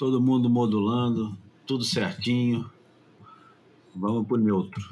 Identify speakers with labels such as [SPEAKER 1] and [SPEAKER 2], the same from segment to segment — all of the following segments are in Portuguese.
[SPEAKER 1] Todo mundo modulando, tudo certinho. Vamos pro neutro.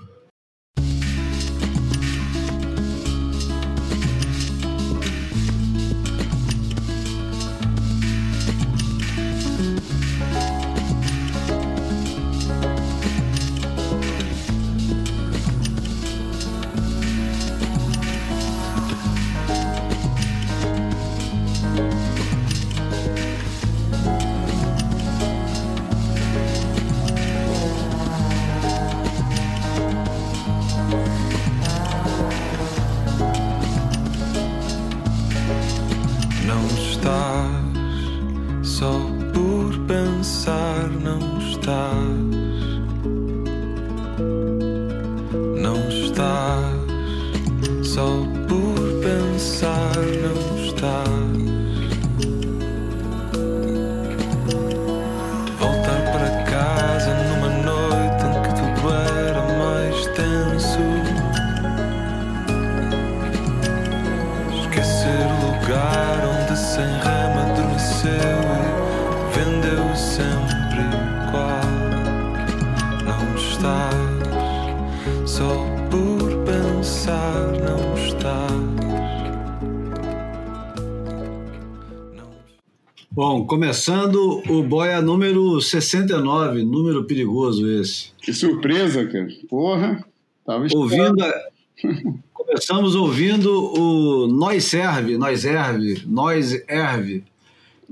[SPEAKER 1] Começando o boia número 69, número perigoso esse.
[SPEAKER 2] Que surpresa, cara. Porra,
[SPEAKER 1] tava Ouvindo a... Começamos ouvindo o Nós Serve, Nós Serve, Nós Erve,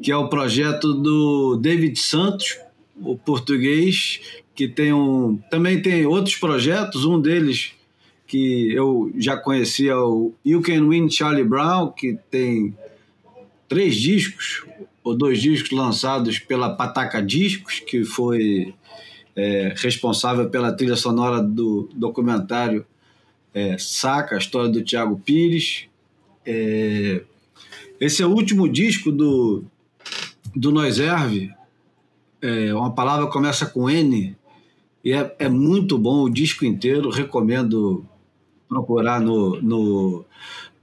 [SPEAKER 1] que é o projeto do David Santos, o português, que tem um. Também tem outros projetos, um deles que eu já conhecia, o You Can Win Charlie Brown, que tem três discos, ou dois discos lançados pela Pataca Discos, que foi é, responsável pela trilha sonora do documentário é, Saca, a história do Tiago Pires. É, esse é o último disco do, do Nós Erve. É, uma palavra começa com N e é, é muito bom o disco inteiro. Recomendo procurar no, no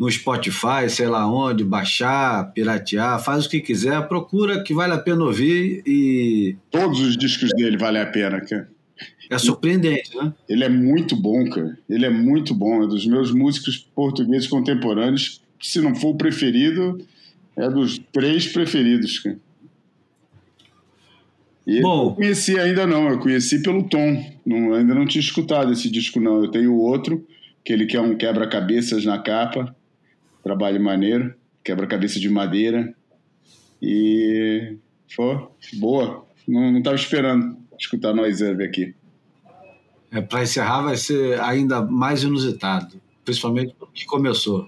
[SPEAKER 1] no Spotify, sei lá onde, baixar, piratear, faz o que quiser, procura que vale a pena ouvir e.
[SPEAKER 2] Todos os discos dele valem a pena, cara.
[SPEAKER 1] É surpreendente, né?
[SPEAKER 2] Ele é muito bom, cara. Ele é muito bom. É dos meus músicos portugueses contemporâneos, se não for o preferido, é dos três preferidos, cara. E Bom, não conheci ainda não, eu conheci pelo Tom. Não, ainda não tinha escutado esse disco, não. Eu tenho outro, que ele quer um quebra-cabeças na capa. Trabalho maneiro, quebra-cabeça de madeira. E foi boa. Não estava esperando escutar nós aqui.
[SPEAKER 1] É, Para encerrar, vai ser ainda mais inusitado, principalmente porque começou.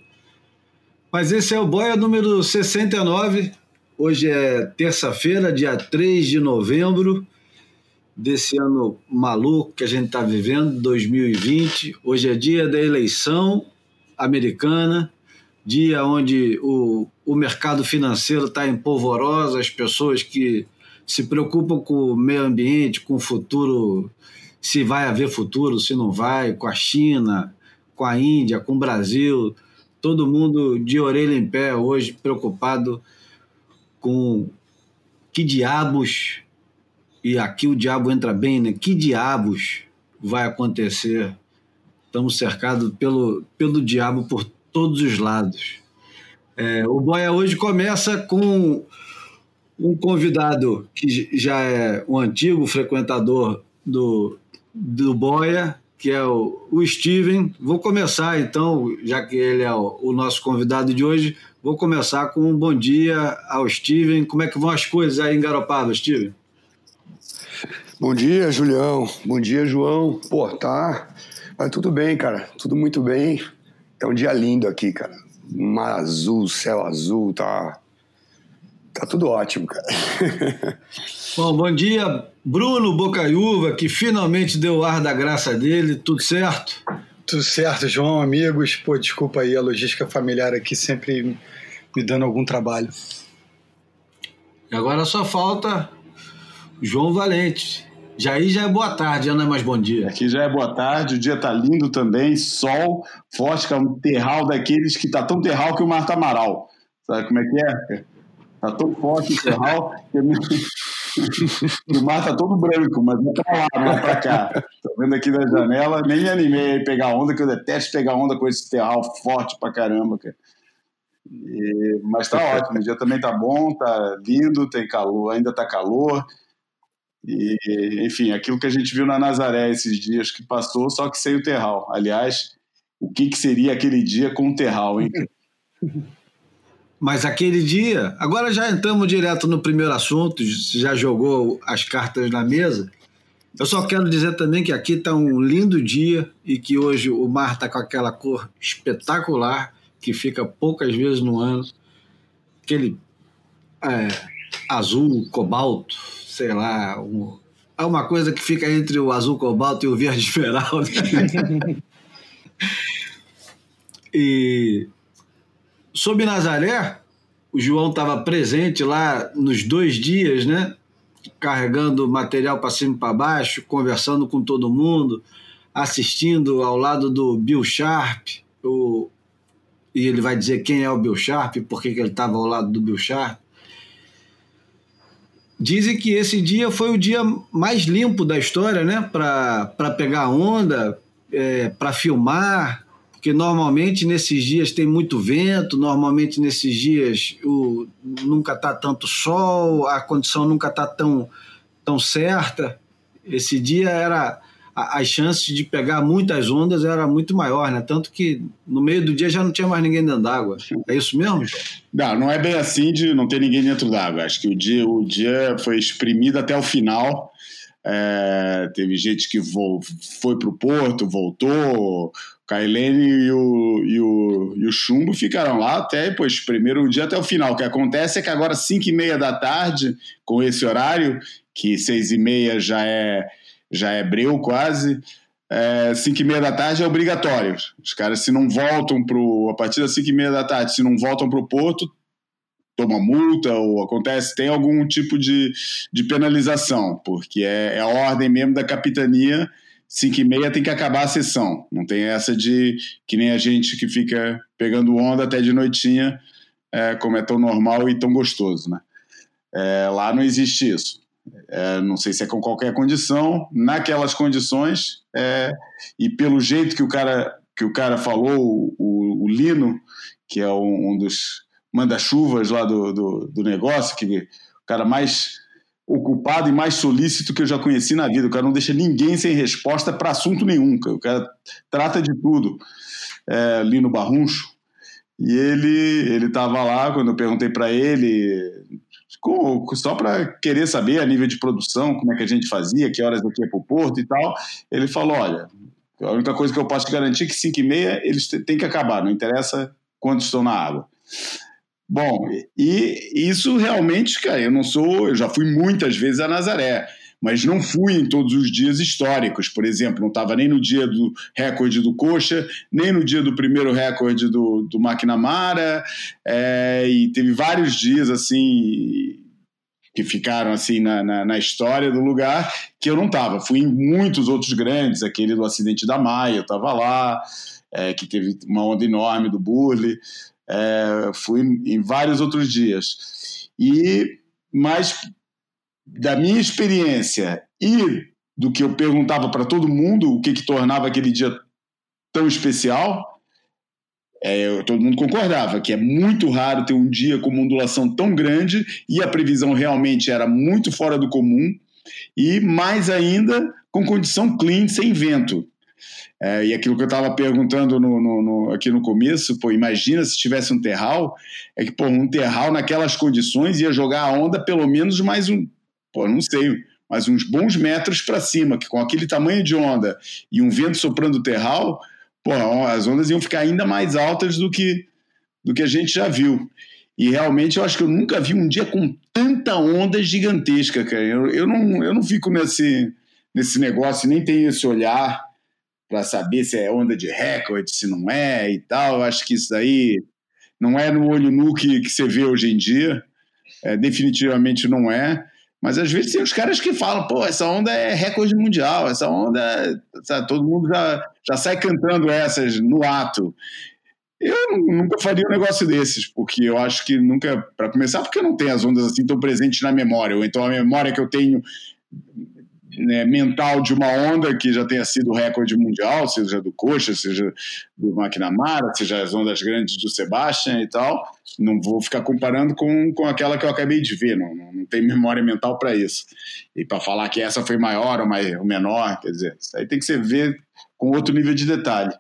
[SPEAKER 1] Mas esse é o Boia número 69. Hoje é terça-feira, dia 3 de novembro desse ano maluco que a gente está vivendo, 2020. Hoje é dia da eleição americana dia onde o, o mercado financeiro está em polvorosa, as pessoas que se preocupam com o meio ambiente, com o futuro, se vai haver futuro, se não vai, com a China, com a Índia, com o Brasil, todo mundo de orelha em pé hoje, preocupado com que diabos, e aqui o diabo entra bem, né? Que diabos vai acontecer? Estamos cercados pelo, pelo diabo por todos os lados. É, o Boia hoje começa com um convidado que já é um antigo frequentador do, do Boia, que é o, o Steven. Vou começar então, já que ele é o, o, nosso convidado de hoje, vou começar com um bom dia ao Steven. Como é que vão as coisas aí em Garopaba, Steven?
[SPEAKER 3] Bom dia, Julião. Bom dia, João. Pô, tá. Vai tudo bem, cara. Tudo muito bem. É um dia lindo aqui, cara. Mar azul, céu azul, tá. Tá tudo ótimo, cara.
[SPEAKER 1] Bom, bom dia, Bruno Bocaiúva, que finalmente deu o ar da graça dele, tudo certo?
[SPEAKER 4] Tudo certo, João, amigos. Pô, desculpa aí a logística familiar aqui sempre me dando algum trabalho.
[SPEAKER 1] E agora só falta João Valente. Já aí já é boa tarde, já não é mais bom dia.
[SPEAKER 2] Aqui já é boa tarde, o dia tá lindo também, sol é um terral daqueles que tá tão terral que o Marta Amaral. Sabe como é que é? Tá tão forte o terral que o mar tá todo branco, mas não tá lá, não é cá. Tô vendo aqui da janela, nem me animei a pegar onda, que eu detesto pegar onda com esse terral forte pra caramba, cara. E, mas tá ótimo, o dia também tá bom, tá lindo, tem calor, ainda tá calor. E, enfim, aquilo que a gente viu na Nazaré esses dias que passou, só que sem o terral. Aliás, o que, que seria aquele dia com o terral, hein?
[SPEAKER 1] Mas aquele dia, agora já entramos direto no primeiro assunto, já jogou as cartas na mesa. Eu só quero dizer também que aqui está um lindo dia e que hoje o mar está com aquela cor espetacular que fica poucas vezes no ano. Aquele é, azul, cobalto, sei lá, um, é uma coisa que fica entre o azul cobalto e o verde esmeralda. e sobre Nazaré, o João estava presente lá nos dois dias, né? Carregando material para cima e para baixo, conversando com todo mundo, assistindo ao lado do Bill Sharp, o, e ele vai dizer quem é o Bill Sharp, por que ele estava ao lado do Bill Sharp. Dizem que esse dia foi o dia mais limpo da história, né? Para pegar onda, é, para filmar, porque normalmente nesses dias tem muito vento, normalmente nesses dias o, nunca está tanto sol, a condição nunca está tão, tão certa. Esse dia era as chances de pegar muitas ondas era muito maior, né? Tanto que no meio do dia já não tinha mais ninguém dentro d'água. É isso mesmo?
[SPEAKER 2] Não, não é bem assim de não ter ninguém dentro d'água. Acho que o dia, o dia foi exprimido até o final. É, teve gente que vo, foi para o porto, voltou. Kailene e o, e, o, e o Chumbo ficaram lá até, pois, primeiro dia até o final. O que acontece é que agora, 5 e meia da tarde, com esse horário, que 6 e meia já é já é breu quase. É, 5 e meia da tarde é obrigatório. Os caras, se não voltam pro. A partir das 5 e meia da tarde, se não voltam para o porto, toma multa ou acontece, tem algum tipo de, de penalização, porque é, é a ordem mesmo da capitania. 5 e meia tem que acabar a sessão. Não tem essa de que nem a gente que fica pegando onda até de noitinha, é, como é tão normal e tão gostoso, né? É, lá não existe isso. É, não sei se é com qualquer condição, naquelas condições, é, e pelo jeito que o cara, que o cara falou, o, o Lino, que é um, um dos manda-chuvas lá do, do, do, negócio, que o cara mais ocupado e mais solícito que eu já conheci na vida. O cara não deixa ninguém sem resposta para assunto nenhum. O cara trata de tudo. É, Lino Barruncho. E ele ele estava lá quando eu perguntei para ele com, só para querer saber a nível de produção, como é que a gente fazia, que horas aqui ia para o porto e tal. Ele falou: olha, a única coisa que eu posso te garantir é que 5 e meia eles têm que acabar, não interessa quantos estão na água. Bom, e isso realmente, cara, eu não sou, eu já fui muitas vezes a Nazaré mas não fui em todos os dias históricos. Por exemplo, não estava nem no dia do recorde do Coxa, nem no dia do primeiro recorde do, do McNamara, é, e teve vários dias assim que ficaram assim na, na, na, história do lugar que eu não estava. Fui em muitos outros grandes, aquele do acidente da Maia, eu estava lá, é, que teve uma onda enorme do Burle, é, fui em vários outros dias. E mas da minha experiência e do que eu perguntava para todo mundo, o que, que tornava aquele dia tão especial, é, todo mundo concordava que é muito raro ter um dia com uma ondulação tão grande e a previsão realmente era muito fora do comum e mais ainda com condição clean, sem vento. É, e aquilo que eu estava perguntando no, no, no, aqui no começo, pô, imagina se tivesse um terral, é que pô, um terral naquelas condições ia jogar a onda pelo menos mais um pô, não sei, mas uns bons metros para cima, que com aquele tamanho de onda e um vento soprando terral, pô, as ondas iam ficar ainda mais altas do que, do que a gente já viu. E realmente eu acho que eu nunca vi um dia com tanta onda gigantesca, cara. Eu, eu, não, eu não fico nesse, nesse negócio, nem tenho esse olhar para saber se é onda de recorde, se não é e tal. Eu acho que isso daí não é no olho nu que, que você vê hoje em dia. É, definitivamente não é. Mas às vezes tem os caras que falam, pô, essa onda é recorde mundial, essa onda, sabe, todo mundo já, já sai cantando essas no ato. Eu nunca faria um negócio desses, porque eu acho que nunca, para começar, porque eu não tenho as ondas assim tão presentes na memória, ou então a memória que eu tenho né, mental de uma onda que já tenha sido recorde mundial, seja do Coxa, seja do McNamara, seja as ondas grandes do Sebastian e tal. Não vou ficar comparando com, com aquela que eu acabei de ver, não, não, tem memória mental para isso. E para falar que essa foi maior ou, mais, ou menor, quer dizer, isso aí tem que ser ver com outro nível de detalhe.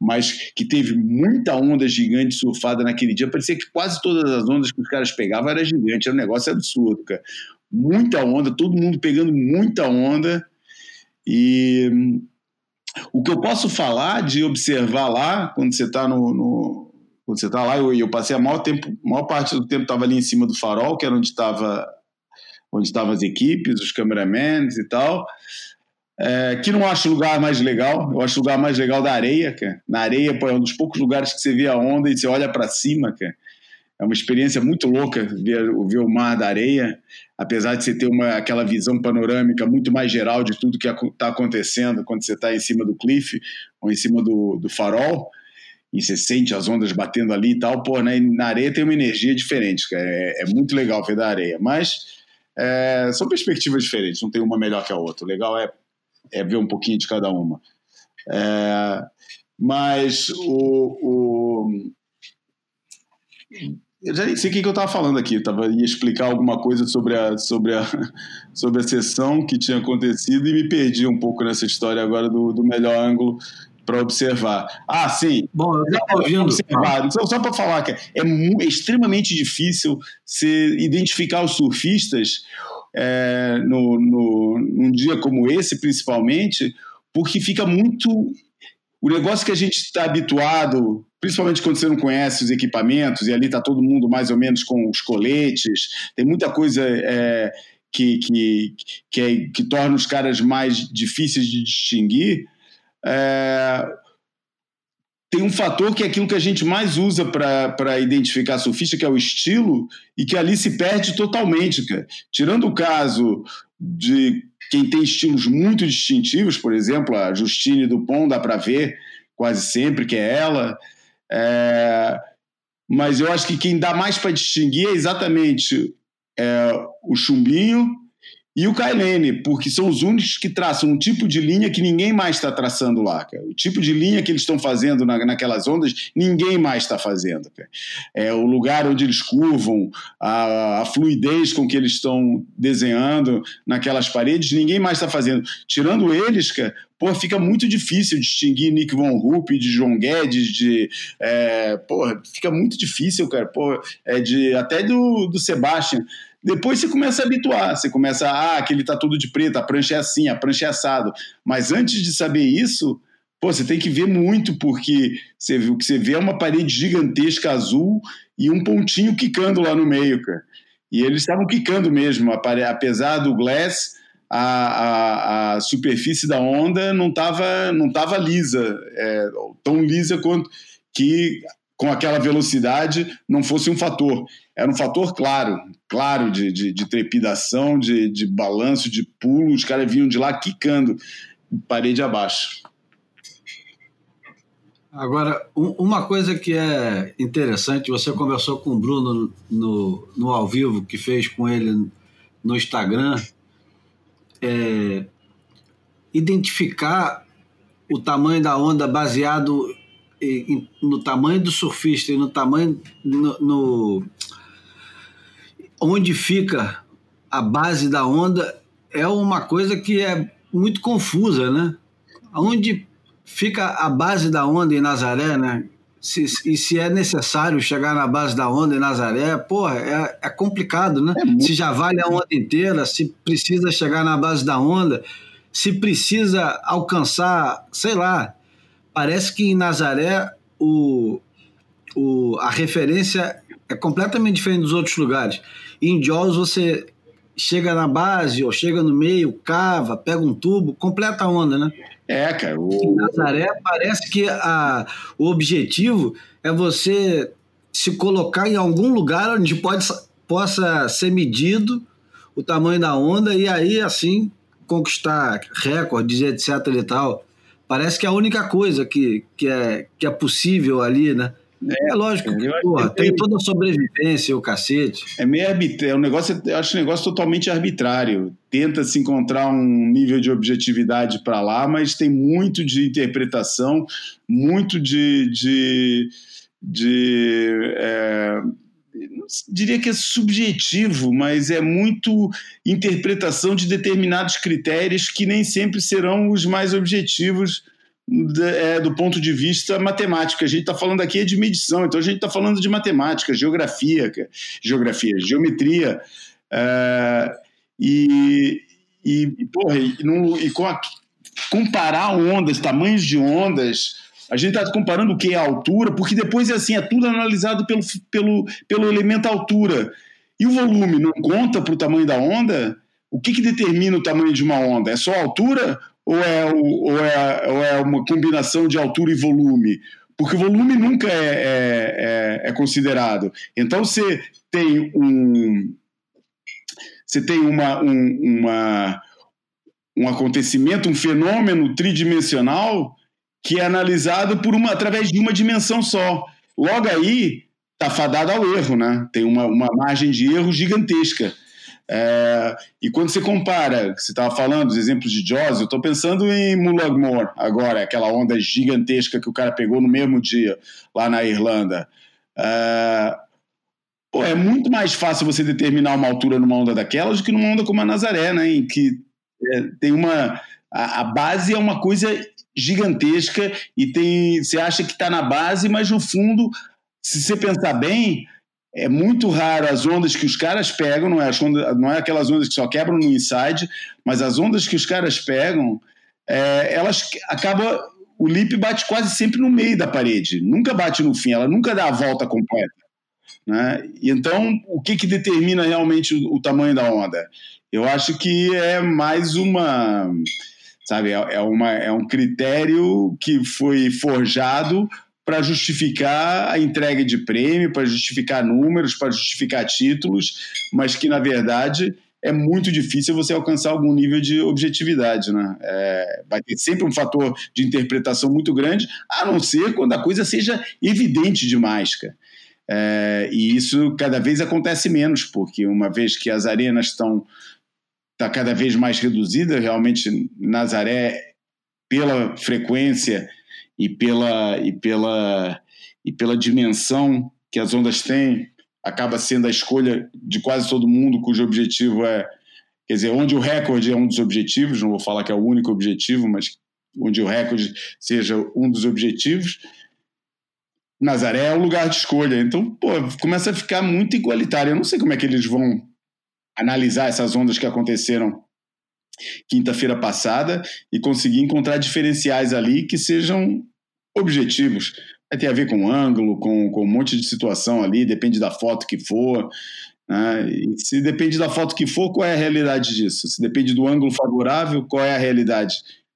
[SPEAKER 2] Mas que teve muita onda gigante surfada naquele dia, parecia que quase todas as ondas que os caras pegavam era gigante, era um negócio absurdo, cara muita onda, todo mundo pegando muita onda. E o que eu posso falar de observar lá, quando você está no, no, Quando você está lá, eu, eu passei a maior, tempo, maior parte do tempo estava ali em cima do farol, que era onde estava onde estavam as equipes, os cameramans e tal. É, que não acho o lugar mais legal, eu acho o lugar mais legal da areia, cara. Na areia, pô, é um dos poucos lugares que você vê a onda e você olha para cima, cara. É uma experiência muito louca ver, ver o mar da areia, apesar de você ter uma, aquela visão panorâmica muito mais geral de tudo que está acontecendo quando você está em cima do cliff ou em cima do, do farol e você sente as ondas batendo ali e tal, pô, né, na areia tem uma energia diferente, é, é muito legal ver da areia, mas é, são perspectivas diferentes, não tem uma melhor que a outra, o legal é, é ver um pouquinho de cada uma. É, mas o, o eu já nem sei o que, eu estava falando aqui. Eu tava, ia explicar alguma coisa sobre a, sobre, a, sobre a sessão que tinha acontecido e me perdi um pouco nessa história agora do, do melhor ângulo para observar. Ah, sim.
[SPEAKER 1] Bom, eu já ouvindo.
[SPEAKER 2] Observar. Só, só para falar que é, é, extremamente difícil se identificar os surfistas é, no, no, num dia como esse, principalmente, porque fica muito. O negócio que a gente está habituado principalmente quando você não conhece os equipamentos, e ali está todo mundo mais ou menos com os coletes, tem muita coisa é, que, que, que, é, que, torna os caras mais difíceis de distinguir. É, tem um fator que é aquilo que a gente mais usa para identificar surfista, que é o estilo, e que ali se perde totalmente. Cara. Tirando o caso de quem tem estilos muito distintivos, por exemplo, a Justine Dupont dá para ver quase sempre que é ela. É, mas eu acho que quem dá mais para distinguir é exatamente é, o Chumbinho e o Kailene, porque são os únicos que traçam um tipo de linha que ninguém mais está traçando lá. Cara. O tipo de linha que eles estão fazendo na, naquelas ondas, ninguém mais está fazendo. Cara. É o lugar onde eles curvam, a, a fluidez com que eles estão desenhando naquelas paredes, ninguém mais está fazendo. Tirando eles, cara, pô, fica muito difícil distinguir Nick Von Rupp de João Guedes, de. É, pô, fica muito difícil, cara. Pô, é de, até do, do Sebastian. Depois você começa a habituar, você começa, ah, aquele tá tudo de preto, a prancha é assim, a prancha é assado. Mas antes de saber isso, pô, você tem que ver muito, porque você, o que você vê é uma parede gigantesca azul e um pontinho quicando lá no meio, cara. E eles estavam quicando mesmo, apesar do glass, a, a, a superfície da onda não estava não tava lisa, é, tão lisa quanto que com aquela velocidade não fosse um fator. Era um fator claro, claro de, de, de trepidação, de, de balanço, de pulo. Os caras vinham de lá quicando parede abaixo.
[SPEAKER 1] Agora, uma coisa que é interessante, você conversou com o Bruno no, no ao vivo que fez com ele no Instagram, é, identificar o tamanho da onda baseado no tamanho do surfista e no tamanho no, no, onde fica a base da onda é uma coisa que é muito confusa, né? Onde fica a base da onda em Nazaré, né? Se, e se é necessário chegar na base da onda em Nazaré, porra, é, é complicado, né? É se já vale a onda inteira, se precisa chegar na base da onda, se precisa alcançar, sei lá, parece que em Nazaré o, o, a referência é completamente diferente dos outros lugares. Em Jaws você chega na base ou chega no meio, cava, pega um tubo, completa a onda, né?
[SPEAKER 2] É, cara. O...
[SPEAKER 1] Em Nazaré parece que a, o objetivo é você se colocar em algum lugar onde pode, possa ser medido o tamanho da onda e aí, assim, conquistar recordes, etc e tal. Parece que é a única coisa que, que, é, que é possível ali, né? É, é lógico porra, tem toda a sobrevivência, o cacete.
[SPEAKER 2] É meio arbitrário, é um negócio, eu acho um negócio totalmente arbitrário. Tenta se encontrar um nível de objetividade para lá, mas tem muito de interpretação, muito de. de, de é, diria que é subjetivo, mas é muito interpretação de determinados critérios que nem sempre serão os mais objetivos é, do ponto de vista matemático. A gente está falando aqui de medição, então a gente está falando de matemática, geografia, geografia, geometria. É, e, e, porra, e, e com a, comparar ondas, tamanhos de ondas, a gente está comparando o que? A altura, porque depois é assim, é tudo analisado pelo, pelo, pelo elemento altura. E o volume não conta para o tamanho da onda? O que, que determina o tamanho de uma onda? É só a altura ou é, ou é, ou é uma combinação de altura e volume? Porque o volume nunca é, é, é, é considerado. Então você tem um. Você tem uma, um, uma, um acontecimento, um fenômeno tridimensional que é analisado por uma, através de uma dimensão só. Logo aí, está fadado ao erro, né? Tem uma, uma margem de erro gigantesca. É, e quando você compara, você estava falando dos exemplos de Jaws, eu estou pensando em Mullaghmore agora, aquela onda gigantesca que o cara pegou no mesmo dia lá na Irlanda. É, pô, é muito mais fácil você determinar uma altura numa onda daquelas do que numa onda como a Nazaré, né, em que é, tem uma a, a, base é uma coisa gigantesca e tem você acha que está na base, mas no fundo, se você pensar bem, é muito raro as ondas que os caras pegam, não é, ondas, não é aquelas ondas que só quebram no inside, mas as ondas que os caras pegam, é, elas acabam. O lip bate quase sempre no meio da parede, nunca bate no fim, ela nunca dá a volta completa. Né? Então, o que, que determina realmente o, o tamanho da onda? Eu acho que é mais uma. Sabe, é, é, uma, é um critério que foi forjado para justificar a entrega de prêmio, para justificar números, para justificar títulos, mas que, na verdade, é muito difícil você alcançar algum nível de objetividade. Né? É, vai ter sempre um fator de interpretação muito grande, a não ser quando a coisa seja evidente demais. Cara. É, e isso cada vez acontece menos, porque uma vez que as arenas estão tá cada vez mais reduzidas, realmente Nazaré, pela frequência e pela, e pela, e pela dimensão que as ondas têm, acaba sendo a escolha de quase todo mundo cujo objetivo é. Quer dizer, onde o recorde é um dos objetivos, não vou falar que é o único objetivo, mas onde o recorde seja um dos objetivos, Nazaré é o lugar de escolha. Então, pô, começa a ficar muito igualitário. Eu não sei como é que eles vão analisar essas ondas que aconteceram quinta-feira passada e conseguir encontrar diferenciais ali que sejam objetivos. Ter a ver com ângulo, com, com um monte de situação ali, depende da foto que for. Né? Se depende da foto que for, qual é a realidade disso? Se depende do ângulo favorável, qual é a realidade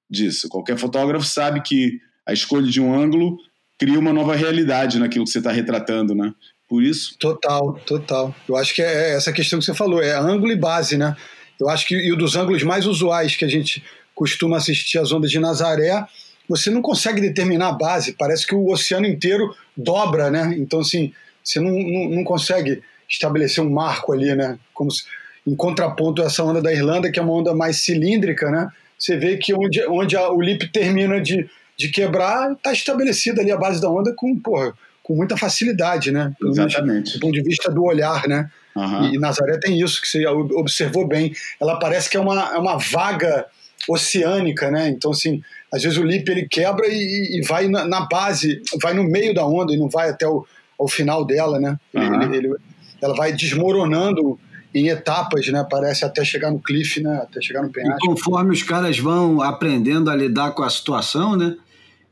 [SPEAKER 2] disso? Qualquer fotógrafo sabe que a escolha de um ângulo cria uma nova realidade naquilo que você está retratando, né? Por isso.
[SPEAKER 4] Total, total. Eu acho que é essa questão que você falou, é ângulo e base, né? Eu acho que e dos ângulos mais usuais que a gente costuma assistir as ondas de Nazaré, você não consegue determinar a base, parece que o oceano inteiro dobra, né? Então, assim, você não, não, não consegue estabelecer um marco ali, né? Como se, em contraponto a essa onda da Irlanda, que é uma onda mais cilíndrica, né? Você vê que onde, onde a, o lip termina de, de quebrar, está estabelecida ali a base da onda com, porra, com muita facilidade, né?
[SPEAKER 2] Exatamente.
[SPEAKER 4] Do ponto de vista do olhar, né? Uhum. E Nazaré tem isso que você observou bem. Ela parece que é uma, é uma vaga oceânica, né? Então, assim, às vezes o lip ele quebra e, e vai na, na, base, vai no meio da onda e não vai até o ao final dela, né? Uhum. Ele, ele, ela vai desmoronando em etapas, né? Parece até chegar no cliff, né? Até chegar no penhasco.
[SPEAKER 1] E conforme os caras vão aprendendo a lidar com a situação, né?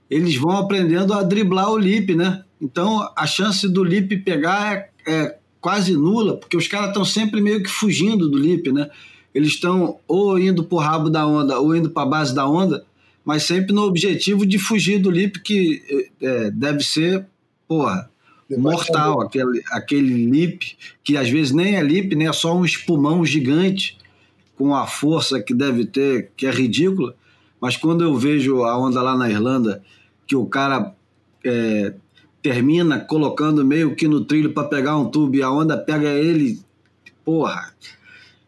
[SPEAKER 1] Eles vão aprendendo a driblar o lip, né? Então a chance do lip pegar é, é quase nula, porque os caras estão sempre meio que fugindo do lip, né? Eles estão ou indo pro rabo da onda ou indo para a base da onda, mas sempre no objetivo de fugir do lip que é, deve ser, porra, mortal, aquele, aquele lip que às vezes nem é lip, nem é só um espumão gigante com a força que deve ter, que é ridícula. Mas quando eu vejo a onda lá na Irlanda, que o cara é, termina colocando meio que no trilho para pegar um tubo e a onda pega ele, porra,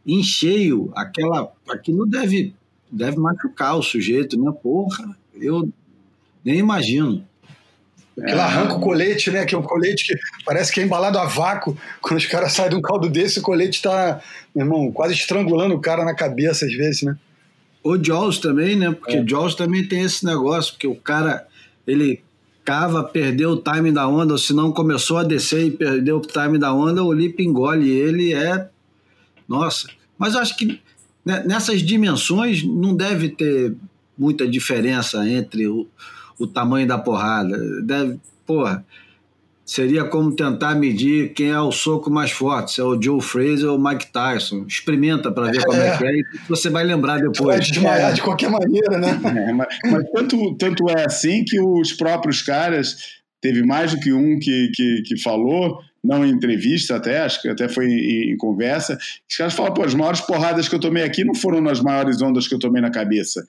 [SPEAKER 1] em cheio, aquela, aquilo deve, deve machucar o sujeito, né? Porra, eu nem imagino.
[SPEAKER 4] Aquilo arranca o colete, né? Que é um colete que parece que é embalado a vácuo. Quando os caras saem de um caldo desse, o colete tá, meu irmão, quase estrangulando o cara na cabeça às vezes, né?
[SPEAKER 1] O Jaws também, né? Porque é. Jaws também tem esse negócio, porque o cara, ele cava, perdeu o time da onda, ou se não começou a descer e perdeu o time da onda, o Lip engole ele, é... Nossa, mas acho que né, nessas dimensões não deve ter muita diferença entre o, o tamanho da porrada. Deve, porra, seria como tentar medir quem é o soco mais forte, se é o Joe Fraser ou o Mike Tyson. Experimenta para ver como é que é e você vai lembrar depois. Vai
[SPEAKER 4] desmaiar de qualquer maneira, né?
[SPEAKER 2] É, mas, mas tanto, tanto é assim que os próprios caras, teve mais do que um que, que, que falou, não em entrevista até, acho que até foi em, em conversa, os caras falam, pô, as maiores porradas que eu tomei aqui não foram nas maiores ondas que eu tomei na cabeça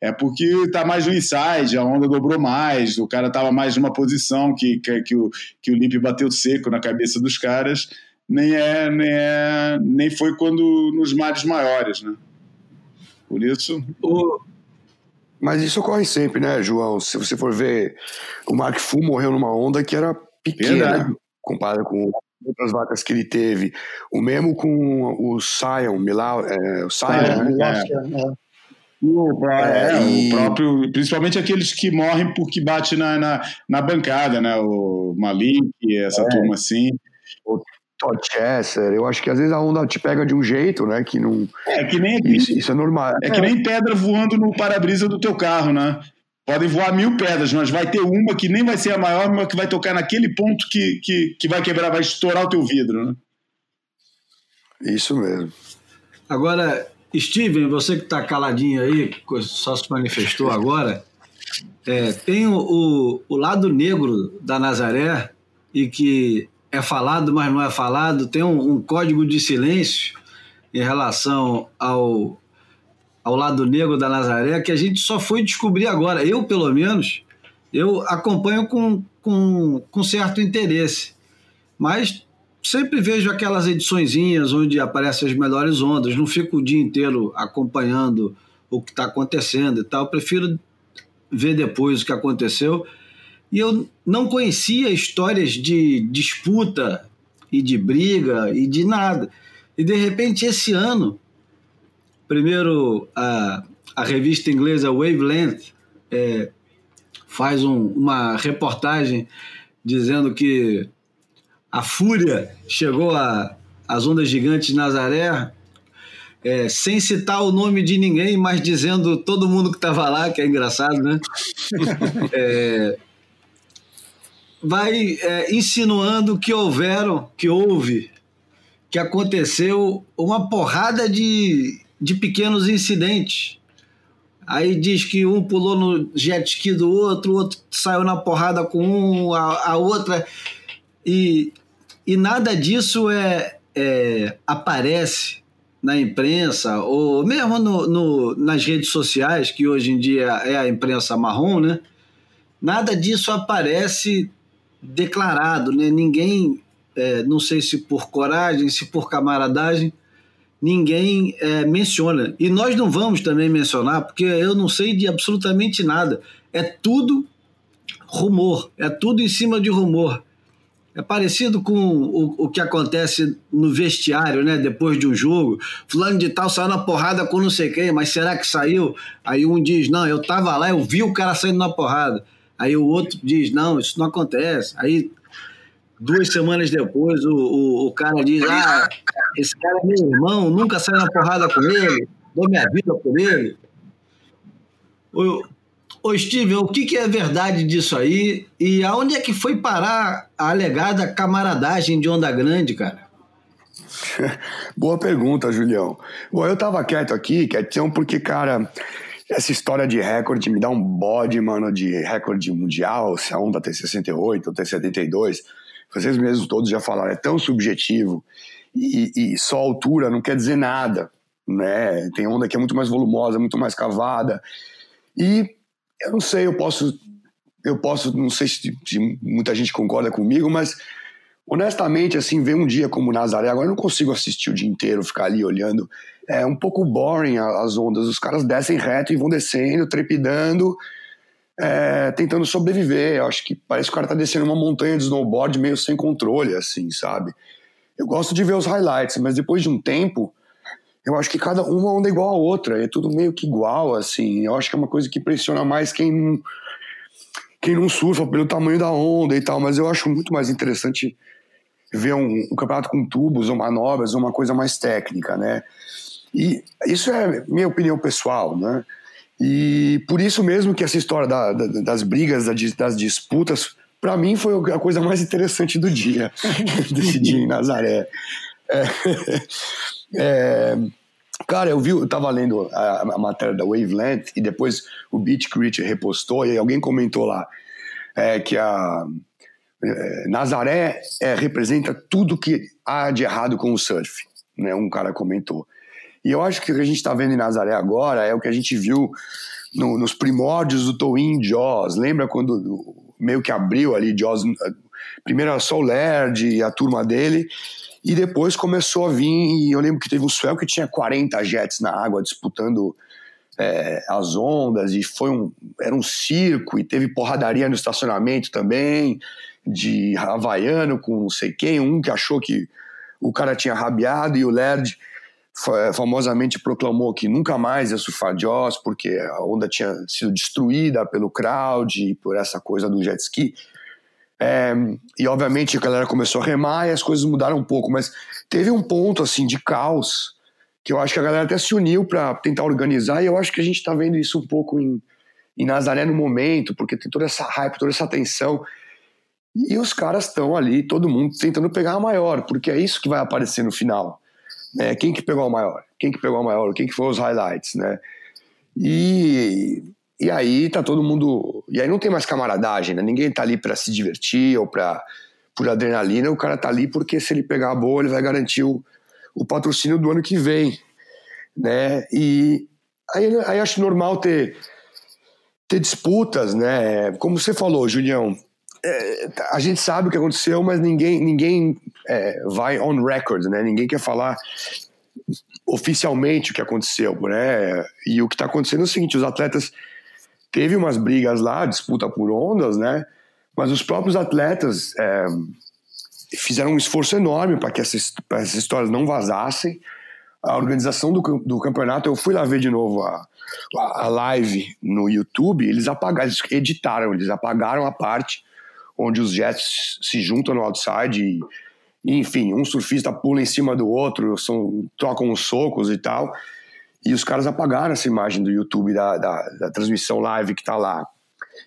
[SPEAKER 2] é porque tá mais no inside, a onda dobrou mais, o cara tava mais numa posição que, que, que, o, que o Limp bateu seco na cabeça dos caras, nem é, nem é, nem foi quando nos mares maiores, né? Por isso. O...
[SPEAKER 3] Mas isso ocorre sempre, né, João? Se você for ver, o Mark Fu morreu numa onda que era pequena, Verdade. comparada com outras vacas que ele teve. O mesmo com o Sion, Milau, é, o Sion, é, né? É.
[SPEAKER 2] é. O, é, é, e... o próprio, principalmente aqueles que morrem porque bate na, na, na bancada, né? O Malik, essa é. turma assim.
[SPEAKER 3] O Todd Chesser, eu acho que às vezes a onda te pega de um jeito, né? Que não.
[SPEAKER 2] É que nem isso, isso é normal. É, é que nem pedra voando no para-brisa do teu carro, né? Podem voar mil pedras, mas vai ter uma que nem vai ser a maior, mas que vai tocar naquele ponto que, que, que vai quebrar, vai estourar o teu vidro, né?
[SPEAKER 3] Isso mesmo.
[SPEAKER 1] Agora, Steven, você que está caladinho aí, só se manifestou agora, é, tem o, o, o, lado negro da Nazaré e que é falado, mas não é falado, tem um, um código de silêncio em relação ao, ao lado negro da Nazaré que a gente só foi descobrir agora. Eu, pelo menos, eu acompanho com, com, com certo interesse. Mas sempre vejo aquelas ediçõezinhas onde aparecem as melhores ondas, não fico o dia inteiro acompanhando o que está acontecendo e tal, prefiro ver depois o que aconteceu. E eu não conhecia histórias de disputa e de briga e de nada. E de repente, esse ano, primeiro a, a revista inglesa Wavelength é, faz um, uma reportagem dizendo que a fúria chegou às ondas gigantes de Nazaré, é, sem citar o nome de ninguém, mas dizendo todo mundo que estava lá, que é engraçado, né? é, vai é, insinuando que houveram, que houve, que aconteceu uma porrada de, de pequenos incidentes. Aí diz que um pulou no jet ski do outro, o outro saiu na porrada com um, a, a outra. E e nada disso é, é aparece na imprensa ou mesmo no, no, nas redes sociais, que hoje em dia é a imprensa marrom, né? Nada disso aparece declarado, né? Ninguém, é, não sei se por coragem, se por camaradagem, ninguém é, menciona. E nós não vamos também mencionar, porque eu não sei de absolutamente nada. É tudo rumor, é tudo em cima de rumor. É parecido com o, o que acontece no vestiário, né? Depois de um jogo. Fulano de tal saiu na porrada com não sei quem, mas será que saiu? Aí um diz, não, eu tava lá, eu vi o cara saindo na porrada. Aí o outro diz, não, isso não acontece. Aí duas semanas depois o, o, o cara diz, ah, esse cara é meu irmão, nunca saí na porrada com ele, dou minha vida por ele. Ô, Steven, o que, que, é verdade disso aí? E aonde é que foi parar a alegada camaradagem de Onda Grande, cara?
[SPEAKER 3] Boa pergunta, Julião. Bom, eu tava quieto aqui, quietão, porque, cara, essa história de recorde me dá um bode, mano, de recorde mundial, se a onda tem 68 ou tem 72. Vocês mesmos todos já falaram, é tão subjetivo. E, e só altura não quer dizer nada, né? Tem onda que é muito mais volumosa, muito mais cavada. E eu não sei, eu posso eu posso, não sei se, se, muita gente concorda comigo, mas honestamente, assim, ver um dia como Nazaré, agora eu não consigo assistir o dia inteiro, ficar ali olhando. É um pouco boring as ondas. Os caras descem reto e vão descendo, trepidando, é, tentando sobreviver. Eu acho que parece que o cara tá descendo uma montanha de snowboard meio sem controle, assim, sabe? Eu gosto de ver os highlights, mas depois de um tempo, eu acho que cada uma onda é igual a outra, é tudo meio que igual, assim. Eu acho que é uma coisa que pressiona mais quem não, quem não surfa pelo tamanho da onda e tal, mas eu acho muito mais interessante ver um, um campeonato com tubos ou manobras, uma coisa mais técnica, né? E isso é minha opinião pessoal, né? E por isso mesmo que essa história da, da, das brigas, das disputas, para mim foi a coisa mais interessante do dia, desse dia em Nazaré. É, é, cara, eu vi, eu tava lendo a, a, matéria da Wavelength e depois o Beach Crit repostou e alguém comentou lá é, que a é, Nazaré é, representa tudo que há de errado com o surf, né? Um cara comentou. E eu acho que o que a gente está vendo em Nazaré agora é o que a gente viu no, nos primórdios do Towin Jaws. Lembra quando meio que abriu ali Jaws? Primeiro era só o Laird e a turma dele, e depois começou a vir. E eu lembro que teve um swell que tinha 40 jets na água disputando é, as ondas, e foi um, era um circo, e teve porradaria no estacionamento também, de havaiano com não sei quem, um que achou que o cara tinha rabiado, e o Laird famosamente proclamou que nunca mais ia surfar Jaws porque a onda tinha sido destruída pelo crowd e por essa coisa do jet ski. É, e obviamente a galera começou a remar e as coisas mudaram um pouco, mas teve um ponto assim de caos que eu acho que a galera até se uniu para tentar organizar e eu acho que a gente está vendo isso um pouco em, em Nazaré no momento, porque tem toda essa hype, toda essa tensão. E os caras estão ali, todo mundo tentando pegar a maior, porque é isso que vai aparecer no final. Né? Quem que pegou a maior? Quem que pegou a maior? Quem que foi os highlights, né? E, e aí tá todo mundo... E aí não tem mais camaradagem, né? Ninguém tá ali para se divertir ou para por adrenalina. O cara tá ali porque se ele pegar a boa, ele vai garantir o, o patrocínio do ano que vem, né? E aí, aí acho normal ter ter disputas, né? Como você falou, Julião, é, a gente sabe o que aconteceu, mas ninguém, ninguém é, vai on record, né? Ninguém quer falar oficialmente o que aconteceu, né? E o que está acontecendo é o seguinte: os atletas teve umas brigas lá, disputa por ondas, né? Mas os próprios atletas é, fizeram um esforço enorme para que essas, essas histórias não vazassem. A organização do, do campeonato, eu fui lá ver de novo a, a live no YouTube, eles apagaram, eles editaram, eles apagaram a parte onde os jets se juntam no outside e, enfim, um surfista pula em cima do outro, são, trocam os socos e tal. E os caras apagaram essa imagem do YouTube da, da, da transmissão live que está lá.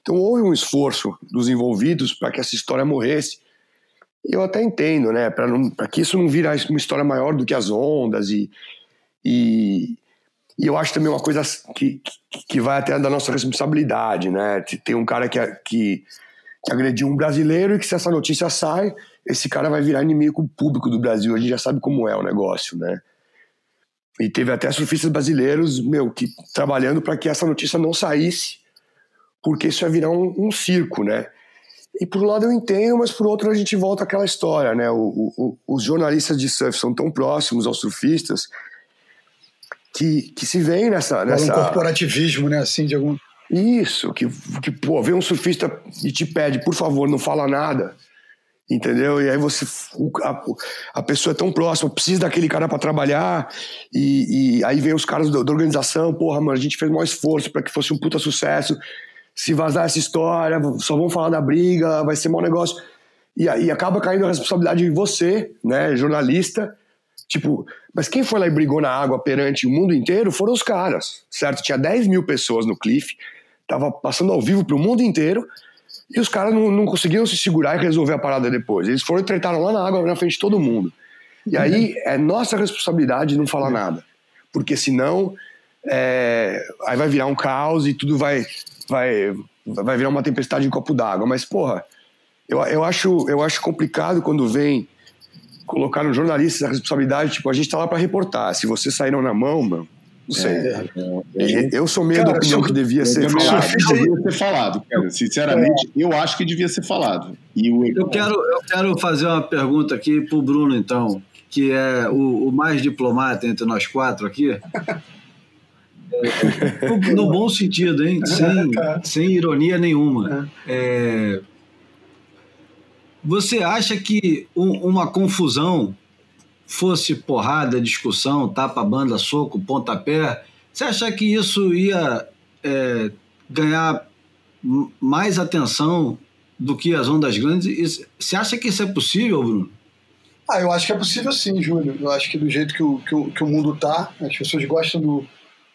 [SPEAKER 3] Então houve um esforço dos envolvidos para que essa história morresse. Eu até entendo, né? Para que isso não virasse uma história maior do que as ondas. E, e, e eu acho também uma coisa que, que, que vai até da nossa responsabilidade, né? Tem um cara que, que que agrediu um brasileiro e que se essa notícia sai, esse cara vai virar inimigo público do Brasil. A gente já sabe como é o negócio, né? E teve até surfistas brasileiros, meu, que trabalhando para que essa notícia não saísse, porque isso ia virar um, um, circo, né? E por um lado eu entendo, mas por outro a gente volta àquela história, né? O, o, os jornalistas de surf são tão próximos aos surfistas que, que se veem nessa, nessa...
[SPEAKER 4] um corporativismo, né? Assim, de algum...
[SPEAKER 3] Isso, que, que pô, vem um surfista e te pede, por favor, não fala nada. Entendeu? E aí você. A, a pessoa é tão próxima, precisa daquele cara para trabalhar, e, e, aí vem os caras da, organização, porra, mano, a gente fez o maior esforço para que fosse um puta sucesso. Se vazar essa história, só vão falar da briga, vai ser mau negócio. E aí acaba caindo a responsabilidade em você, né, jornalista. Tipo, mas quem foi lá e brigou na água perante o mundo inteiro foram os caras, certo? Tinha 10 mil pessoas no cliff, tava passando ao vivo pro mundo inteiro, e os caras não, não conseguiram se segurar e resolver a parada depois. Eles foram e tretaram lá na água, na frente de todo mundo. E aí é nossa responsabilidade não falar nada, porque senão é, aí vai virar um caos e tudo vai, vai, vai virar uma tempestade em copo d'água. Mas, porra, eu, eu, acho, eu acho complicado quando vem colocar no jornalista a responsabilidade, tipo, a gente tá lá para reportar. Se vocês saíram na mão, mano, Não sei. É, é, eu sou meio cara, da opinião que devia ser falado.
[SPEAKER 2] Devia ser falado, cara. Sinceramente, é. eu acho que devia ser falado.
[SPEAKER 1] E o... eu, quero, eu quero fazer uma pergunta aqui para o Bruno, então, que é o, o, mais diplomata entre nós quatro aqui. no bom sentido, hein? Sem, sem ironia nenhuma. É, você acha que uma confusão fosse porrada, discussão, tapa, banda, soco, pontapé, você acha que isso ia é, ganhar mais atenção do que as ondas grandes? Você acha que isso é possível, Bruno?
[SPEAKER 4] Ah, eu acho que é possível sim, Júlio. Eu acho que do jeito que o, que o, que o mundo está, as pessoas gostam do.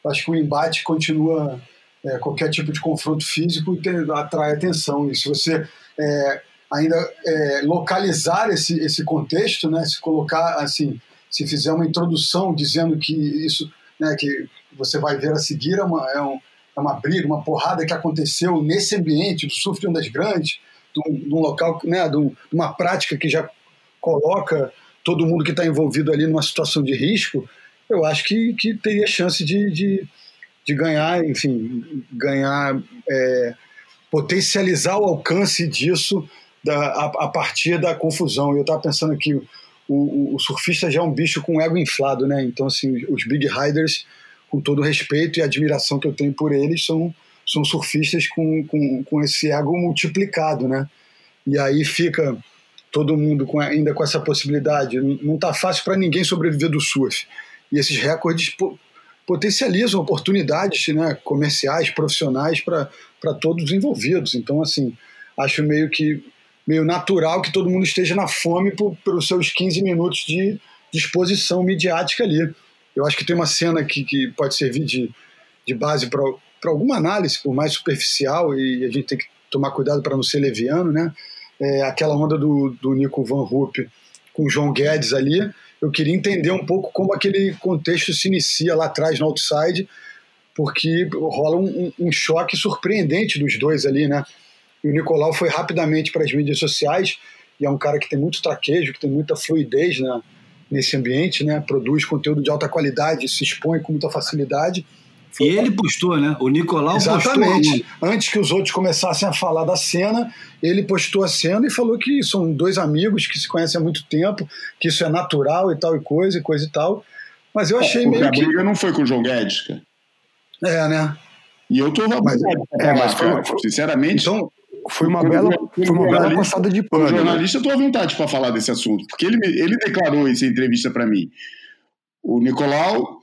[SPEAKER 4] Acho que o embate continua. É, qualquer tipo de confronto físico atrai atenção. E se você é, ainda é, localizar esse, esse contexto, né? Se colocar assim, se fizer uma introdução dizendo que isso, né? Que você vai ver a seguir é uma, é, um, é uma briga, uma porrada que aconteceu nesse ambiente do surf de ondas grandes, de um, local, né? De uma prática que já coloca todo mundo que está envolvido ali numa situação de risco. Eu acho que, que teria chance de, de, de ganhar, enfim, ganhar, é, potencializar o alcance disso da, a, a, partir da confusão. Eu estava pensando que o, o, surfista já é um bicho com ego inflado, né? Então, assim, os big riders, com todo o respeito e admiração que eu tenho por eles, são, são surfistas com, com, com esse ego multiplicado, né? E aí fica todo mundo com, ainda com essa possibilidade. Não está fácil para ninguém sobreviver do surf. E esses recordes potencializam oportunidades né, comerciais, profissionais para todos os envolvidos. Então, assim, acho meio que meio natural que todo mundo esteja na fome por, pelos seus 15 minutos de, exposição midiática ali. Eu acho que tem uma cena que, que pode servir de, de base para alguma análise, por mais superficial, e a gente tem que tomar cuidado para não ser leviano, né? É, aquela onda do, do Nico Van Rupp com o João Guedes ali, eu queria entender um pouco como aquele contexto se inicia lá atrás no outside, porque rola um, um choque surpreendente dos dois ali, né? E o Nicolau foi rapidamente para as mídias sociais e é um cara que tem muito traquejo, que tem muita fluidez né, nesse ambiente, né? Produz conteúdo de alta qualidade, se expõe com muita facilidade.
[SPEAKER 1] Foi e ele postou, né? O Nicolau
[SPEAKER 4] Exatamente. postou. Antes que os outros começassem a falar da cena, ele postou a cena e falou que são dois amigos que se conhecem há muito tempo, que isso é natural e tal e coisa e coisa e tal. Mas eu achei meio
[SPEAKER 2] a que. A briga não foi com o João Guedes, cara.
[SPEAKER 4] É, né?
[SPEAKER 2] E eu tô mas, é, mas foi, sinceramente. Então,
[SPEAKER 3] foi uma bela, foi uma bela passada de pano. O
[SPEAKER 2] né? jornalista, eu estou à vontade para falar desse assunto, porque ele, ele declarou essa entrevista para mim. O Nicolau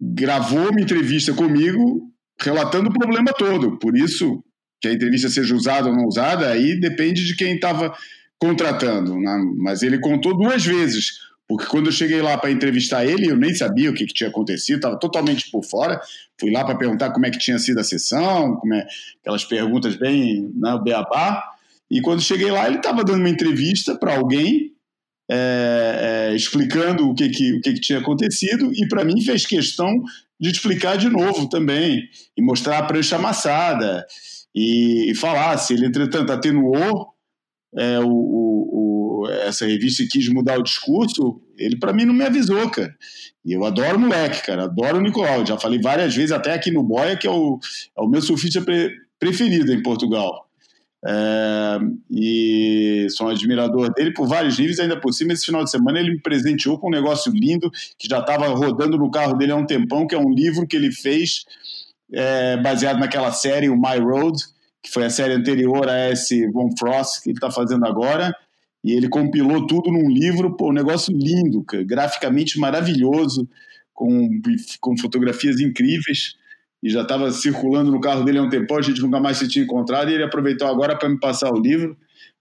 [SPEAKER 2] gravou uma entrevista comigo relatando o problema todo. Por isso, que a entrevista seja usada ou não usada, aí depende de quem estava contratando. Né? Mas ele contou duas vezes porque quando eu cheguei lá para entrevistar ele, eu nem sabia o que, que tinha acontecido, estava totalmente por fora. Fui lá para perguntar como é que tinha sido a sessão, como é, aquelas perguntas bem né, beabá. E quando cheguei lá, ele estava dando uma entrevista para alguém, é, é, explicando o, que, que, o que, que tinha acontecido, e para mim fez questão de explicar de novo também, e mostrar a prancha amassada, e, e falar se ele, entretanto, atenuou é, o, o, essa revista quis mudar o discurso, ele para mim não me avisou, cara. E eu adoro o moleque, cara, adoro o Nicolau. Já falei várias vezes, até aqui no Boia, que é o, é o meu surfista pre, preferido em Portugal. É, e sou um admirador dele por vários níveis, ainda por cima, esse final de semana ele me presenteou com um negócio lindo que já estava rodando no carro dele há um tempão, que é um livro que ele fez é, baseado naquela série, o My Road, que foi a série anterior a esse Von Frost que ele está fazendo agora, e ele compilou tudo num livro, pô, um negócio lindo, cara, graficamente maravilhoso, com, com fotografias incríveis, e já estava circulando no carro dele há um tempo, a gente nunca mais se tinha encontrado, e ele aproveitou agora para me passar o livro,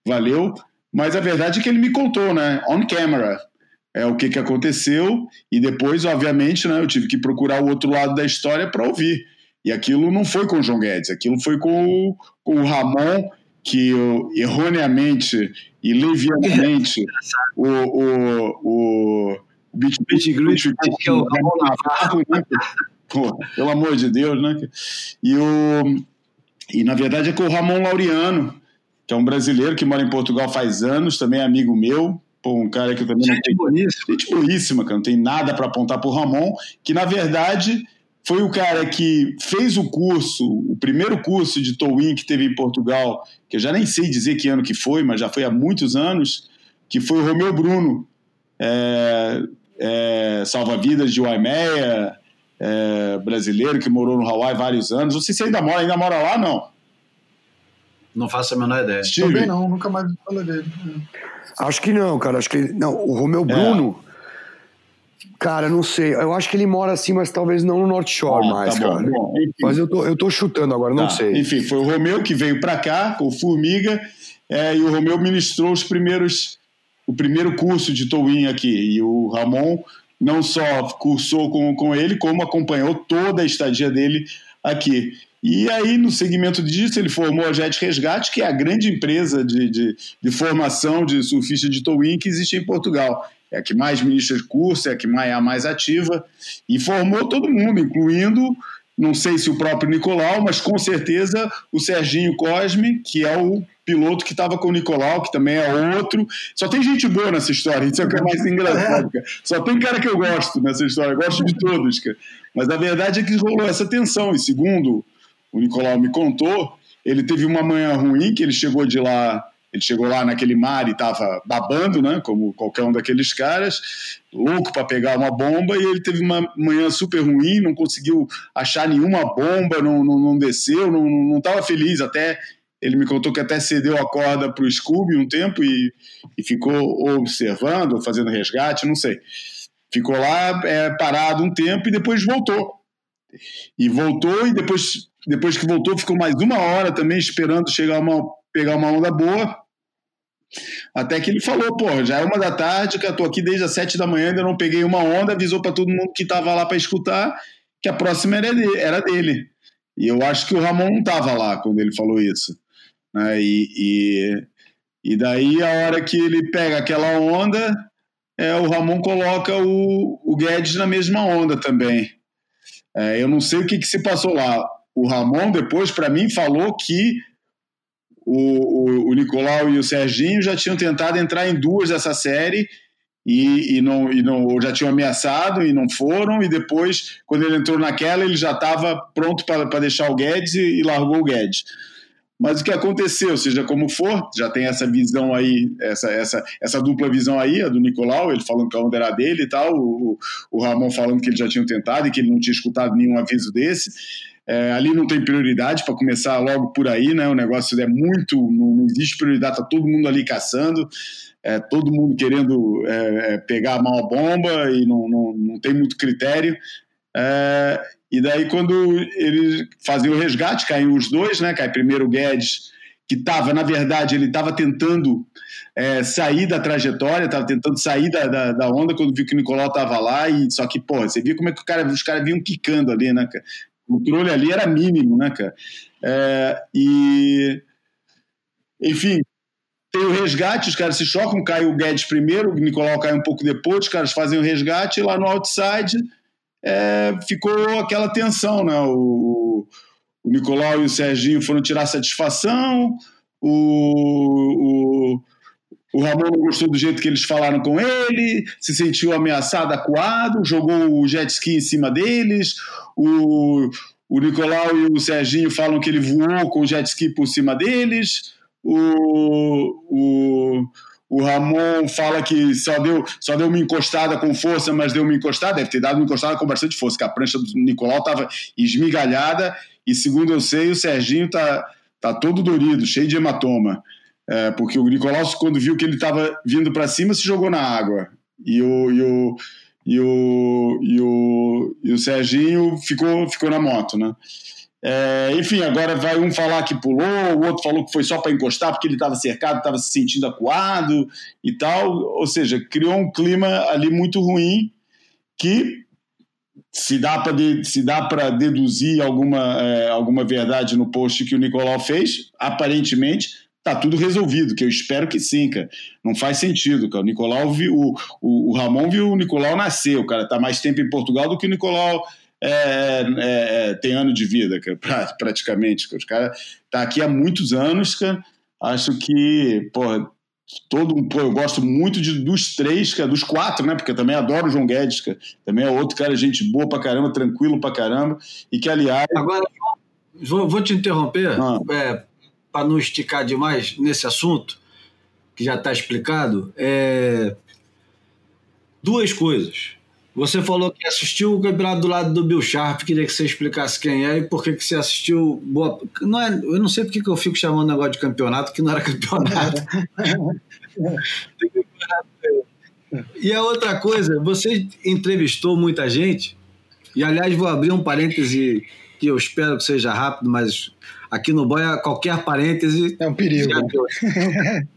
[SPEAKER 2] valeu, mas a verdade é que ele me contou, né, on camera, é o que, que aconteceu, e depois, obviamente, né, eu tive que procurar o outro lado da história para ouvir, e aquilo não foi com o João Guedes, aquilo foi com o, com o Ramon, que erroneamente e levianamente o, o, o Beach, Beach Grit é o Ramon Navarro, né? Pô, pelo amor de Deus, né? E, o, e na verdade é com o Ramon Laureano, que é um brasileiro que mora em Portugal faz anos, também é amigo meu, Pô, um cara que também
[SPEAKER 1] gente
[SPEAKER 2] não tem.
[SPEAKER 1] Boníssima.
[SPEAKER 2] Gente boníssima, cara. Não tem nada para apontar pro Ramon, que na verdade foi o cara que fez o curso, o primeiro curso de towing que teve em Portugal, que eu já nem sei dizer que ano que foi, mas já foi há muitos anos, que foi o Romeu Bruno, é, é, salva-vidas de Waimea, é, brasileiro que morou no Hawaii vários anos. Não sei se ainda mora, ainda mora lá, não.
[SPEAKER 1] Não faço a menor ideia.
[SPEAKER 4] Steve. Também não, nunca mais falei dele.
[SPEAKER 3] Acho que não, cara. Acho que não. O Romeu é. Bruno, cara, não sei. Eu acho que ele mora assim, mas talvez não no North Shore ah, mais, tá bom, cara. Bom, mas eu tô, eu tô chutando agora, tá. não sei.
[SPEAKER 2] Enfim, foi o Romeu que veio para cá com o Formiga é, e o Romeu ministrou os primeiros, o primeiro curso de towing aqui. E o Ramon não só cursou com, com ele, como acompanhou toda a estadia dele aqui. E aí, no segmento disso, ele formou a Jet Resgate, que é a grande empresa de, de, de formação de surfista de towing que existe em Portugal. É a que mais ministra curso, é a que mais, é a mais ativa, e formou todo mundo, incluindo, não sei se o próprio Nicolau, mas com certeza o Serginho Cosme, que é o piloto que estava com o Nicolau, que também é outro. Só tem gente boa nessa história, isso é o que é mais engraçado, cara. Só tem cara que eu gosto nessa história, eu gosto de todos, cara. Mas a verdade é que rolou essa tensão, e segundo o Nicolau me contou, ele teve uma manhã ruim, que ele chegou de lá, ele chegou lá naquele mar e estava babando, né, como qualquer um daqueles caras, louco para pegar uma bomba, e ele teve uma manhã super ruim, não conseguiu achar nenhuma bomba, não, não, não desceu, não estava feliz, até ele me contou que até cedeu a corda para o Scooby um tempo e, e ficou observando, fazendo resgate, não sei. Ficou lá é, parado um tempo e depois voltou. E voltou e depois, depois que voltou ficou mais uma hora também esperando chegar uma, pegar uma onda boa. Até que ele falou, pô, já é uma da tarde, que eu tô aqui desde as sete da manhã, ainda não peguei uma onda, avisou para todo mundo que estava lá para escutar que a próxima era dele, era dele. E eu acho que o Ramon não estava lá quando ele falou isso. Né? E, e, e daí, a hora que ele pega aquela onda, é, o Ramon coloca o, o Guedes na mesma onda também. É, eu não sei o que, que se passou lá. O Ramon, depois, para mim, falou que o, o, o, Nicolau e o Serginho já tinham tentado entrar em duas dessa série e, e, não, e não, já tinham ameaçado e não foram. E depois, quando ele entrou naquela, ele já estava pronto para deixar o Guedes e, e largou o Guedes. Mas o que aconteceu, seja como for, já tem essa visão aí, essa, essa, essa dupla visão aí, a do Nicolau, ele falando que a onda era dele e tal, o, o Ramon falando que ele já tinha tentado e que ele não tinha escutado nenhum aviso desse. É, ali não tem prioridade para começar logo por aí, né? O negócio é muito, não, não existe prioridade, tá todo mundo ali caçando, é, todo mundo querendo é, é pegar a a bomba e não, não, não tem muito critério. É, e daí, quando eles fazem o resgate, caem os dois, né? Cai primeiro o Guedes, que estava, na verdade, ele estava tentando é, sair da trajetória, estava tentando sair da, da, da, onda quando viu que o Nicolau estava lá, e só que, pô, você viu como é que cara, os caras vinham quicando ali, né? O controle ali era mínimo, né, cara? É, e. Enfim, tem o resgate, os caras se chocam, cai o Guedes primeiro, o Nicolau cai um pouco depois, os caras fazem o resgate, e lá no outside é, ficou aquela tensão, né? O, o Nicolau e o Serginho foram tirar satisfação, o, o, o Ramon não gostou do jeito que eles falaram com ele, se sentiu ameaçado, acuado, jogou o jet ski em cima deles, o, o Nicolau e o Serginho falam que ele voou com o jet ski por cima deles, o, o, o Ramon fala que só deu, só deu uma encostada com força, mas deu uma encostada, deve ter dado uma encostada com bastante força, que a prancha do Nicolau estava esmigalhada, e segundo eu sei, o Serginho tá, tá todo dorido, cheio de hematoma. É, porque o Nicolau, quando viu que ele estava vindo para cima, se jogou na água. E o, e o, e o, e o, e o Serginho ficou, ficou na moto, né? É, enfim, agora vai um falar que pulou, o outro falou que foi só para encostar porque ele estava cercado, estava se sentindo acuado e tal. Ou seja, criou um clima ali muito ruim que se dá para se dá para deduzir alguma é, alguma verdade no post que o Nicolau fez, aparentemente tá tudo resolvido, que eu espero que sim, cara. Não faz sentido, cara. O Nicolau viu o, o, o Ramon viu o Nicolau nascer, o cara tá mais tempo em Portugal do que o Nicolau é, é, é, tem ano de vida, cara, praticamente. Os caras tá aqui há muitos anos, cara. Acho que, porra, todo pô, eu gosto muito de, dos três, cara, dos quatro, né? Porque eu também adoro o João Guedes, cara. Também é outro cara, gente boa pra caramba, tranquilo pra caramba. E que, aliás.
[SPEAKER 1] Agora, vou, vou te interromper, ah. é, para não esticar demais nesse assunto, que já está explicado. É... Duas coisas. Você falou que assistiu o campeonato do lado do Bill Sharp, queria que você explicasse quem é e por que, que você assistiu. Boa... Não é, eu não sei por que eu fico chamando negócio de campeonato, que não era campeonato. e a outra coisa, você entrevistou muita gente, e aliás, vou abrir um parêntese que eu espero que seja rápido, mas aqui no Boia, qualquer parêntese.
[SPEAKER 4] É um perigo.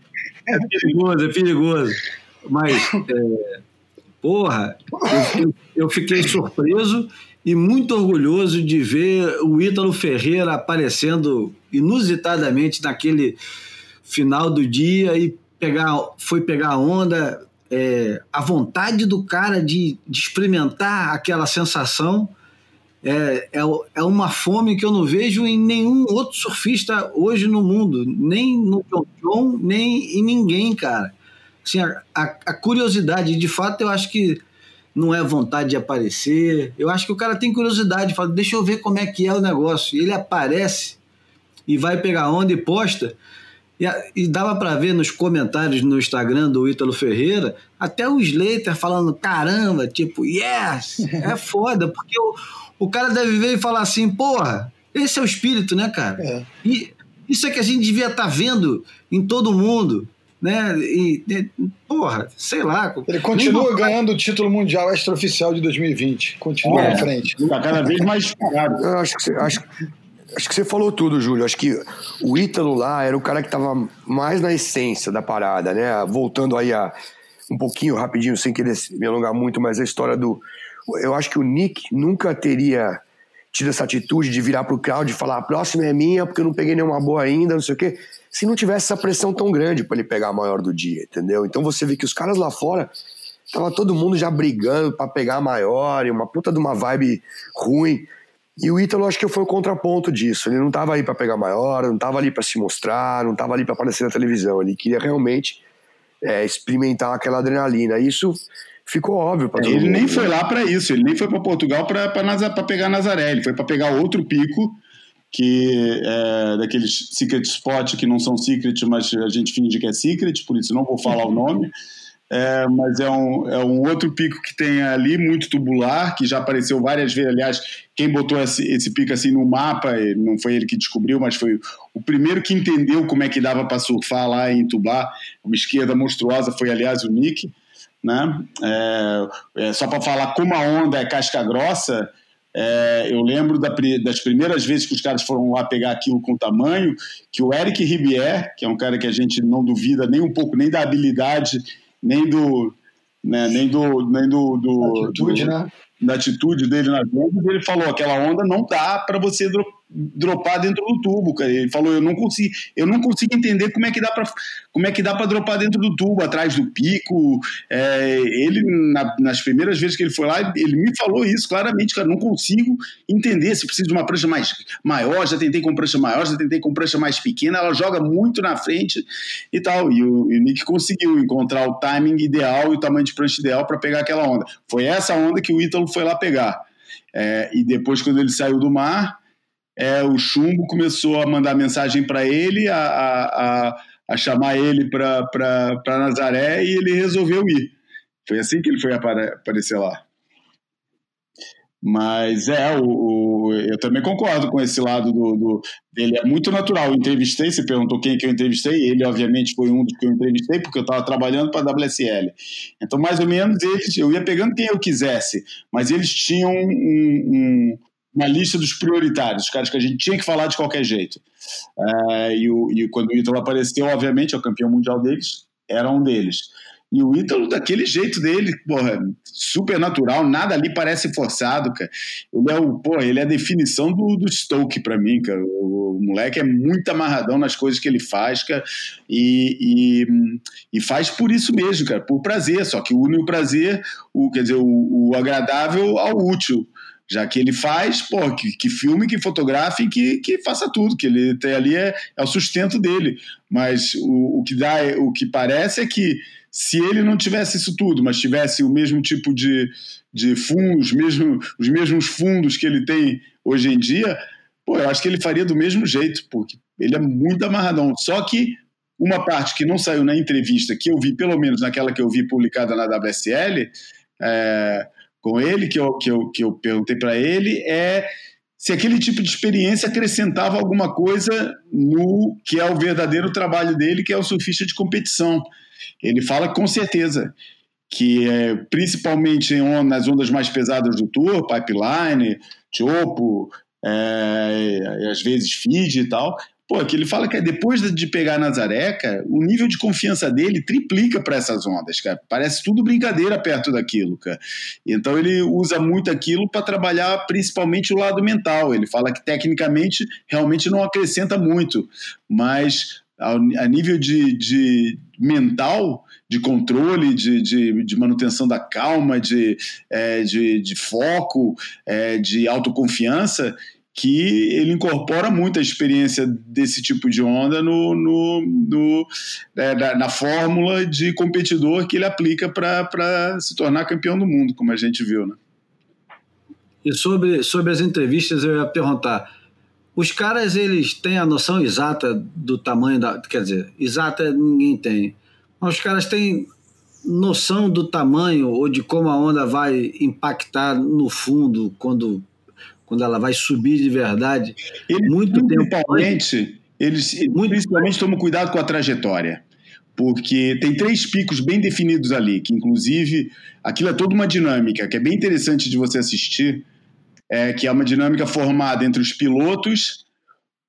[SPEAKER 1] É perigoso, é perigoso. Mas. É Porra, eu, eu fiquei surpreso e muito orgulhoso de ver o Ítalo Ferreira aparecendo inusitadamente naquele final do dia e pegar, foi pegar a onda. É, a vontade do cara de, de experimentar aquela sensação é, é, é, uma fome que eu não vejo em nenhum outro surfista hoje no mundo, nem no John, nem em ninguém, cara assim, a, a, a curiosidade, de fato, eu acho que não é vontade de aparecer. Eu acho que o cara tem curiosidade, fala, deixa eu ver como é que é o negócio. E ele aparece e vai pegar onda e posta. E, e dava para ver nos comentários no Instagram do Ítalo Ferreira, até o Slater falando, caramba, tipo, yes, é foda, porque o, o cara deve ver e falar assim, porra, esse é o espírito, né, cara? É. E isso é que a gente devia estar tá vendo em todo mundo né? E, e, porra, sei lá.
[SPEAKER 4] Ele continua ganhando o título mundial extraoficial de 2020. Continua é, na frente.
[SPEAKER 2] Está cada vez mais parado.
[SPEAKER 3] Eu acho que acho, acho que você falou tudo, Júlio. Acho que o Ítalo lá era o cara que estava mais na essência da parada, né? Voltando aí a um pouquinho rapidinho, sem querer me alongar muito, mas a história do. Eu acho que o Nick nunca teria tido essa atitude de virar pro crowd e falar: a próxima é minha porque eu não peguei nenhuma boa ainda, não sei o quê se não tivesse essa pressão tão grande para ele pegar a maior do dia, entendeu? Então você vê que os caras lá fora tava todo mundo já brigando para pegar a maior e uma puta de uma vibe ruim. E o Ítalo acho que foi o contraponto disso. Ele não tava aí para pegar maior, não tava ali para se mostrar, não tava ali para aparecer na televisão. Ele queria realmente é, experimentar aquela adrenalina. Isso ficou óbvio para
[SPEAKER 2] todo Ele mundo. nem foi lá para isso. Ele nem foi para Portugal para pegar Nazaré. Ele foi para pegar outro pico que é daqueles secret spot que não são secret, mas a gente finge que é secret, por isso não vou falar o nome. É, mas é um, é um outro pico que tem ali, muito tubular, que já apareceu várias vezes. Aliás, quem botou esse, esse pico assim no mapa, não foi ele que descobriu, mas foi o primeiro que entendeu como é que dava para surfar lá em Tubá. Uma esquerda monstruosa foi, aliás, o Nick. Né? É, é só para falar como a onda é casca grossa, é, eu lembro da, das primeiras vezes que os caras foram lá pegar aquilo com tamanho, que o Eric Ribier, que é um cara que a gente não duvida nem um pouco, nem da habilidade, nem do. Né, nem do. Nem do, do,
[SPEAKER 4] atitude,
[SPEAKER 2] do,
[SPEAKER 4] né?
[SPEAKER 2] da atitude dele nas ondas, ele falou: aquela onda não dá para você dropar dentro do tubo, cara. Ele falou: eu não consigo, eu não consigo entender como é que dá para como é que dá para dropar dentro do tubo, atrás do pico. É, ele na, nas primeiras vezes que ele foi lá, ele me falou isso claramente, cara. Não consigo entender se precisa de uma prancha mais maior. Já tentei com prancha maior, já tentei com prancha mais pequena. Ela joga muito na frente e tal. E o, e o Nick conseguiu encontrar o timing ideal e o tamanho de prancha ideal para pegar aquela onda. Foi essa onda que o Ítalo foi lá pegar. É, e depois, quando ele saiu do mar, é, o Chumbo começou a mandar mensagem para ele, a, a, a, chamar ele para Nazaré e ele resolveu ir. Foi assim que ele foi aparecer lá. Mas é, o, o, eu também concordo com esse lado do, do, dele. É muito natural. Eu entrevistei, você perguntou quem que eu entrevistei. Ele, obviamente, foi um dos que eu entrevistei, porque eu estava trabalhando para a WSL. Então, mais ou menos, eles, eu ia pegando quem eu quisesse, mas eles tinham um, um, uma lista dos prioritários, os caras que a gente tinha que falar de qualquer jeito. É, e, o, e quando o Ítalo apareceu, obviamente, é o campeão mundial deles, era um deles. E o Ítalo, daquele jeito dele, porra, super natural, nada ali parece forçado, cara. Ele é, o, porra, ele é a definição do, do Stoke para mim, cara. O, o, moleque é muito amarradão nas coisas que ele faz, cara, e, e, e, faz por isso mesmo, cara, por prazer, só que une o prazer, o, quer dizer, o, o agradável ao útil Já que ele faz, pô, que, que filme, que fotografe, que, que faça tudo, que ele tem ali é, é o sustento dele. Mas o, o que dá, o que parece é que se ele não tivesse isso tudo, mas tivesse o mesmo tipo de, de fundos, mesmo, os mesmos fundos que ele tem hoje em dia, pô, eu acho que ele faria do mesmo jeito, porque ele é muito amarradão. Só que uma parte que não saiu na entrevista, que eu vi, pelo menos naquela que eu vi publicada na WSL, é, com ele, que eu, que eu, que eu perguntei para ele, é se aquele tipo de experiência acrescentava alguma coisa no que é o verdadeiro trabalho dele, que é o surfista de competição. Ele fala com certeza que é, principalmente em, nas ondas mais pesadas do tour, pipeline, chopo, é, às vezes feed e tal, Pô, que ele fala que é depois de pegar Nazaré, cara, o nível de confiança dele triplica para essas ondas, cara. Parece tudo brincadeira perto daquilo, cara. Então ele usa muito aquilo para trabalhar principalmente o lado mental. Ele fala que tecnicamente realmente não acrescenta muito, mas a nível de, de mental, de controle, de, de, de, manutenção da calma, de, é, de, de foco, é, de autoconfiança, que ele incorpora muito a experiência desse tipo de onda no, no, no é, na, fórmula de competidor que ele aplica para se tornar campeão do mundo, como a gente viu. Né?
[SPEAKER 1] E sobre, sobre as entrevistas, eu ia perguntar. Os caras, eles têm a noção exata do tamanho da. Quer dizer, exata ninguém tem. Mas os caras têm noção do tamanho ou de como a onda vai impactar no fundo quando quando ela vai subir de verdade,
[SPEAKER 2] eles, muito principalmente, tempo. Eles muito principalmente tomam cuidado com a trajetória. Porque tem três picos bem definidos ali, que inclusive aquilo é toda uma dinâmica, que é bem interessante de você assistir, é, que é uma dinâmica formada entre os pilotos,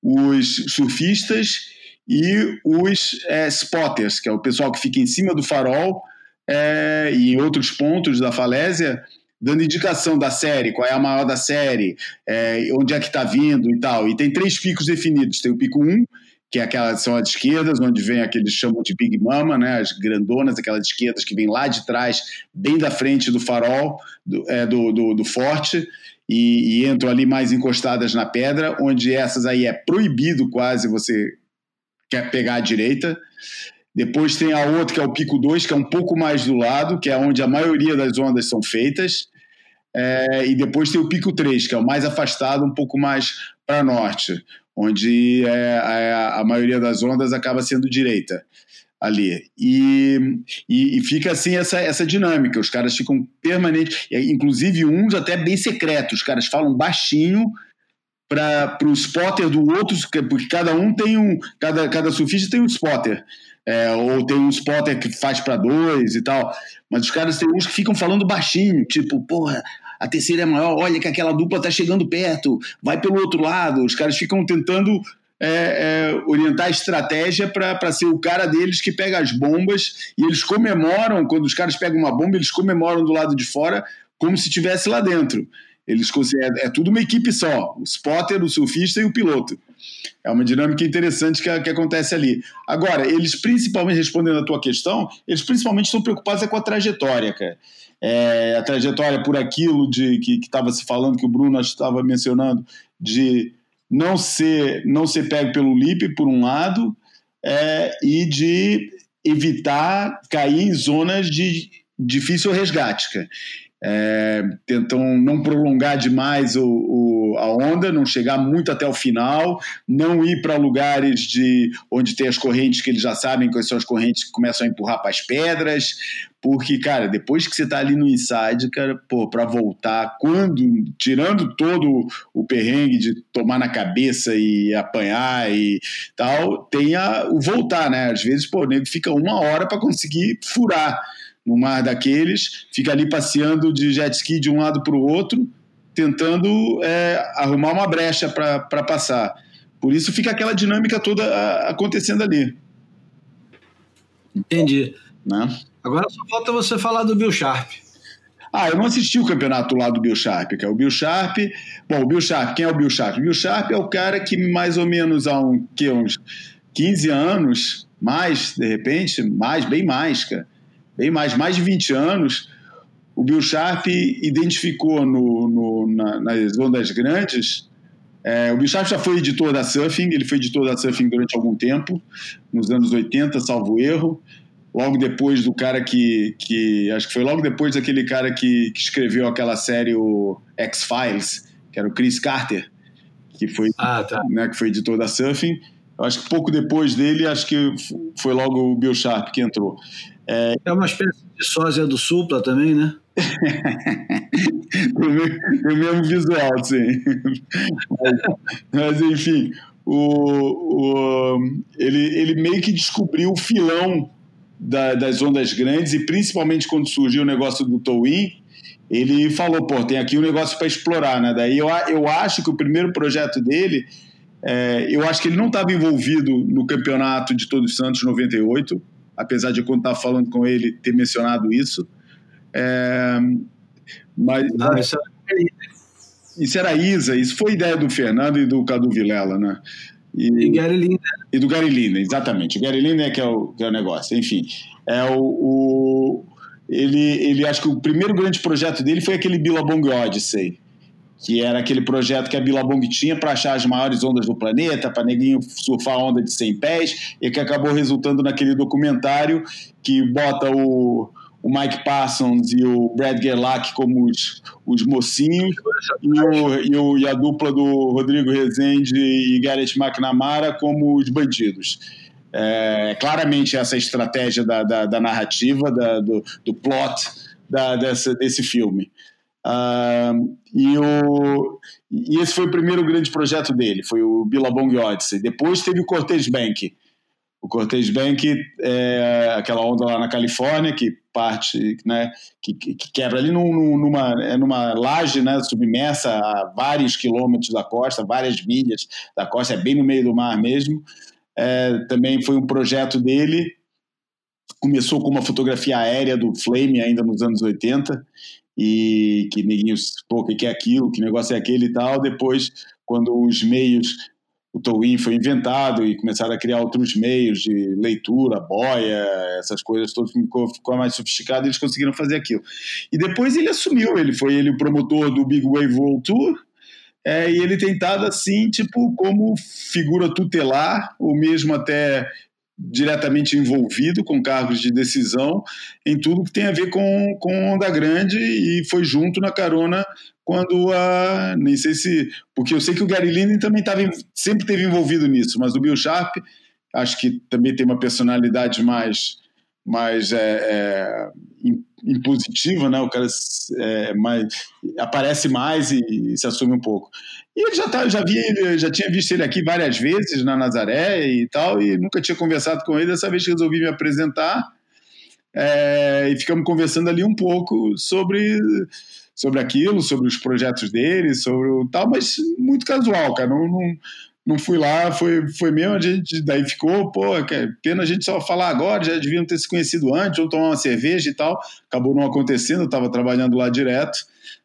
[SPEAKER 2] os surfistas e os é, spotters, que é o pessoal que fica em cima do farol é, e em outros pontos da falésia, dando indicação da série, qual é a maior da série, é, onde é que está vindo e tal. E tem três picos definidos. Tem o pico 1, que é aquelas são as esquerdas, onde vem aqueles chamam de Big Mama, né, as grandonas, aquelas esquerdas que vêm lá de trás, bem da frente do farol, do, é, do, do, do forte, e, e, entram ali mais encostadas na pedra, onde essas aí é proibido quase você quer pegar à direita. Depois tem a outra, que é o Pico 2, que é um pouco mais do lado, que é onde a maioria das ondas são feitas. É, e depois tem o Pico 3, que é o mais afastado, um pouco mais para norte, onde é, a, a, maioria das ondas acaba sendo direita ali. E, e, e, fica assim essa, essa dinâmica. Os caras ficam permanentes, inclusive uns até bem secretos. Os caras falam baixinho para o spotter do outro, porque cada um tem um. Cada, cada surfista tem um spotter é, ou tem um spotter que faz para dois e tal. Mas os caras tem uns que ficam falando baixinho, tipo, porra, a terceira é maior, olha que aquela dupla tá chegando perto, vai pelo outro lado. Os caras ficam tentando é, é, orientar a estratégia para ser o cara deles que pega as bombas e eles comemoram, quando os caras pegam uma bomba, eles comemoram do lado de fora como se estivesse lá dentro. Eles é, é tudo uma equipe só, o spotter, o surfista e o piloto. É uma dinâmica interessante que, que acontece ali. Agora, eles principalmente, respondendo a tua questão, eles principalmente estão preocupados é com a trajetória, cara. É, a trajetória por aquilo de que estava se falando, que o Bruno estava mencionando, de não ser, não ser pego pelo LIP, por um lado, é, e de evitar cair em zonas de difícil resgate. É, tentam não prolongar demais o, o, a onda, não chegar muito até o final, não ir para lugares de onde tem as correntes que eles já sabem quais são as correntes que começam a empurrar para as pedras, porque, cara, depois que você está ali no inside, cara, pô, para voltar, quando, tirando todo o perrengue de tomar na cabeça e apanhar e tal, tem a, o voltar, né? Às vezes, pô, o nego fica uma hora para conseguir furar no mar daqueles, fica ali passeando de jet ski de um lado para o outro, tentando é, arrumar uma brecha para passar. Por isso fica aquela dinâmica toda acontecendo ali.
[SPEAKER 1] Entendi. Né? Agora só falta você falar do Bill Sharp.
[SPEAKER 2] Ah, eu não assisti o campeonato lá do Bill Sharp, que é o Bill Sharp. Bom, o Bill Sharp, quem é o Bill Sharp? O Bill Sharp é o cara que mais ou menos há um, que, uns 15 anos, mais, de repente, mais, bem mais, cara bem mais, mais de 20 anos, o Bill Sharp identificou no, no na, nas ondas grandes. É, o Bill Sharp já foi editor da Surfing, ele foi editor da Surfing durante algum tempo, nos anos 80, salvo erro. Logo depois do cara que. que acho que foi logo depois daquele cara que, que escreveu aquela série, o X-Files, que era o Chris Carter, que foi, ah, tá. né, que foi editor da Surfing. Eu acho que pouco depois dele, acho que foi logo o Bill Sharp que entrou.
[SPEAKER 1] É, é uma espécie de sósia do Supla também, né?
[SPEAKER 2] o, mesmo visual, sim. Mas, mas enfim, o, o, ele, ele meio que descobriu o filão da, das ondas grandes e principalmente quando surgiu o negócio do Towin, ele falou, pô, tem aqui um negócio para explorar, né? Daí eu, eu acho que o primeiro projeto dele, é, eu acho que ele não estava envolvido no campeonato de Todos Santos 98, apesar de quando estava falando com ele ter mencionado isso. É, mas,
[SPEAKER 1] não, isso, era...
[SPEAKER 2] isso era Isa, isso foi ideia do Fernando e do Cadu Vilela, né?
[SPEAKER 1] E, e Gary Linder.
[SPEAKER 2] E do Gary Linder, exatamente. O Gary Linder é que é o, que é o negócio. Enfim, é o, o, ele, ele acho que o primeiro grande projeto dele foi aquele Billabong Odyssey, que era aquele projeto que a Billabong tinha para achar as maiores ondas do planeta, para neguinho surfar a onda de 100 pés, e que acabou resultando naquele documentário que bota o, o Mike Parsons e o Brad Gerlach como os, os mocinhos e, o, e, o, e, a dupla do Rodrigo Rezende e Gareth McNamara como os bandidos. É, claramente essa estratégia da, da, da narrativa, da, do, do plot da, dessa, desse filme. Uh, e, o, e esse foi o primeiro grande projeto dele, foi o Billabong Odyssey. Depois teve o Cortez Bank. O Cortez Bank é aquela onda lá na Califórnia que parte, né, que, que quebra ali num, numa, é numa laje né, submersa a vários quilômetros da costa, várias milhas da costa, é bem no meio do mar mesmo. É, também foi um projeto dele. Começou com uma fotografia aérea do Flame ainda nos anos 80 e que ninguém, pô, o que é aquilo, que negócio é aquele e tal. Depois, quando os meios, o Towin foi inventado e começaram a criar outros meios de leitura, boia, essas coisas todas ficou, ficou mais sofisticado, eles conseguiram fazer aquilo. E depois ele assumiu, ele foi ele o promotor do Big Wave World Tour, é, e ele tentado assim, tipo, como figura tutelar, ou mesmo até diretamente envolvido com cargos de decisão em tudo que tem a ver com, com Onda Grande e foi junto na carona quando a. Nem sei se. Porque eu sei que o Gary Linden também tava, sempre teve envolvido nisso, mas o Bill Sharp acho que também tem uma personalidade mais, mais é, é, impositiva, né? O cara é, mais, aparece mais e, e, se assume um pouco. E ele já tá, já vi já tinha visto ele aqui várias vezes na Nazaré e tal, e nunca tinha conversado com ele. Dessa vez resolvi me apresentar é, e ficamos conversando ali um pouco sobre sobre aquilo, sobre os projetos dele, sobre o tal, mas muito casual, cara. Não, não, não fui lá, foi, foi mesmo, a gente daí ficou, pô, que pena a gente só falar agora, já deviam ter se conhecido antes, ou tomar uma cerveja e tal. Acabou não acontecendo, estava trabalhando lá direto,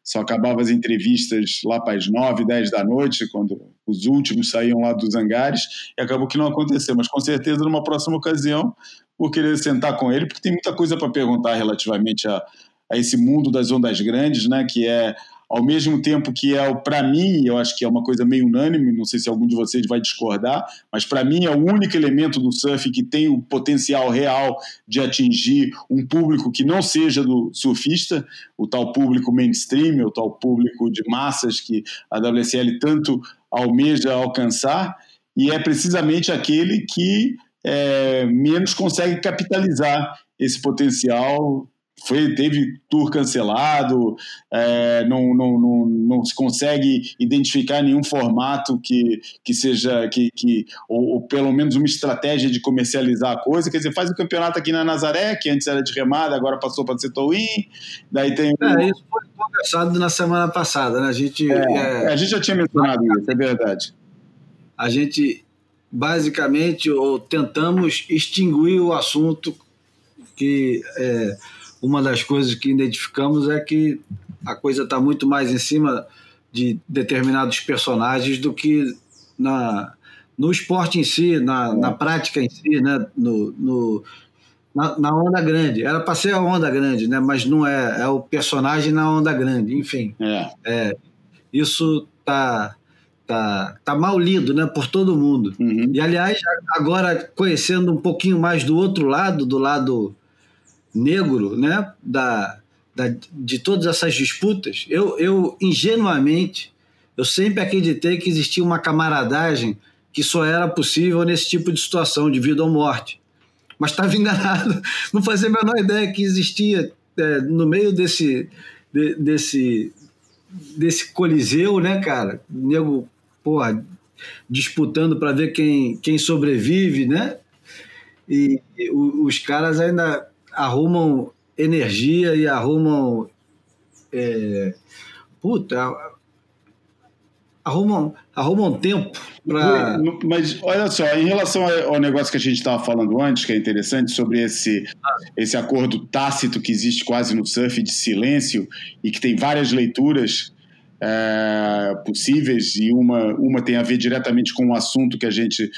[SPEAKER 2] só acabava as entrevistas lá para as nove, dez da noite, quando os últimos saíam lá dos hangares, e acabou que não aconteceu, mas com certeza numa próxima ocasião vou querer sentar com ele, porque tem muita coisa para perguntar relativamente a, a esse mundo das ondas grandes, né, que é ao mesmo tempo que é, para mim, eu acho que é uma coisa meio unânime, não sei se algum de vocês vai discordar, mas para mim é o único elemento do surf que tem o potencial real de atingir um público que não seja do surfista, o tal público mainstream, o tal público de massas que a WSL tanto almeja alcançar, e é precisamente aquele que é, menos consegue capitalizar esse potencial foi, teve tour cancelado, é, não, não, não, não se consegue identificar nenhum formato que, que seja, que, que ou, ou, pelo menos uma estratégia de comercializar a coisa. Quer dizer, faz o campeonato aqui na Nazaré, que antes era de remada, agora passou para ser Towin, daí tem...
[SPEAKER 1] É, isso foi conversado na semana passada, né? A gente... É,
[SPEAKER 2] é, a gente já tinha mencionado isso, é verdade.
[SPEAKER 1] A gente, basicamente, ou tentamos extinguir o assunto que... É, uma das coisas que identificamos é que a coisa está muito mais em cima de determinados personagens do que na, no esporte em si, na, na prática em si, né? no, no na, na onda grande. Era para ser a onda grande, né? Mas não é. É o personagem na onda grande. Enfim.
[SPEAKER 2] É.
[SPEAKER 1] é isso tá, tá, tá mal lido, né? Por todo mundo.
[SPEAKER 2] Uhum.
[SPEAKER 1] E aliás, agora conhecendo um pouquinho mais do outro lado, do lado negro, né? Da, da, de todas essas disputas, eu, eu ingenuamente eu sempre acreditei que existia uma camaradagem que só era possível nesse tipo de situação, de vida ou morte mas estava enganado. Não fazia a menor ideia que existia é, no meio desse, de, desse, desse coliseu, né, cara? Nego, porra, disputando para ver quem, quem sobrevive, né? E, e os caras ainda arrumam energia e arrumam. É, puta, arrumam, arrumam tempo para.
[SPEAKER 2] Mas olha só, em relação ao negócio que a gente estava falando antes, que é interessante, sobre esse, esse acordo tácito que existe quase no surf de silêncio e que tem várias leituras é, possíveis, e uma, uma tem a ver diretamente com o assunto que a gente.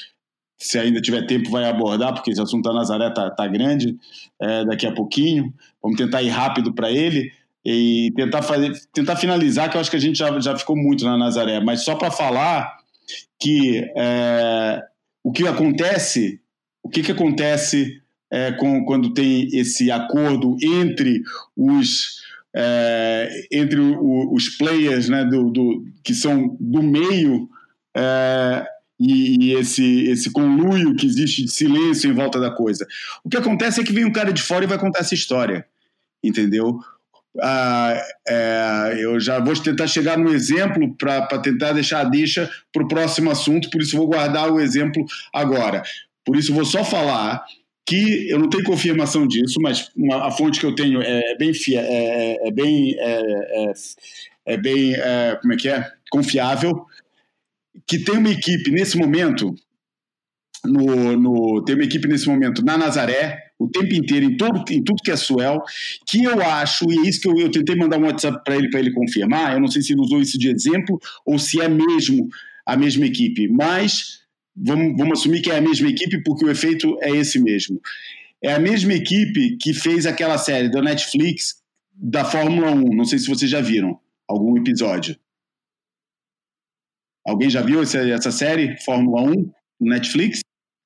[SPEAKER 2] Se ainda tiver tempo, vai abordar, porque esse assunto da Nazaré tá, tá grande é, daqui a pouquinho. Vamos tentar ir rápido para ele e tentar fazer, tentar finalizar, que eu acho que a gente já, já ficou muito na Nazaré, mas só para falar que é, o que acontece, o que, que acontece é, com, quando tem esse acordo entre os é, entre o, os players né, do, do, que são do meio é, e, esse, esse conluio que existe de silêncio em volta da coisa. O que acontece é que vem um cara de fora e vai contar essa história, entendeu? Ah, é, eu já vou tentar chegar no exemplo para tentar deixar a deixa para o próximo assunto, por isso vou guardar o exemplo agora. Por isso vou só falar que eu não tenho confirmação disso, mas uma, a fonte que eu tenho é bem fia, é, é, é bem é, é, é bem é, como é que é confiável, que tem uma equipe nesse momento no, no tem uma equipe nesse momento na Nazaré o tempo inteiro, em, todo, em tudo que é Suel, que eu acho, e é isso que eu, eu tentei mandar um WhatsApp para ele, para ele confirmar, eu não sei se ele usou isso de exemplo ou se é mesmo a mesma equipe, mas vamos, vamos assumir que é a mesma equipe porque o efeito é esse mesmo. É a mesma equipe que fez aquela série da Netflix da Fórmula 1, não sei se vocês já viram algum episódio. Alguém já viu essa, essa série, Fórmula 1, no Netflix?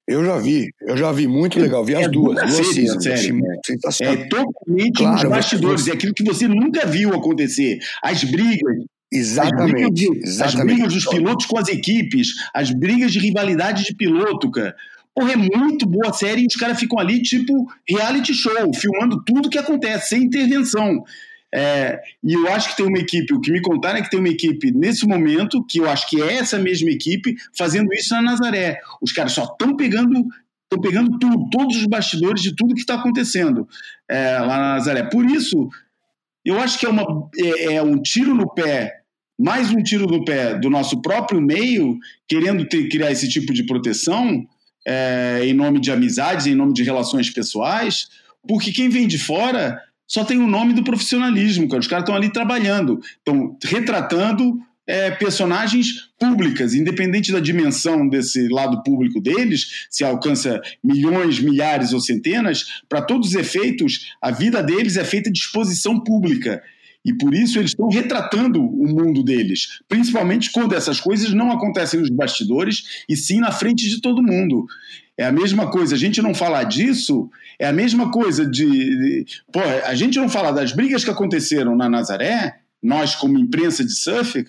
[SPEAKER 3] Eu já vi, eu já vi, muito é, legal. Vi as é duas, duas seasons,
[SPEAKER 2] série, é, é totalmente claro, nos bastidores, é aquilo que você nunca viu acontecer. As brigas.
[SPEAKER 3] Exatamente. As brigas,
[SPEAKER 2] exatamente. As brigas dos pilotos com as equipes, as brigas de rivalidade de piloto, cara. Porra, é muito boa a série e os caras ficam ali, tipo, reality show, filmando tudo que acontece, sem intervenção. É, e eu acho que tem uma equipe, o que me contaram é que tem uma equipe nesse momento, que eu acho que é essa mesma equipe, fazendo isso na Nazaré. Os caras só estão pegando estão pegando tudo, todos os bastidores de tudo que está acontecendo é, lá na Nazaré. Por isso, eu acho que é, uma, é, é, um tiro no pé, mais um tiro no pé do nosso próprio meio, querendo ter, criar esse tipo de proteção é, em nome de amizades, em nome de relações pessoais, porque quem vem de fora só tem o nome do profissionalismo, cara. Os caras estão ali trabalhando, estão retratando é, personagens públicas, independente da dimensão desse lado público deles, se alcança milhões, milhares ou centenas, para todos os efeitos, a vida deles é feita de exposição pública. E por isso eles estão retratando o mundo deles, principalmente quando essas coisas não acontecem nos bastidores e sim na frente de todo mundo. É a mesma coisa, a gente não falar disso é a mesma coisa de, de. Pô, a gente não falar das brigas que aconteceram na Nazaré, nós como imprensa de surf,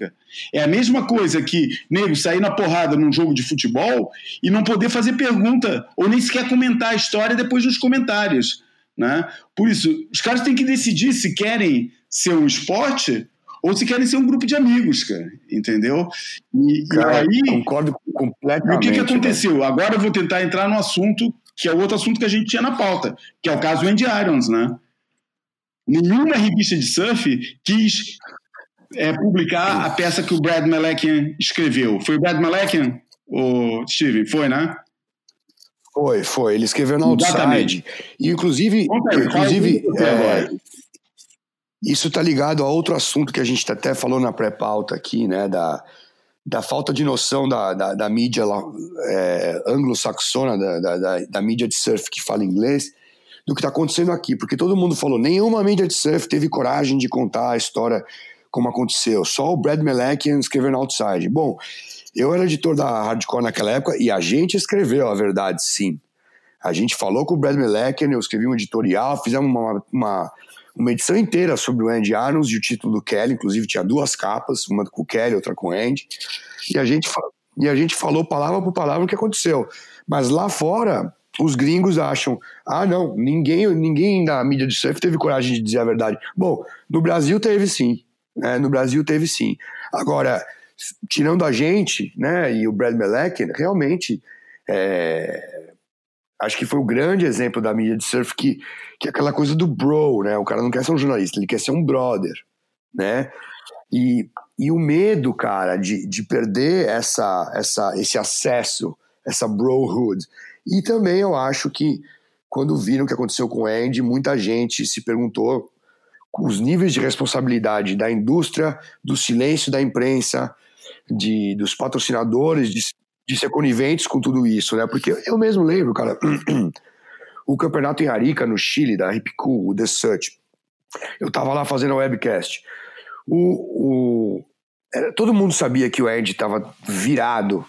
[SPEAKER 2] é a mesma coisa que nego sair na porrada num jogo de futebol e não poder fazer pergunta ou nem sequer comentar a história depois nos comentários. Né? Por isso, os caras têm que decidir se querem ser um esporte ou se querem ser um grupo de amigos, cara, entendeu?
[SPEAKER 3] E, cara, e aí, concordo completamente.
[SPEAKER 2] E o que, que aconteceu? Agora eu vou tentar entrar no assunto que é o outro assunto que a gente tinha na pauta, que é o caso Andy Irons, né? Nenhuma revista de surf quis é, publicar a peça que o Brad Melekian escreveu. Foi o Brad Melekian, o Steve? Foi, né?
[SPEAKER 3] Foi, foi. Ele escreveu no Outside. E, inclusive, aí, inclusive é, isso está ligado a outro assunto que a gente até falou na pré-pauta aqui, né? Da, da falta de noção da, da, da mídia é, anglo-saxona, da, da, da, mídia de surf que fala inglês, do que está acontecendo aqui, porque todo mundo falou, nenhuma mídia de surf teve coragem de contar a história como aconteceu, só o Brad Melekian escrevendo Outside. Bom, eu era editor da Hardcore naquela época e a gente escreveu a verdade, sim. A gente falou com o Brad Melekian, eu escrevi um editorial, fizemos uma, uma, uma edição inteira sobre o Andy Arons e o título do Kelly, inclusive tinha duas capas, uma com o Kelly, outra com o Andy, e a gente, e a gente falou palavra por palavra o que aconteceu. Mas lá fora, os gringos acham, ah, não, ninguém, ninguém na mídia de surf teve coragem de dizer a verdade. Bom, no Brasil teve sim, né? no Brasil teve sim. Agora, tirando a gente, né, e o Brad Melekin, realmente, é, acho que foi o grande exemplo da mídia de surf que, que é aquela coisa do bro, né, o cara não quer ser um jornalista, ele quer ser um brother, né, e, e o medo, cara, de, de perder essa, essa, esse acesso, essa brohood, e também eu acho que quando viram o que aconteceu com o Andy, muita gente se perguntou os níveis de responsabilidade da indústria, do silêncio da imprensa, de, dos patrocinadores, de, de ser coniventes com tudo isso, né? Porque eu mesmo lembro, cara, o campeonato em Arica, no Chile, da Hip Cool, o The Search. Eu tava lá fazendo a webcast. O, o, era, todo mundo sabia que o Ed tava virado,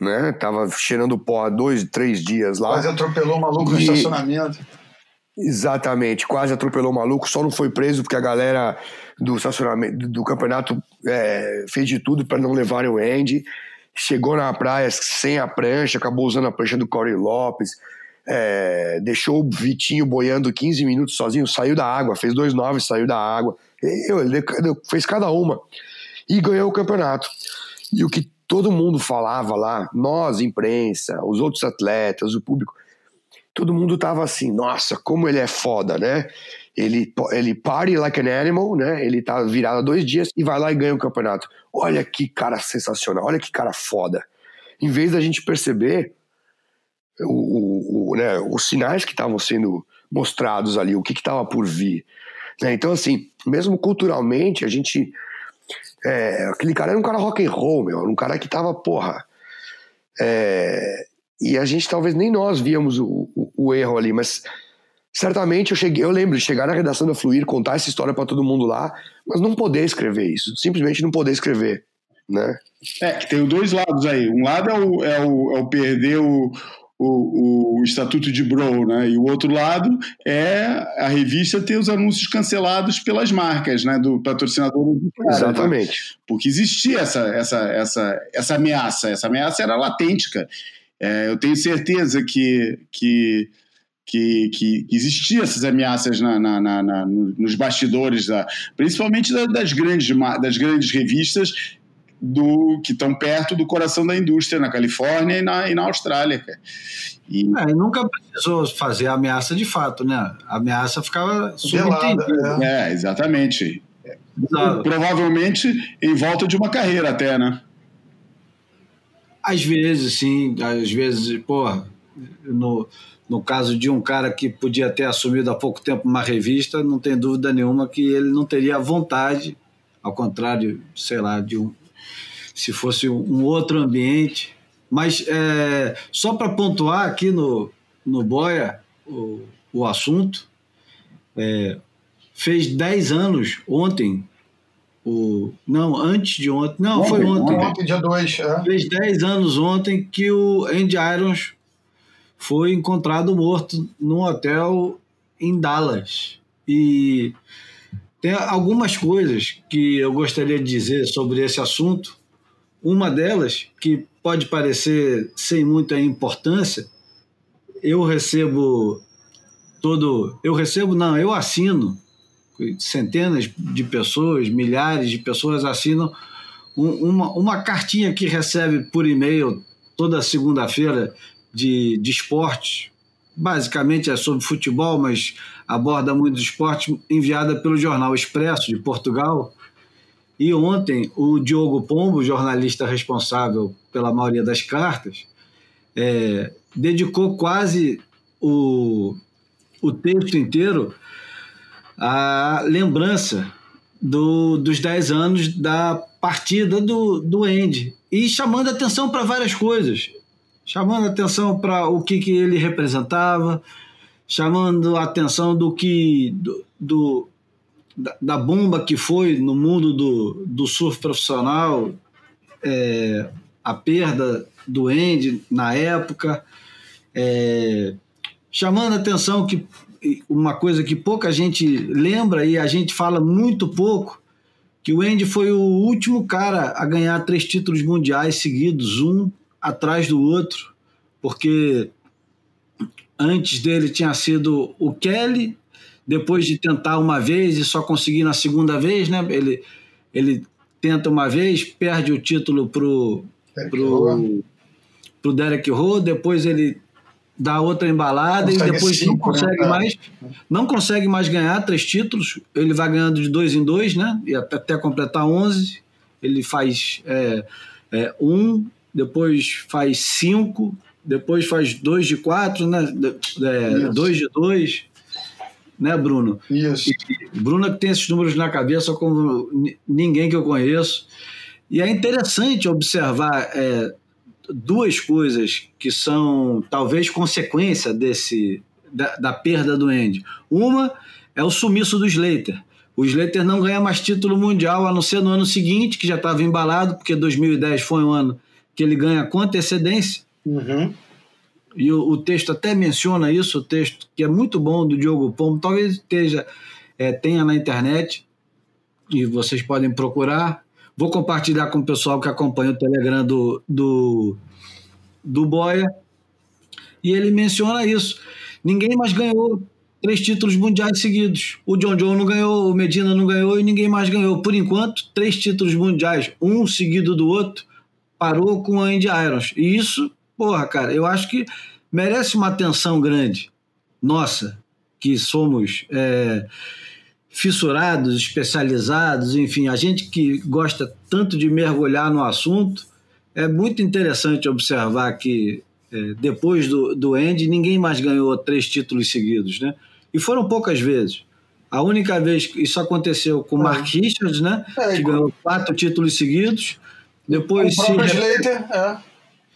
[SPEAKER 3] né? Tava cheirando pó há dois, três dias lá.
[SPEAKER 4] Quase atropelou o maluco e... no estacionamento.
[SPEAKER 3] Exatamente, quase atropelou o maluco, só não foi preso porque a galera do estacionamento do campeonato é, fez de tudo para não levarem o Andy. Chegou na praia sem a prancha, acabou usando a prancha do Corey Lopes, é, deixou o Vitinho boiando 15 minutos sozinho, saiu da água, fez dois nove, saiu da água. Ele fez cada uma e ganhou o campeonato. E o que todo mundo falava lá, nós, imprensa, os outros atletas, o público, todo mundo tava assim, nossa, como ele é foda, né? Ele, ele party like an animal, né? Ele tá virado há dois dias e vai lá e ganha o campeonato. Olha que cara sensacional, olha que cara foda. Em vez da gente perceber o, o, o né, os sinais que estavam sendo mostrados ali, o que estava por vir. Né? Então, assim, mesmo culturalmente, a gente. É, aquele cara era um cara rock and roll, meu, um cara que tava, porra. É, e a gente talvez nem nós víamos o, o, o, erro ali, mas certamente eu cheguei, eu lembro de chegar na redação da Fluir, contar essa história para todo mundo lá, mas não poder escrever isso, simplesmente não poder escrever, né?
[SPEAKER 2] É, tem dois lados aí. Um lado é o, é o, é o perder o, o, o, Estatuto de Bro, né? E o outro lado é a revista ter os anúncios cancelados pelas marcas, né? Do patrocinador do
[SPEAKER 3] cara, Exatamente. Né?
[SPEAKER 2] Porque existia essa, essa, essa, essa ameaça. Essa ameaça era latente, cara. É, eu tenho certeza que, que, que, que existiam essas ameaças na, na, na, na nos bastidores, da, principalmente das, grandes, das grandes revistas do que estão perto do coração da indústria na Califórnia e na, e na Austrália.
[SPEAKER 1] E... É, nunca precisou fazer ameaça de fato, né? A ameaça ficava subentendida.
[SPEAKER 2] É. é, exatamente. Exato. Provavelmente em volta de uma carreira até, né?
[SPEAKER 1] Às vezes, sim. Às vezes, porra, no, no caso de um cara que podia ter assumido há pouco tempo uma revista, não tem dúvida nenhuma que ele não teria vontade, ao contrário, sei lá, de um, se fosse um outro ambiente. Mas é, só para pontuar aqui no, no Boia o, o assunto, é, fez 10 anos ontem o, não, antes de ontem. Não, ontem, foi ontem.
[SPEAKER 4] Ontem, dia 2. É.
[SPEAKER 1] Fez 10 anos ontem que o Andy Irons foi encontrado morto num hotel em Dallas. E tem algumas coisas que eu gostaria de dizer sobre esse assunto. Uma delas, que pode parecer sem muita importância, eu recebo todo. Eu recebo, não, eu assino centenas de pessoas, milhares de pessoas assinam um, uma, uma cartinha que recebe por e-mail toda segunda-feira de, de esportes. Basicamente é sobre futebol, mas aborda muito esporte, enviada pelo jornal Expresso de Portugal. E ontem o Diogo Pombo, jornalista responsável pela maioria das cartas, é, dedicou quase o, o texto inteiro a lembrança do, dos 10 anos da partida do, do Andy e chamando atenção para várias coisas, chamando atenção para o que, que ele representava, chamando a atenção do que do, do da, da, bomba que foi no mundo do, do surf profissional, é, a perda do Andy na época, é, chamando atenção que uma coisa que pouca gente lembra e a gente fala muito pouco, que o Andy foi o último cara a ganhar três títulos mundiais seguidos, um atrás do outro, porque antes dele tinha sido o Kelly, depois de tentar uma vez e só conseguir na segunda vez, né? Ele, ele tenta uma vez, perde o título pro, pro, pro Derek Rowe, depois ele dá outra embalada consegue e depois cinco, não consegue né? mais não consegue mais ganhar três títulos ele vai ganhando de dois em dois né e até, até completar 11 ele faz é, é, um depois faz cinco depois faz dois de quatro né? É, dois de dois né Bruno?
[SPEAKER 4] Isso.
[SPEAKER 1] E, Bruno que tem esses números na cabeça como ninguém que eu conheço. E é interessante observar é, duas coisas que são talvez consequência desse da, da, perda do Andy. Uma é o sumiço do Slater. O Slater não ganha mais título mundial a não ser no ano seguinte, que já estava embalado, porque 2010 foi um ano que ele ganha com antecedência.
[SPEAKER 4] Uhum.
[SPEAKER 1] E o, o, texto até menciona isso, o texto que é muito bom do Diogo Pombo, talvez esteja, é, tenha na internet, e vocês podem procurar. Vou compartilhar com o pessoal que acompanha o Telegram do, do, do Boia. E ele menciona isso. Ninguém mais ganhou três títulos mundiais seguidos. O John John não ganhou, o Medina não ganhou e ninguém mais ganhou. Por enquanto, três títulos mundiais, um seguido do outro, parou com a Indy Irons. E isso, porra, cara, eu acho que merece uma atenção grande. Nossa, que somos. É, fissurados, especializados, enfim, a gente que gosta tanto de mergulhar no assunto, é muito interessante observar que é, depois do, do Andy, ninguém mais ganhou três títulos seguidos, né? E foram poucas vezes. A única vez que isso aconteceu com o é. Mark Richards, né? É, que ganhou quatro títulos seguidos. Depois
[SPEAKER 4] o se repete, Slater, é.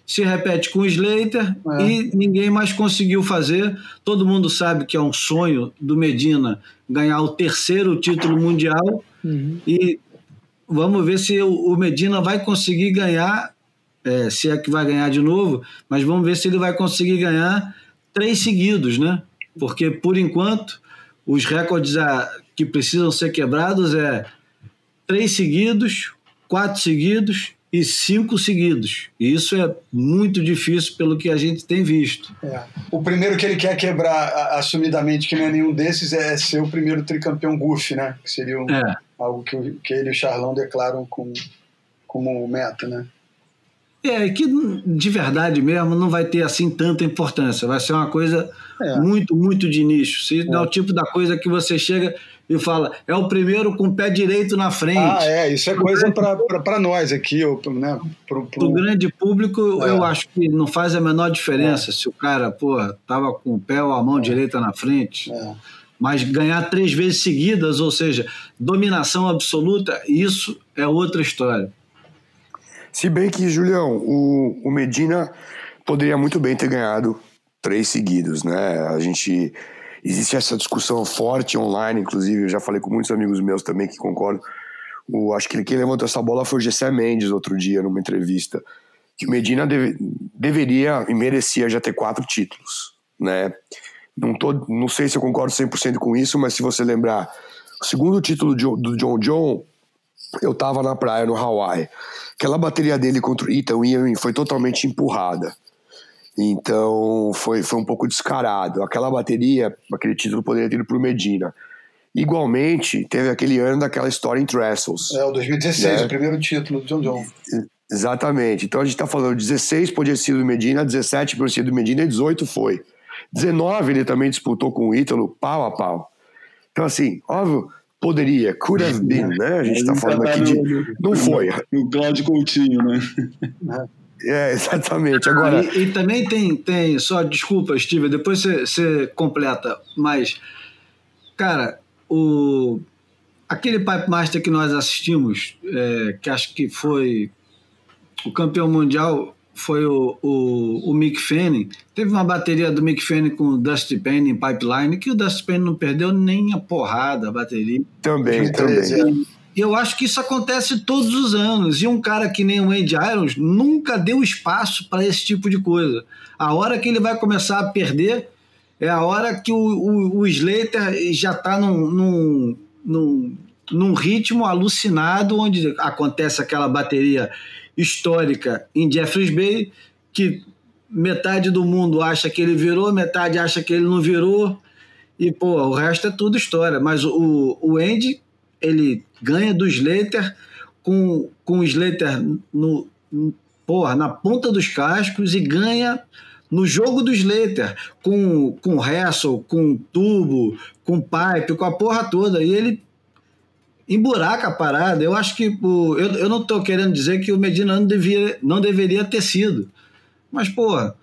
[SPEAKER 1] se repete com o Slater é. e ninguém mais conseguiu fazer. Todo mundo sabe que é um sonho do Medina ganhar o terceiro título mundial uhum. e vamos ver se o Medina vai conseguir ganhar, é, se é que vai ganhar de novo, mas vamos ver se ele vai conseguir ganhar três seguidos, né? Porque por enquanto os recordes a, que precisam ser quebrados é três seguidos, quatro seguidos e cinco seguidos. E isso é muito difícil pelo que a gente tem visto.
[SPEAKER 4] É. O primeiro que ele quer quebrar assumidamente, que não é nenhum desses, é ser o primeiro tricampeão Goofy, né? Que seria um, é. algo que, que ele e o Charlão declaram como, como meta, né?
[SPEAKER 1] É, que de verdade mesmo não vai ter assim tanta importância. Vai ser uma coisa é. muito, muito de nicho. Se é. é o tipo da coisa que você chega e fala, é o primeiro com o pé direito na frente. Ah,
[SPEAKER 4] é, isso é coisa para nós aqui, né?
[SPEAKER 1] Pro, pro... pro grande público, é. eu acho que não faz a menor diferença é. se o cara, porra, tava com o pé ou a mão é. direita na frente.
[SPEAKER 4] É.
[SPEAKER 1] Mas ganhar três vezes seguidas, ou seja, dominação absoluta, isso é outra história.
[SPEAKER 3] Se bem que, Julião, o, o Medina poderia muito bem ter ganhado três seguidos, né? A gente existe essa discussão forte online, inclusive, eu já falei com muitos amigos meus também que concordam. O, acho que quem levantou essa bola foi o Gessé Mendes outro dia, numa entrevista, que o Medina deve, deveria e merecia já ter quatro títulos, né? Não, tô, não sei se eu concordo 100% com isso, mas se você lembrar, o segundo título do John John, eu tava na praia no Hawaii. Aquela bateria dele contra o Ethan foi totalmente empurrada. Então foi, foi um pouco descarado. Aquela bateria, aquele título poderia ter ido pro Medina. Igualmente, teve aquele ano daquela história em Trestles.
[SPEAKER 4] É, o 2016, né? o primeiro título do John John.
[SPEAKER 3] Exatamente. Então a gente está falando 16 podia ser do Medina, 17 podia ser do Medina e 18 foi. 19 ele também disputou com o Ítalo pau a pau. Então, assim, óbvio, poderia, could have been, né? A gente está falando aqui de. Não foi.
[SPEAKER 2] O Cláudio Coutinho, né?
[SPEAKER 3] É. É, exatamente. Agora...
[SPEAKER 1] E, e, também tem, tem, só desculpa, Steve, depois você completa, mas, cara, o, aquele Pipe Master que nós assistimos, é, que acho que foi o campeão mundial, foi o, o, o Mick Fanning. Teve uma bateria do Mick Fanning com o Dusty Payne em Pipeline, que o Dusty Payne não perdeu nem a porrada a bateria.
[SPEAKER 3] Também, também.
[SPEAKER 1] Eu acho que isso acontece todos os anos. E um cara que nem o Andy Irons nunca deu espaço para esse tipo de coisa. A hora que ele vai começar a perder é a hora que o, o, o Slater já está num, num, num, num ritmo alucinado, onde acontece aquela bateria histórica em Jeffreys Bay, que metade do mundo acha que ele virou, metade acha que ele não virou, e pô, o resto é tudo história. Mas o, o Andy, ele ganha do Slater com, com o Slater no, no, porra, na ponta dos cascos e ganha no jogo do Slater, com, com wrestle, com tubo, com pipe, com a porra toda. E ele emburaca a parada. Eu acho que o, eu, eu não estou querendo dizer que o Medina não, devia, não deveria ter sido. Mas, porra,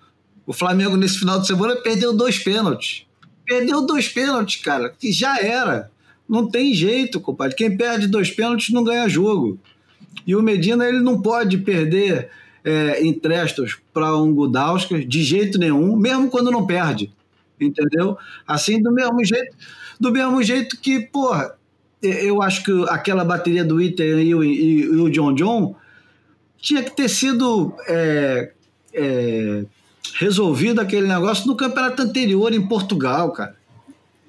[SPEAKER 1] o Flamengo nesse final de semana perdeu dois pênaltis. Perdeu dois pênaltis, cara, que já era. Não tem jeito, compadre. Quem perde dois pênaltis não ganha jogo. E o Medina ele não pode perder é, entrestos para um Gudauskas de jeito nenhum, mesmo quando não perde. Entendeu? Assim, do mesmo jeito, do mesmo jeito que, porra, eu acho que aquela bateria do Iter e, e, e, o John John tinha que ter sido é, é, resolvido aquele negócio no campeonato anterior em Portugal, cara.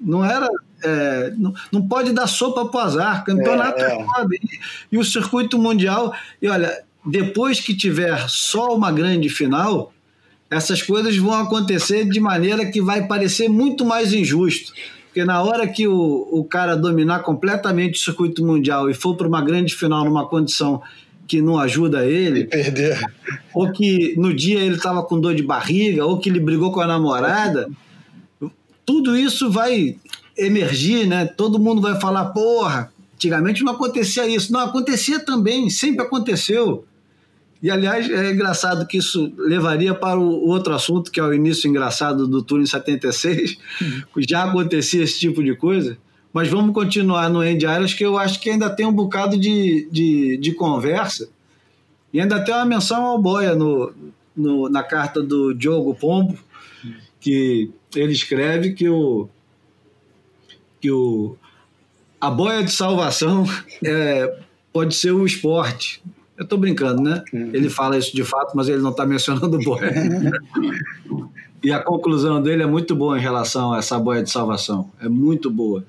[SPEAKER 1] Não era. É, não, não, pode dar sopa para o azar. Campeonato é, é. E, e o circuito mundial. E olha, depois que tiver só uma grande final, essas coisas vão acontecer de maneira que vai parecer muito mais injusto. Porque na hora que o, o cara dominar completamente o circuito mundial e for para uma grande final numa condição que não ajuda ele.
[SPEAKER 4] Perder.
[SPEAKER 1] Ou que no dia ele estava com dor de barriga, ou que ele brigou com a namorada. Tudo isso vai emergir, né? Todo mundo vai falar, porra, antigamente não acontecia isso. Não, acontecia também, sempre aconteceu. E, aliás, é engraçado que isso levaria para o outro assunto, que é o início engraçado do Tour em 76. Já acontecia esse tipo de coisa. Mas vamos continuar no End Irons, que eu acho que ainda tem um bocado de, de, de conversa. E ainda tem uma menção ao Boia no, no, na carta do Diogo Pombo, que ele escreve que o, que o, a boia de salvação é, pode ser o esporte. Eu estou brincando, né? Uhum. Ele fala isso de fato, mas ele não está mencionando o boia. e a conclusão dele é muito boa em relação a essa boia de salvação. É muito boa.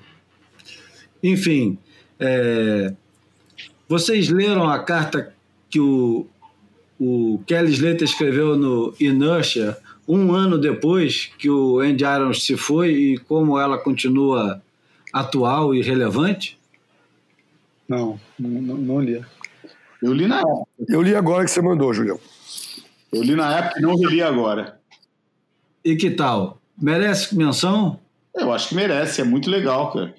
[SPEAKER 1] Enfim, é... vocês leram a carta que o, o Kelly Slater escreveu no Inertia um ano depois que o Andy Irons se foi e como ela continua atual e relevante?
[SPEAKER 4] Não, não, não li.
[SPEAKER 2] Eu li na época.
[SPEAKER 3] Eu li agora que você mandou, Julião.
[SPEAKER 2] Eu li na época e não reli agora.
[SPEAKER 1] E que tal? Merece menção?
[SPEAKER 2] Eu acho que merece, é muito legal, cara.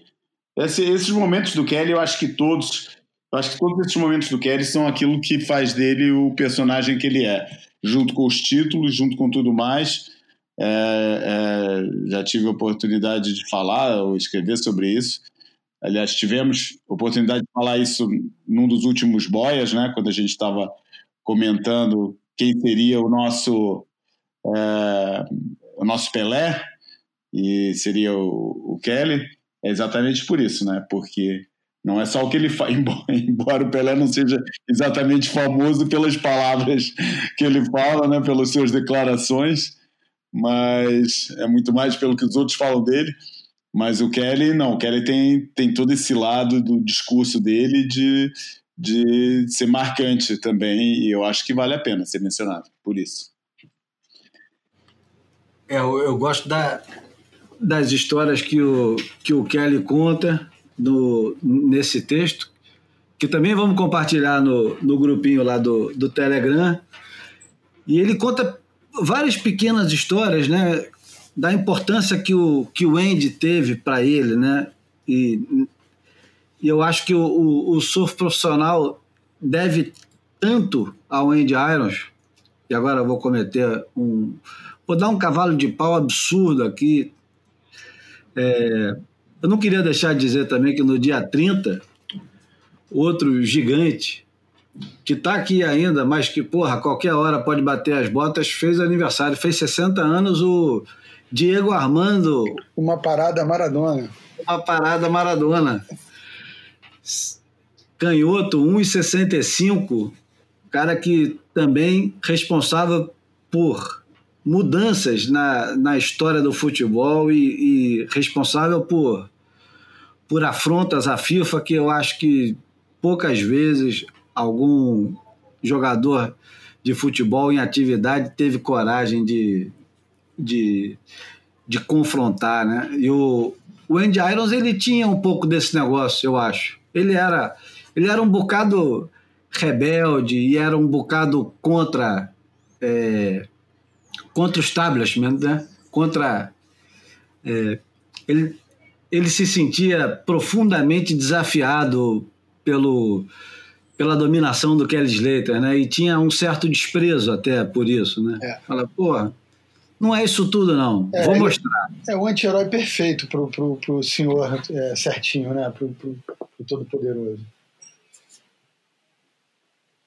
[SPEAKER 2] Esse, esses momentos do Kelly, eu acho que todos. Eu acho que todos esses momentos do Kelly são aquilo que faz dele o personagem que ele é. Junto com os títulos, junto com tudo mais. É, é, já tive oportunidade de falar ou escrever sobre isso. Aliás, tivemos oportunidade de falar isso num dos últimos boias, né, quando a gente estava comentando quem seria o nosso é, o nosso Pelé e seria o, o, Kelly. É exatamente por isso, né? Porque não é só o que ele faz, embora o Pelé não seja exatamente famoso pelas palavras que ele fala, né, pelas suas declarações, mas é muito mais pelo que os outros falam dele. Mas o Kelly, não, o Kelly tem, tem todo esse lado do discurso dele de, de ser marcante também, e eu acho que vale a pena ser mencionado, por isso.
[SPEAKER 1] É, eu, eu gosto da, das histórias que o, que o Kelly conta no, nesse texto, que também vamos compartilhar no, no grupinho lá do, do Telegram. E ele conta várias pequenas histórias, né? da importância que o, que o Andy teve para ele, né? E, e, eu acho que o, o, o, surf profissional deve tanto ao Andy Irons, e agora eu vou cometer um. Vou dar um cavalo de pau absurdo aqui. É, eu não queria deixar de dizer também que no dia 30, outro gigante, que está aqui ainda, mas que, porra, qualquer hora pode bater as botas, fez aniversário, fez 60 anos o Diego Armando.
[SPEAKER 4] Uma parada Maradona.
[SPEAKER 1] Uma parada Maradona. Canhoto, 1,65. Cara que também responsável por mudanças na, na história do futebol e, e responsável por, por afrontas à FIFA que eu acho que poucas vezes algum jogador de futebol em atividade teve coragem de, de, de confrontar, né? E o, o Andy Irons, ele tinha um pouco desse negócio, eu acho. Ele era, ele era um bocado rebelde e era um bocado contra é, contra o establishment, né? Contra é, ele, ele se sentia profundamente desafiado pelo pela dominação do Kelly Slater, né? E tinha um certo desprezo até por isso, né? É. Fala, porra, não é isso tudo, não. É, Vou mostrar.
[SPEAKER 4] É o anti-herói perfeito pro, pro, pro senhor é, certinho, né? Pro, pro, pro Todo-Poderoso.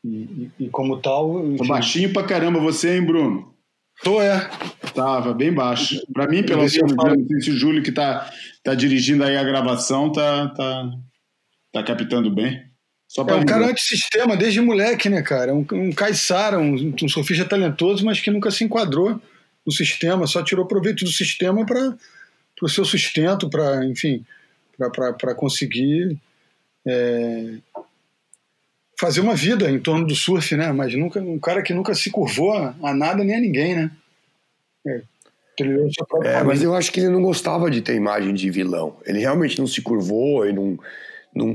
[SPEAKER 4] E, e, e, como tal.
[SPEAKER 2] Enfim... baixinho pra caramba você, hein, Bruno?
[SPEAKER 4] Tô, é.
[SPEAKER 2] Tava bem baixo. Para mim, pelo menos, falo... não sei se o Júlio que tá, tá dirigindo aí a gravação tá, tá, tá captando bem.
[SPEAKER 4] Só é um cara antissistema desde moleque, né, cara? Um, um caiçara, um, um surfista talentoso, mas que nunca se enquadrou no sistema, só tirou proveito do sistema para o seu sustento, para, enfim, para conseguir é, fazer uma vida em torno do surf, né? Mas nunca um cara que nunca se curvou a nada nem a ninguém, né?
[SPEAKER 3] É, é mas eu acho que ele não gostava de ter imagem de vilão. Ele realmente não se curvou e não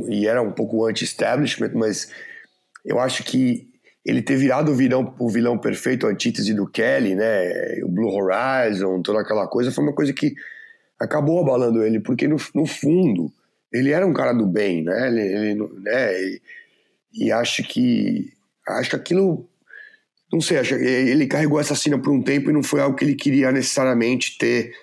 [SPEAKER 3] e era um pouco anti-establishment, mas eu acho que ele ter virado o vilão, o vilão perfeito, a antítese do Kelly, né, o Blue Horizon, toda aquela coisa, foi uma coisa que acabou abalando ele, porque no, no fundo ele era um cara do bem, né, ele, ele né, e, e, acho que acho que aquilo não sei, acho, ele carregou essa cena por um tempo e não foi algo que ele queria necessariamente ter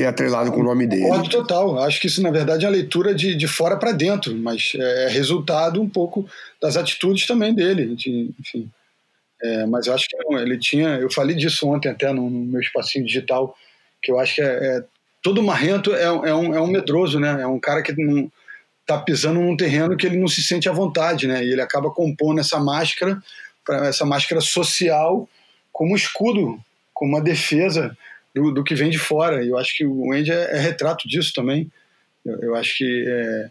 [SPEAKER 3] ter atrelado com o nome dele.
[SPEAKER 4] Concordo total. Acho que isso, na verdade, é a leitura de, de fora para dentro, mas é resultado um pouco das atitudes também dele. De, enfim. É, mas eu acho que não, ele tinha. Eu falei disso ontem até no, no meu espacinho digital, que eu acho que é, é todo marrento é, é, um, é um medroso, né? É um cara que não tá pisando num terreno que ele não se sente à vontade, né? E ele acaba compondo essa máscara, essa máscara social, como escudo, como uma defesa do, do que vem de fora. E eu acho que o Andy é, é retrato disso também. Eu, eu acho que é,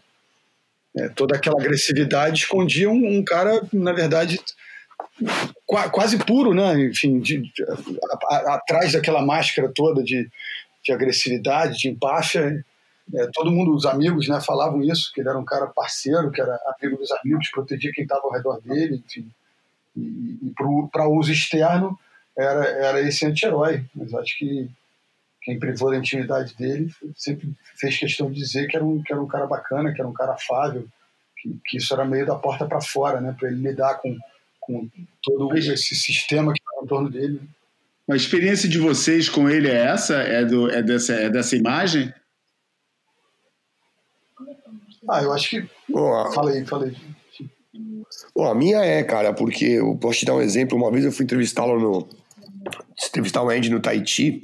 [SPEAKER 4] é, toda aquela agressividade escondia um, um cara, na verdade, quase puro, né? Enfim, de, de, a, a, atrás daquela máscara toda de, de agressividade, de empáfia. É, todo mundo, os amigos, né, falavam isso, que ele era um cara parceiro, que era amigo dos amigos, protegia quem estava ao redor dele, enfim. E, e para uso externo, era, era esse anti-herói. Mas acho que quem privou da intimidade dele sempre fez questão de dizer que era um, que era um cara bacana, que era um cara afável, que, que isso era meio da porta para fora, né? Para ele lidar com, com todo esse sistema que está em torno dele.
[SPEAKER 2] A experiência de vocês com ele é essa? É, do, é, dessa, é dessa imagem?
[SPEAKER 4] Ah, eu acho que. Boa. Falei, falei.
[SPEAKER 3] Bom, a minha é, cara, porque eu posso te dar um exemplo. Uma vez eu fui entrevistá-lo no, entrevistar o Andy no Tahiti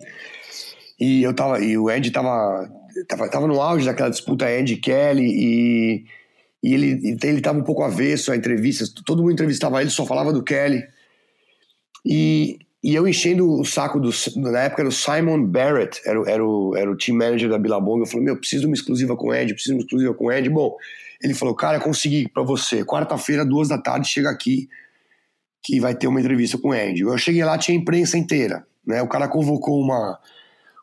[SPEAKER 3] e eu tava e o Andy tava tava, tava no auge daquela disputa Andy Kelly e, e ele ele tava um pouco avesso a entrevistas, todo mundo entrevistava ele, só falava do Kelly. E, e eu enchendo o saco do na época era o Simon Barrett, era, era, o, era o team manager da Billabong, eu falei: "Meu, preciso de uma exclusiva com o Andy, preciso de uma exclusiva com o Andy". Bom, ele falou: "Cara, consegui para você. Quarta-feira, duas da tarde, chega aqui que vai ter uma entrevista com o Andy. Eu cheguei lá, tinha a imprensa inteira. Né? O cara convocou uma,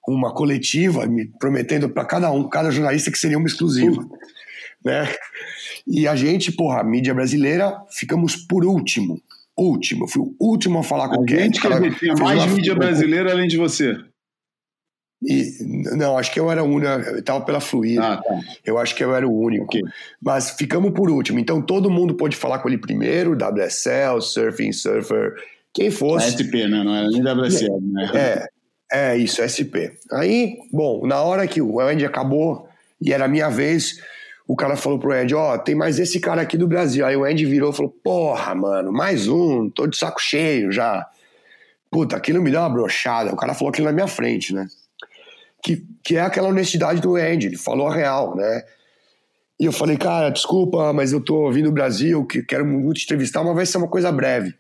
[SPEAKER 3] uma coletiva, me prometendo para cada um, cada jornalista, que seria uma exclusiva. Né? E a gente, porra, a mídia brasileira, ficamos por último. Último. Eu fui o último a falar com
[SPEAKER 2] o gente quer dizer, tinha mais mídia brasileira além de você.
[SPEAKER 3] E, não, acho que eu era o único, eu estava pela Fluir. Ah, tá. Eu acho que eu era o único. Okay. Mas ficamos por último. Então todo mundo pôde falar com ele primeiro, WSL, Surfing, Surfer, quem fosse.
[SPEAKER 2] SP, né? Não era nem WSL, né?
[SPEAKER 3] É, é isso, SP. Aí, bom, na hora que o Andy acabou e era a minha vez, o cara falou pro Andy, ó, oh, tem mais esse cara aqui do Brasil. Aí o Andy virou e falou, porra, mano, mais um, tô de saco cheio já. Puta, aquilo me deu uma brochada. O cara falou aquilo na minha frente, né? Que, que é aquela honestidade do Andy, ele falou a real, né? E eu falei, cara, desculpa, mas eu tô vindo do Brasil, que quero muito te entrevistar, mas vai ser uma coisa breve.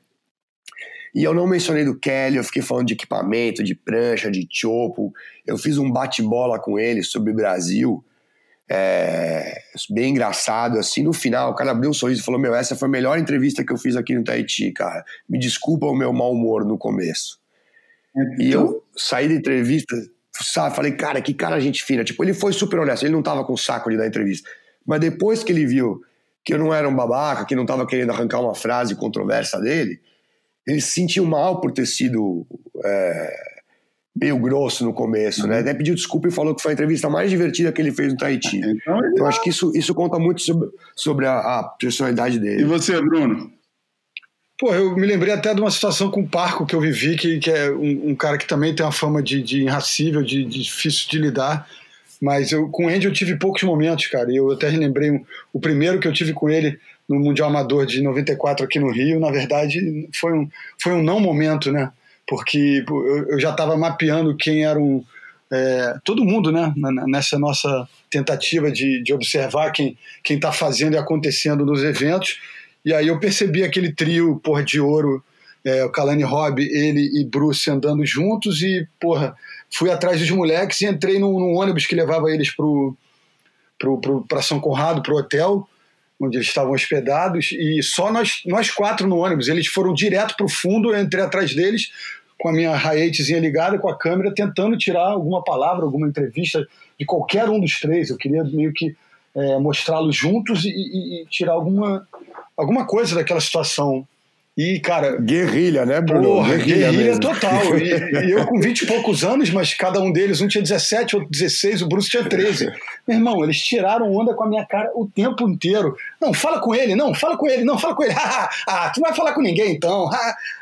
[SPEAKER 3] E eu não mencionei do Kelly, eu fiquei falando de equipamento, de prancha, de chopo. Eu fiz um bate-bola com ele sobre o Brasil, é, bem engraçado, assim. No final, o cara abriu um sorriso e falou: Meu, essa foi a melhor entrevista que eu fiz aqui no Tahiti, cara. Me desculpa o meu mau humor no começo. E eu saí da entrevista, sabe, falei, cara, que cara gente fina. Tipo, ele foi super honesto, ele não tava com saco de dar entrevista. Mas depois que ele viu que eu não era um babaca, que não tava querendo arrancar uma frase controversa dele, ele se sentiu mal por ter sido é, meio grosso no começo, né? uhum. né? Até pediu desculpa e falou que foi a entrevista mais divertida que ele fez no Tahiti. Então, então acho que isso, isso conta muito sobre, sobre a, a, personalidade dele.
[SPEAKER 2] E você, Bruno?
[SPEAKER 4] Pô, eu me lembrei até de uma situação com o Parco que eu vivi, que, que é um, um cara que também tem uma fama de, de irracível, de, de difícil de lidar. Mas eu, com o Andy eu tive poucos momentos, cara. E eu até relembrei um, o primeiro que eu tive com ele no Mundial Amador de 94 aqui no Rio, na verdade, foi um, foi um não momento, né? Porque eu, eu já estava mapeando quem era um. É, todo mundo, né? Nessa nossa tentativa de, de observar quem está fazendo e acontecendo nos eventos. E aí eu percebi aquele trio, porra, de ouro, é, o Kalani Robb, ele e Bruce andando juntos e, porra, fui atrás dos moleques e entrei num, num ônibus que levava eles pro, pro, pro, para São Conrado, pro hotel onde eles estavam hospedados, e só nós, nós quatro no ônibus. Eles foram direto para o fundo, eu entrei atrás deles com a minha raietezinha ligada, com a câmera, tentando tirar alguma palavra, alguma entrevista de qualquer um dos três. Eu queria meio que é, mostrá-los juntos e, e, e, tirar alguma, alguma coisa daquela situação e, cara.
[SPEAKER 3] Guerrilha, né, Bruno?
[SPEAKER 4] Porra, guerrilha, guerrilha total. E, e, eu com 20 e poucos anos, mas cada um deles, um tinha 17, outro 16, o Bruce tinha 13. Meu irmão, eles tiraram onda com a minha cara o tempo inteiro. Não, fala com ele, não, fala com ele, não, fala com ele. ah, tu não vai falar com ninguém então.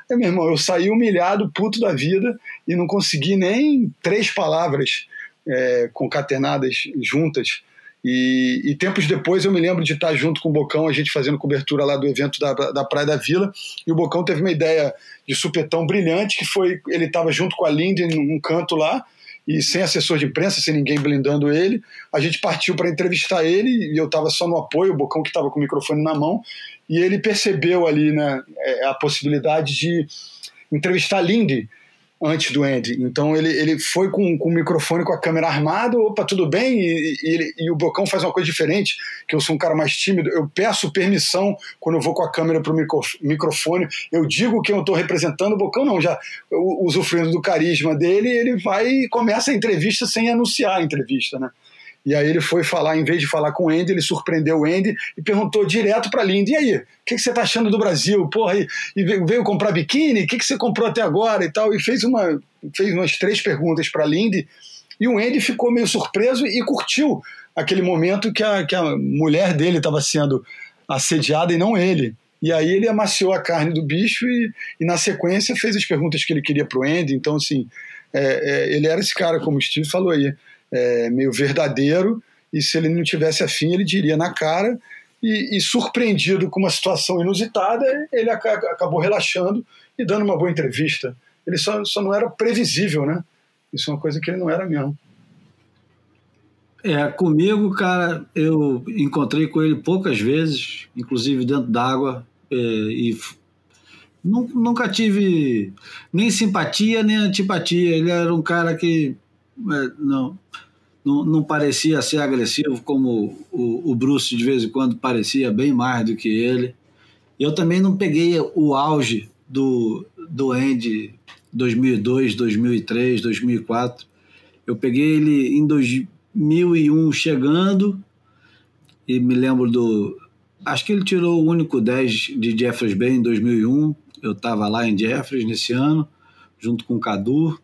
[SPEAKER 4] meu irmão, eu saí humilhado, puto da vida, e não consegui nem três palavras é, concatenadas juntas e, e, tempos depois eu me lembro de estar junto com o Bocão, a gente fazendo cobertura lá do evento da, da Praia da Vila, e o Bocão teve uma ideia de supetão brilhante, que foi, ele estava junto com a Lindy num canto lá, e sem assessor de imprensa, sem ninguém blindando ele, a gente partiu para entrevistar ele, e eu estava só no apoio, o Bocão que estava com o microfone na mão, e ele percebeu ali né, é, a possibilidade de entrevistar a Lindy, antes do Andy. Então ele, ele foi com, com o microfone, com a câmera armada, opa, tudo bem? E, e, e, o Bocão faz uma coisa diferente, que eu sou um cara mais tímido, eu peço permissão quando eu vou com a câmera para o micro, microfone, eu digo que eu estou representando, o Bocão não, já usufruindo do carisma dele, ele vai e começa a entrevista sem anunciar a entrevista, né? E aí ele foi falar, em vez de falar com o Andy, ele surpreendeu o Andy e perguntou direto para a Lindy: e aí, o que, que, você está achando do Brasil? Porra, e, e veio comprar biquíni? O que, que, você comprou até agora e tal? E fez, uma, fez umas três perguntas para Lindy e o Andy ficou meio surpreso e curtiu aquele momento que a, que a mulher dele estava sendo assediada e não ele. E aí ele amaciou a carne do bicho e, e na sequência fez as perguntas que ele queria para o Andy. Então, assim, é, é, ele era esse cara, como o Steve falou aí é, meio verdadeiro, e se ele não tivesse afim, ele diria na cara. E, e, surpreendido com uma situação inusitada, ele acabou relaxando e dando uma boa entrevista. Ele só, só não era previsível, né? Isso é uma coisa que ele não era mesmo.
[SPEAKER 1] É, comigo, cara, eu encontrei com ele poucas vezes, inclusive dentro d'água, é, e nunca tive nem simpatia nem antipatia. Ele era um cara que não, não, não, parecia ser agressivo como o, o, Bruce de vez em quando parecia bem mais do que ele. Eu também não peguei o auge do, do Andy 2002, 2003, 2004. Eu peguei ele em 2001 chegando e me lembro do. Acho que ele tirou o único 10 de Jeffers Bay em 2001. Eu estava lá em Jeffers nesse ano, junto com o Cadu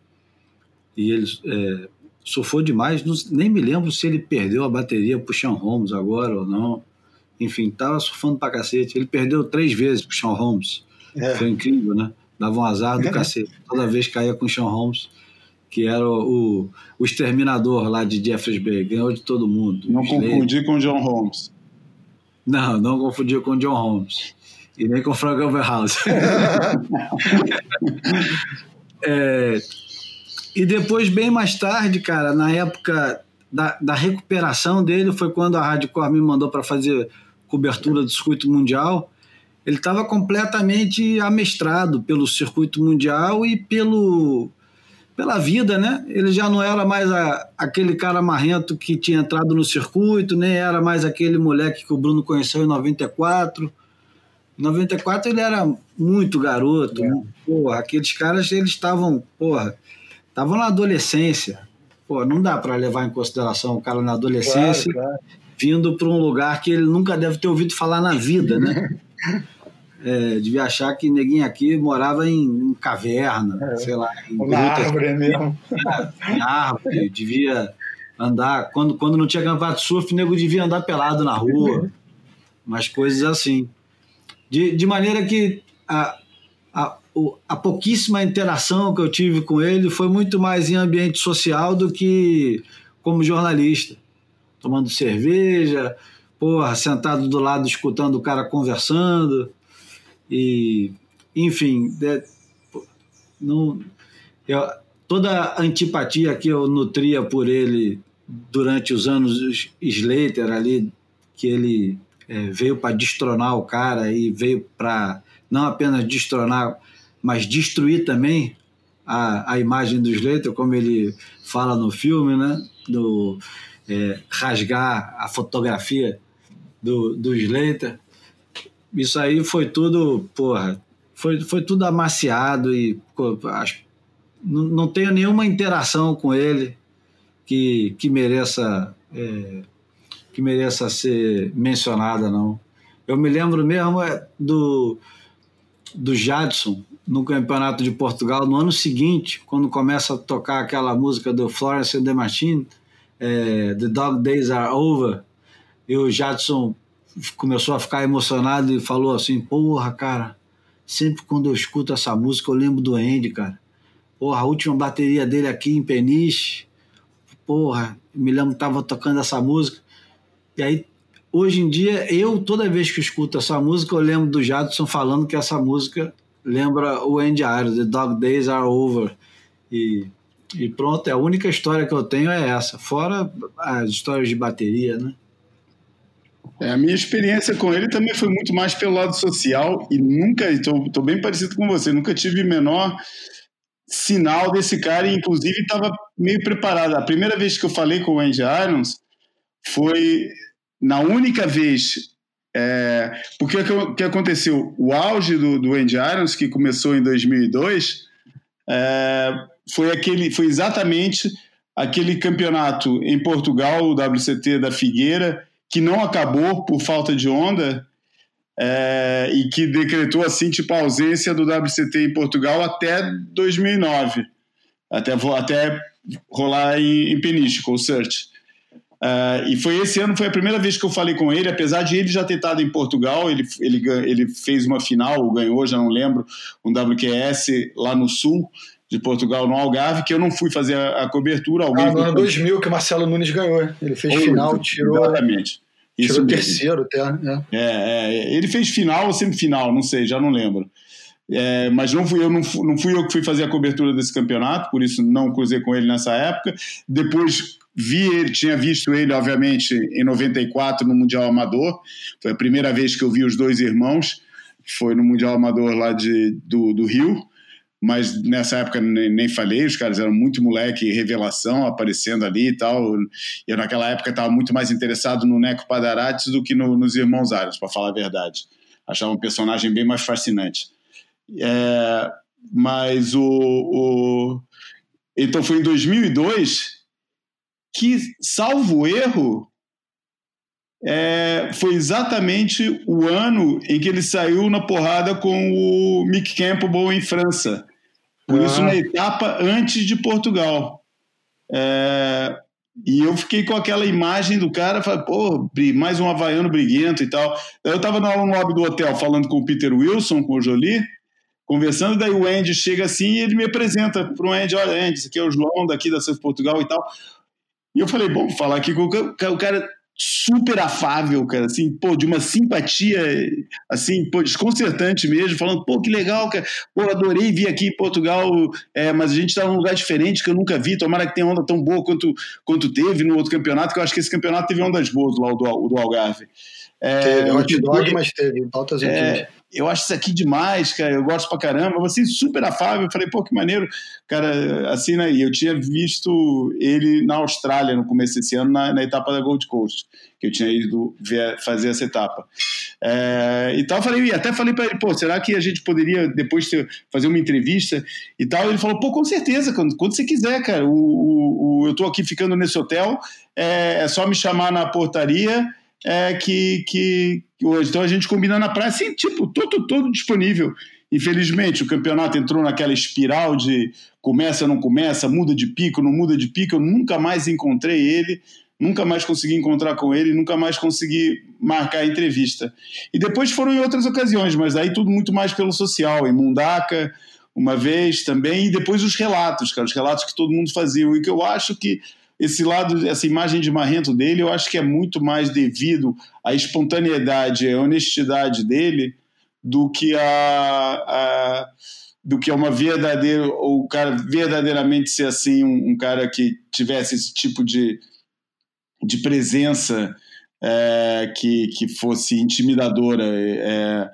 [SPEAKER 1] e ele é, surfou demais. Não, nem me lembro se ele perdeu a bateria pro Sean Holmes agora ou não. Enfim, tava surfando pra cacete. Ele perdeu três vezes pro Sean Holmes. É. Foi incrível, né? Dava um azar do é. cacete. Toda vez caía com o Sean Holmes. que era o, o exterminador lá de Jeffers Bay, ganhou de todo mundo.
[SPEAKER 2] Não confundir com John Holmes.
[SPEAKER 1] Não, não confundir com John Holmes. E nem com Frank Overhouse. é, e depois, bem mais tarde, cara, na época da, da recuperação dele, foi quando a Hardcore me mandou para fazer cobertura do circuito mundial. Ele estava completamente amestrado pelo circuito mundial e pelo pela vida, né? Ele já não era mais a, aquele cara marrento que tinha entrado no circuito, nem era mais aquele moleque que o Bruno conheceu em 94. Em 94 ele era muito garoto. É. Porra, aqueles caras, eles estavam, porra, estavam na adolescência. Pô, não dá para levar em consideração o cara na adolescência claro, claro. vindo para um lugar que ele nunca deve ter ouvido falar na vida, né? É, devia achar que neguinho aqui morava em, em caverna, é. sei lá. Em
[SPEAKER 4] na árvore mesmo.
[SPEAKER 1] Em árvore, devia andar. Quando, quando não tinha campeonato de surf, o nego devia andar pelado na rua. Umas coisas assim. De, de maneira que a, a, a pouquíssima interação que eu tive com ele foi muito mais em ambiente social do que como jornalista. Tomando cerveja, porra, sentado do lado escutando o cara conversando. E, enfim, é, não, eu, toda a antipatia que eu nutria por ele durante os anos Slater ali, que ele é, veio para destronar o cara e veio para não apenas destronar, mas destruir também a, a imagem do Slater, como ele fala no filme, né? Do, é, rasgar a fotografia do, do Slater isso aí foi tudo, porra, foi, foi tudo amaciado e acho, não, não tenho nenhuma interação com ele que, que mereça é, que mereça ser mencionada, não. Eu me lembro mesmo é, do, do Jadson no Campeonato de Portugal no ano seguinte, quando começa a tocar aquela música do Florence and the Machine, é, The Dog Days Are Over, e o Jadson começou a ficar emocionado e falou assim: Porra, cara, sempre quando eu escuto essa música eu lembro do Andy, cara. Porra, a última bateria dele aqui em Peniche, porra, me lembro que tava tocando essa música. E aí, hoje em dia, eu, toda vez que escuto essa música, eu lembro do Jadson falando que essa música lembra o Andy Iron, The Dog Days Are Over. E, e pronto, é a única história que eu tenho é essa, fora as histórias de bateria, né?
[SPEAKER 2] É, a minha experiência com ele também foi muito mais pelo lado social e nunca, estou bem parecido com você, nunca tive menor sinal desse cara e inclusive estava meio preparado. A primeira vez que eu falei com o Andy Irons foi na única vez é, porque o que aconteceu? O auge do, do Andy Irons, que começou em 2002, é, foi, aquele, foi exatamente aquele campeonato em Portugal, o WCT da Figueira, que não acabou por falta de onda é, e que decretou assim tipo a ausência do WCT em Portugal até 2009, até até rolar em, em com o Search. Uh, e foi esse ano, foi a primeira vez que eu falei com ele, apesar de ele já ter estado em Portugal, ele, ele, ele fez uma final, ganhou, já não lembro, um WQS lá no sul, de Portugal no Algarve, que eu não fui fazer a, a cobertura.
[SPEAKER 4] Alguém ah, no ano 2000 que o Marcelo Nunes ganhou. Ele fez Ou, final, tirou.
[SPEAKER 2] Exatamente.
[SPEAKER 4] Isso tirou mesmo. terceiro até.
[SPEAKER 2] Né? É, é, ele fez final ou semifinal, não sei, já não lembro. É, mas não fui, eu, não, fui, não fui eu que fui fazer a cobertura desse campeonato, por isso não cruzei com ele nessa época. Depois vi ele, tinha visto ele, obviamente, em 94 no Mundial Amador. Foi a primeira vez que eu vi os dois irmãos. Foi no Mundial Amador lá de, do, do Rio mas nessa época nem, nem, falei, os caras eram muito moleque, revelação aparecendo ali e tal. Eu naquela época estava muito mais interessado no Neco Padarates do que no, nos Irmãos Arias, para falar a verdade. Achava um personagem bem mais fascinante. É, mas o, o, Então foi em 2002 que, salvo erro, é, foi exatamente o ano em que ele saiu na porrada com o Mick Campbell em França. Por ah. isso, na etapa antes de Portugal. É, e eu fiquei com aquela imagem do cara, falei, pô, mais um havaiano briguento e tal. Eu estava no lobby do hotel falando com o Peter Wilson, com o Jolie, conversando, daí o Andy chega assim e ele me apresenta para o Andy, olha, Andy, esse aqui é o João daqui da Surf Portugal e tal. E eu falei, bom, vou falar aqui com o cara super afável, cara, assim, pô, de uma simpatia, assim, pô, desconcertante mesmo, falando, pô, que legal, cara, pô, adorei vir aqui em Portugal, é, mas a gente tá num lugar diferente que eu nunca vi, tomara que tenha onda tão boa quanto, quanto teve no outro campeonato, que eu acho que esse campeonato teve ondas boas lá, o do, do Algarve.
[SPEAKER 4] É, teve, hot dog, mas teve, altas é,
[SPEAKER 2] eu acho isso aqui demais, cara, eu gosto pra caramba, você super afável, eu falei, pô, que maneiro, cara, assim, né, eu tinha visto ele na Austrália no começo desse ano, na, na etapa da Gold Coast, que eu tinha ido ver, fazer essa etapa. É, e tal, falei, e até falei para ele, pô, será que a gente poderia depois ter, fazer uma entrevista e tal? Ele falou, pô, com certeza, quando, quando você quiser, cara, o, o, o eu tô aqui ficando nesse hotel, é, é só me chamar na portaria, é, que, que, que, hoje. Então a gente combina na praia, assim, tipo, todo, todo disponível. Infelizmente, o campeonato entrou naquela espiral de começa, não começa, muda de pico, não muda de pico. Eu nunca mais encontrei ele, nunca mais consegui encontrar com ele, nunca mais consegui marcar a entrevista. E depois foram em outras ocasiões, mas aí tudo muito mais pelo social, em Mundaca, uma vez também, e depois os relatos, cara, os relatos que todo mundo fazia. E que eu acho que esse lado, essa imagem de marrento dele, eu acho que é muito mais devido à espontaneidade, à honestidade dele, do que a, a do que uma verdadeira ou o cara verdadeiramente ser assim um, um, cara que tivesse esse tipo de, de presença é, que, que fosse intimidadora. É,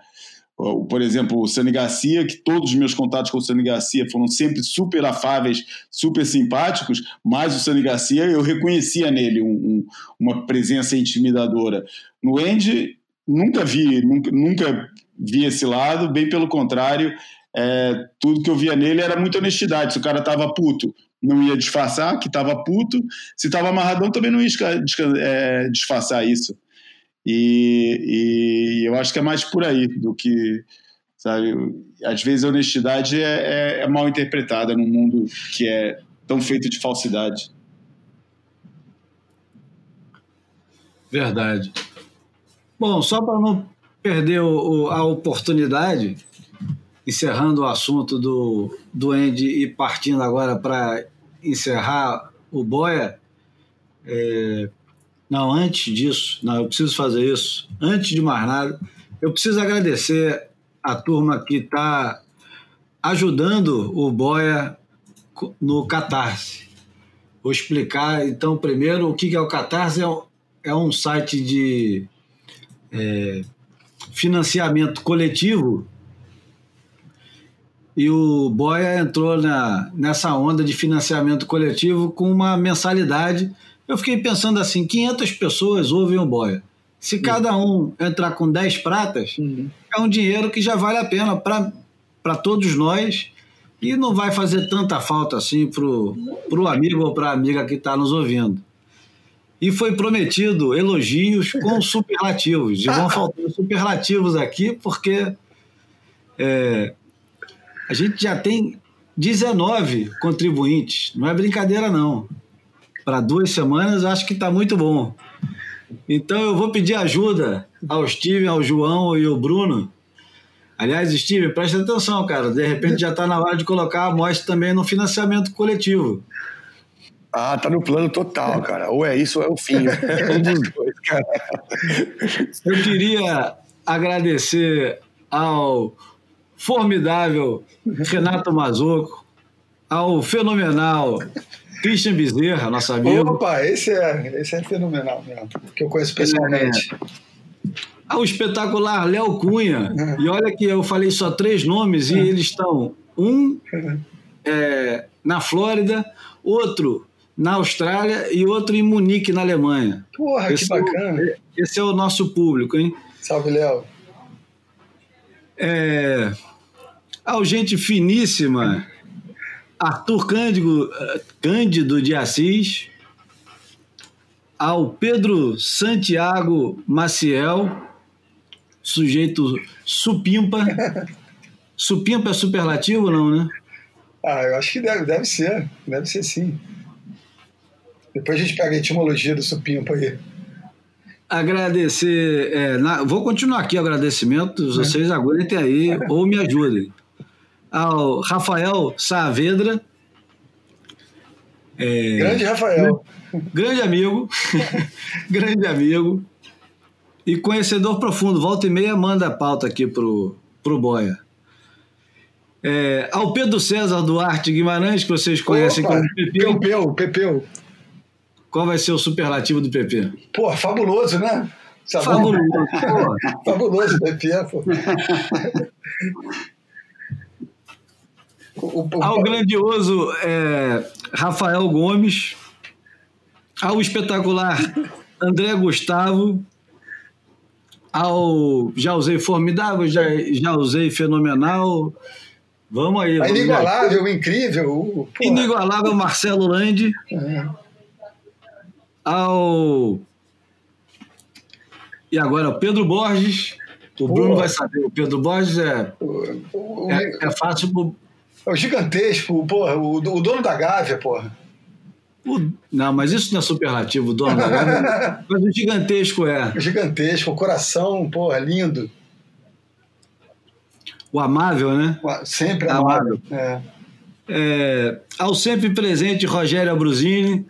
[SPEAKER 2] por exemplo, o Sani Garcia, que todos os meus contatos com o Sani Garcia foram sempre super afáveis, super simpáticos, mas o Sani Garcia eu reconhecia nele um, um, uma presença intimidadora. No Andy, nunca vi, nunca, nunca vi esse lado, bem pelo contrário, é, tudo que eu via nele era muita honestidade. Se o cara tava puto, não ia disfarçar que tava puto, se tava amarradão, também não ia é, disfarçar isso. E, e eu acho que é mais por aí do que, sabe? Às vezes a honestidade é, é, é mal interpretada num mundo que é tão feito de falsidade.
[SPEAKER 1] Verdade. Bom, só para não perder o, a oportunidade, encerrando o assunto do, do Andy e partindo agora para encerrar o Boia, é, não, antes disso, não, eu preciso fazer isso. Antes de mais nada, eu preciso agradecer a turma que está ajudando o Boia no Catarse. Vou explicar, então, primeiro, o que é o Catarse. É um, é um site de é, financiamento coletivo e o Boia entrou na, nessa onda de financiamento coletivo com uma mensalidade eu fiquei pensando assim: 500 pessoas ouvem o Boia. Se cada um entrar com 10 pratas, uhum. é um dinheiro que já vale a pena para todos nós e não vai fazer tanta falta assim para o amigo ou para a amiga que está nos ouvindo. E foi prometido elogios com superlativos. E vão faltar superlativos aqui, porque é, a gente já tem 19 contribuintes. Não é brincadeira, não para duas semanas, acho que está muito bom. Então eu vou pedir ajuda ao Steven, ao João e ao Bruno. Aliás, Steven, presta atenção, cara. De repente já está na hora de colocar a mostra também no financiamento coletivo.
[SPEAKER 3] Ah, tá no plano total, cara. Ou é isso ou é o fim. um dos dois, cara.
[SPEAKER 1] Eu queria agradecer ao formidável Renato Mazoco, ao fenomenal Christian Bezerra, nosso amigo.
[SPEAKER 4] Opa, esse é, esse é fenomenal mesmo, que eu conheço pessoalmente. É,
[SPEAKER 1] ao espetacular Léo Cunha. É. E olha que eu falei só três nomes e é. eles estão um é, na Flórida, outro na Austrália e outro em Munique, na Alemanha.
[SPEAKER 4] Porra, esse que bacana.
[SPEAKER 1] É, esse é o nosso público, hein?
[SPEAKER 4] Salve, Léo.
[SPEAKER 1] É, ao gente finíssima Arthur Cândido, Cândido de Assis, ao Pedro Santiago Maciel, sujeito supimpa. supimpa é superlativo ou não, né?
[SPEAKER 4] Ah, eu acho que deve, deve ser. Deve ser sim. Depois a gente pega a etimologia do supimpa aí.
[SPEAKER 1] Agradecer. É, na, vou continuar aqui o agradecimento. É. Vocês aguentem aí ou me ajudem. Ao Rafael Saavedra.
[SPEAKER 4] É, grande Rafael.
[SPEAKER 1] Grande amigo, grande amigo e conhecedor profundo. Volta e meia manda a pauta aqui pro, pro Boia. É, ao Pedro César Duarte Guimarães, que vocês conhecem
[SPEAKER 4] Opa, como Pepeu. Pepeu, Pepeu.
[SPEAKER 1] Qual vai ser o superlativo do PP?
[SPEAKER 4] Pô, fabuloso, né? Fabuloso. fabuloso, PP, pô.
[SPEAKER 1] o, o, ao grandioso é, Rafael Gomes, ao espetacular André Gustavo, ao já usei formidável, já, já usei fenomenal. Vamos aí.
[SPEAKER 4] A inigualável, incrível.
[SPEAKER 1] Porra. Inigualável Marcelo Landi. É. Ao. E agora o Pedro Borges. O Bruno vai saber. O Pedro Borges é, o, o, é, é fácil
[SPEAKER 4] é o gigantesco, porra, o, o dono da Gávea, porra.
[SPEAKER 1] O, não, mas isso não é superlativo, o dono da Gávea. mas o gigantesco é.
[SPEAKER 4] O gigantesco, o coração, porra, lindo.
[SPEAKER 1] O amável, né?
[SPEAKER 4] O, sempre amável. amável. É.
[SPEAKER 1] É, ao sempre presente Rogério Abruzini,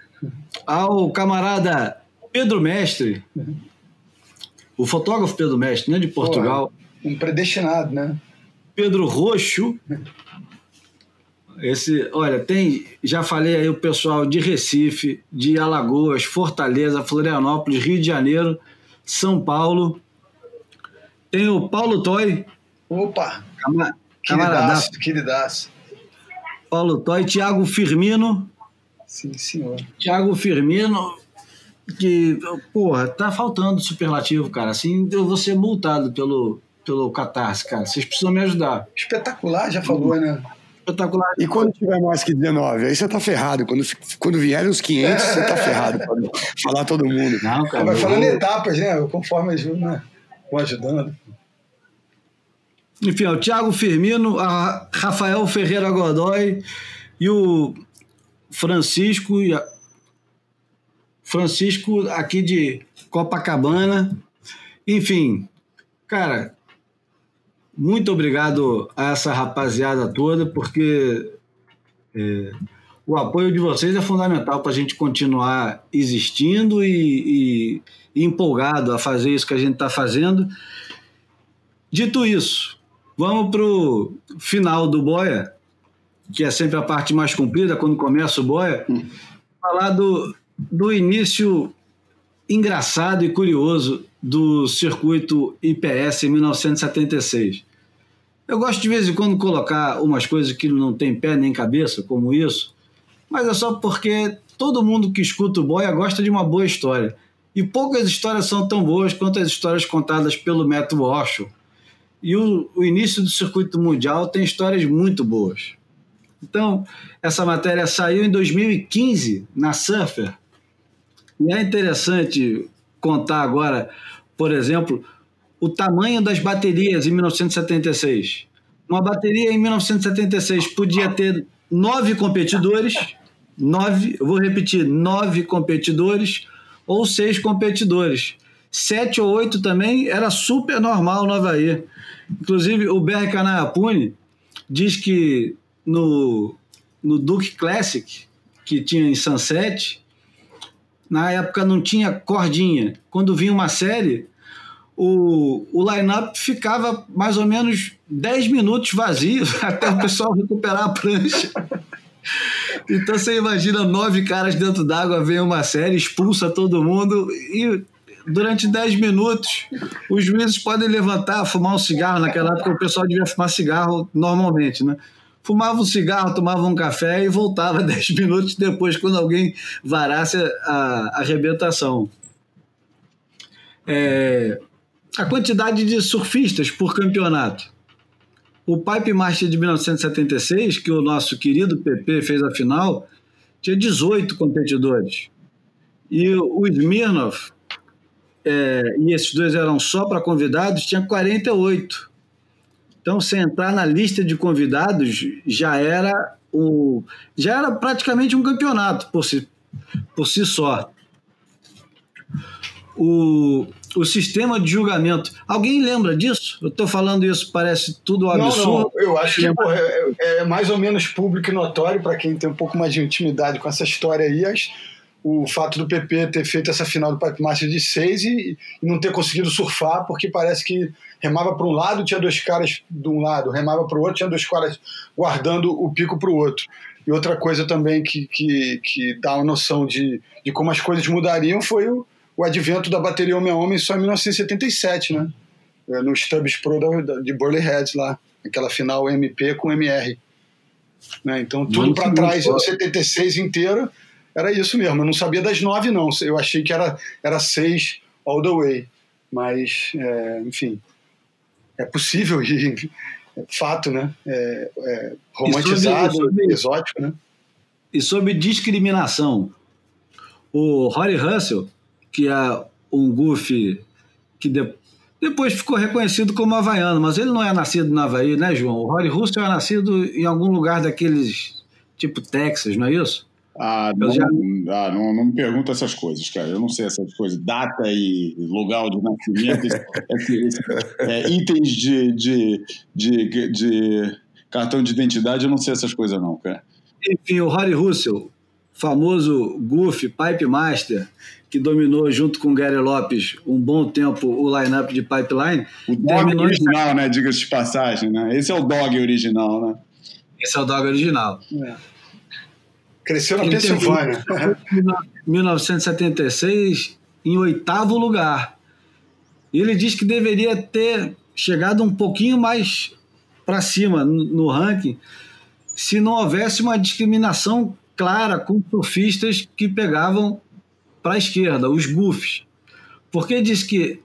[SPEAKER 1] ao camarada Pedro Mestre, o fotógrafo Pedro Mestre, né, de Portugal.
[SPEAKER 4] Porra, um predestinado, né?
[SPEAKER 1] Pedro Roxo, esse, olha, tem, já falei aí o pessoal de Recife, de Alagoas, Fortaleza, Florianópolis, Rio de Janeiro, São Paulo. Tem o Paulo Toy.
[SPEAKER 4] Opa! Cama, queridaço, queridaço.
[SPEAKER 1] Paulo Toy, Tiago Firmino.
[SPEAKER 4] Sim, senhor.
[SPEAKER 1] Tiago Firmino, que, porra, tá faltando superlativo, cara. Assim, eu vou ser multado pelo, pelo Catarse, cara. Vocês precisam me ajudar.
[SPEAKER 4] Espetacular, já falou, né?
[SPEAKER 3] Espetacular. E quando tiver mais que 19, aí você tá ferrado. Quando, quando vierem os 500, você tá ferrado pra falar todo mundo.
[SPEAKER 4] Não, cara. Vai falando etapas, né? Conforme eles né? vão ajudando.
[SPEAKER 1] Enfim, o Thiago Firmino, a Rafael Ferreira Godoy e o Francisco, Francisco aqui de Copacabana. Enfim, cara, muito obrigado a essa rapaziada toda, porque é, o apoio de vocês é fundamental para a gente continuar existindo e, e, e, empolgado a fazer isso que a gente está fazendo. Dito isso, vamos para o final do Boia, que é sempre a parte mais comprida quando começa o Boia, hum. falar do, do início engraçado e curioso do circuito IPS em 1976. Eu gosto de vez em quando colocar umas coisas que não tem pé nem cabeça, como isso, mas é só porque todo mundo que escuta o Boia gosta de uma boa história. E poucas histórias são tão boas quanto as histórias contadas pelo Matt Walsh. E o, o início do circuito mundial tem histórias muito boas. Então, essa matéria saiu em 2015 na Surfer e é interessante contar agora, por exemplo, o tamanho das baterias em 1976. Uma bateria em 1976 podia ter nove competidores, nove, eu vou repetir, nove competidores ou seis competidores. Sete ou oito também era super normal no Havaí. Inclusive, o Berry Canaiapune diz que no, no Duke Classic, que tinha em Sunset, na época não tinha cordinha. Quando vinha uma série, o, o line-up ficava mais ou menos 10 minutos vazio até o pessoal recuperar a prancha. Então você imagina nove caras dentro d'água, vem uma série, expulsa todo mundo e durante 10 minutos os juízes podem levantar, fumar um cigarro. Naquela época o pessoal devia fumar cigarro normalmente, né? Fumava um cigarro, tomava um café e voltava 10 minutos depois, quando alguém varasse a arrebentação. É, a quantidade de surfistas por campeonato. O Pipe Master de 1976, que o nosso querido PP fez a final, tinha 18 competidores. E o Smirnov, é, e esses dois eram só para convidados, tinha 48. Então, você entrar na lista de convidados já era o já era praticamente um campeonato por si, por si só. o, o sistema de julgamento. Alguém lembra disso? Eu estou falando isso, parece tudo absurdo.
[SPEAKER 4] Não, não. Eu acho que porra, é, é, mais ou menos público e notório para quem tem um pouco mais de intimidade com essa história aí. As, o fato do PP ter feito essa final do Pipe Master de seis e, e, não ter conseguido surfar, porque parece que remava para um lado, tinha dois caras de um lado, remava para o outro, tinha dois caras guardando o pico para o outro. E outra coisa também que, que, que dá uma noção de, de como as coisas mudariam foi o, o advento da bateria homem a homem só em 1977, né? É, no Stubbs Pro da, de Burley Heads lá, aquela final MP com MR. Né? Então tudo para trás, o 76 inteiro era isso mesmo. Eu não sabia das nove, não. Eu achei que era, era seis all the way. Mas, é, enfim, é possível e é fato, né? É, é romantizado, e sobre, sobre, exótico, né?
[SPEAKER 1] E sobre discriminação, o Rory Russell, que é um goofy que de, depois ficou reconhecido como havaiano, mas ele não é nascido na Havaí, né, João? O Rory Russell é nascido em algum lugar daqueles tipo Texas, não é isso?
[SPEAKER 2] Ah, não, já... ah não, não, me pergunta essas coisas, cara. Eu não sei essas coisas. Data e lugar de nascimento, esse, esse, é, itens de, de, de, de, cartão de identidade, eu não sei essas coisas, não, cara.
[SPEAKER 1] Enfim, o Harry Russell, famoso Goof, Pipe Master, que dominou junto com o Gary Lopes um bom tempo o line-up de Pipeline.
[SPEAKER 2] O dog original, em... né? Diga-se de passagem, né? Esse é o dog original, né?
[SPEAKER 1] Esse é o dog original. É.
[SPEAKER 4] Cresceu na Pensilvânia.
[SPEAKER 1] Em 1976, em oitavo lugar. E ele diz que deveria ter chegado um pouquinho mais para cima no ranking se não houvesse uma discriminação clara com surfistas que pegavam para a esquerda, os goofs. Porque diz que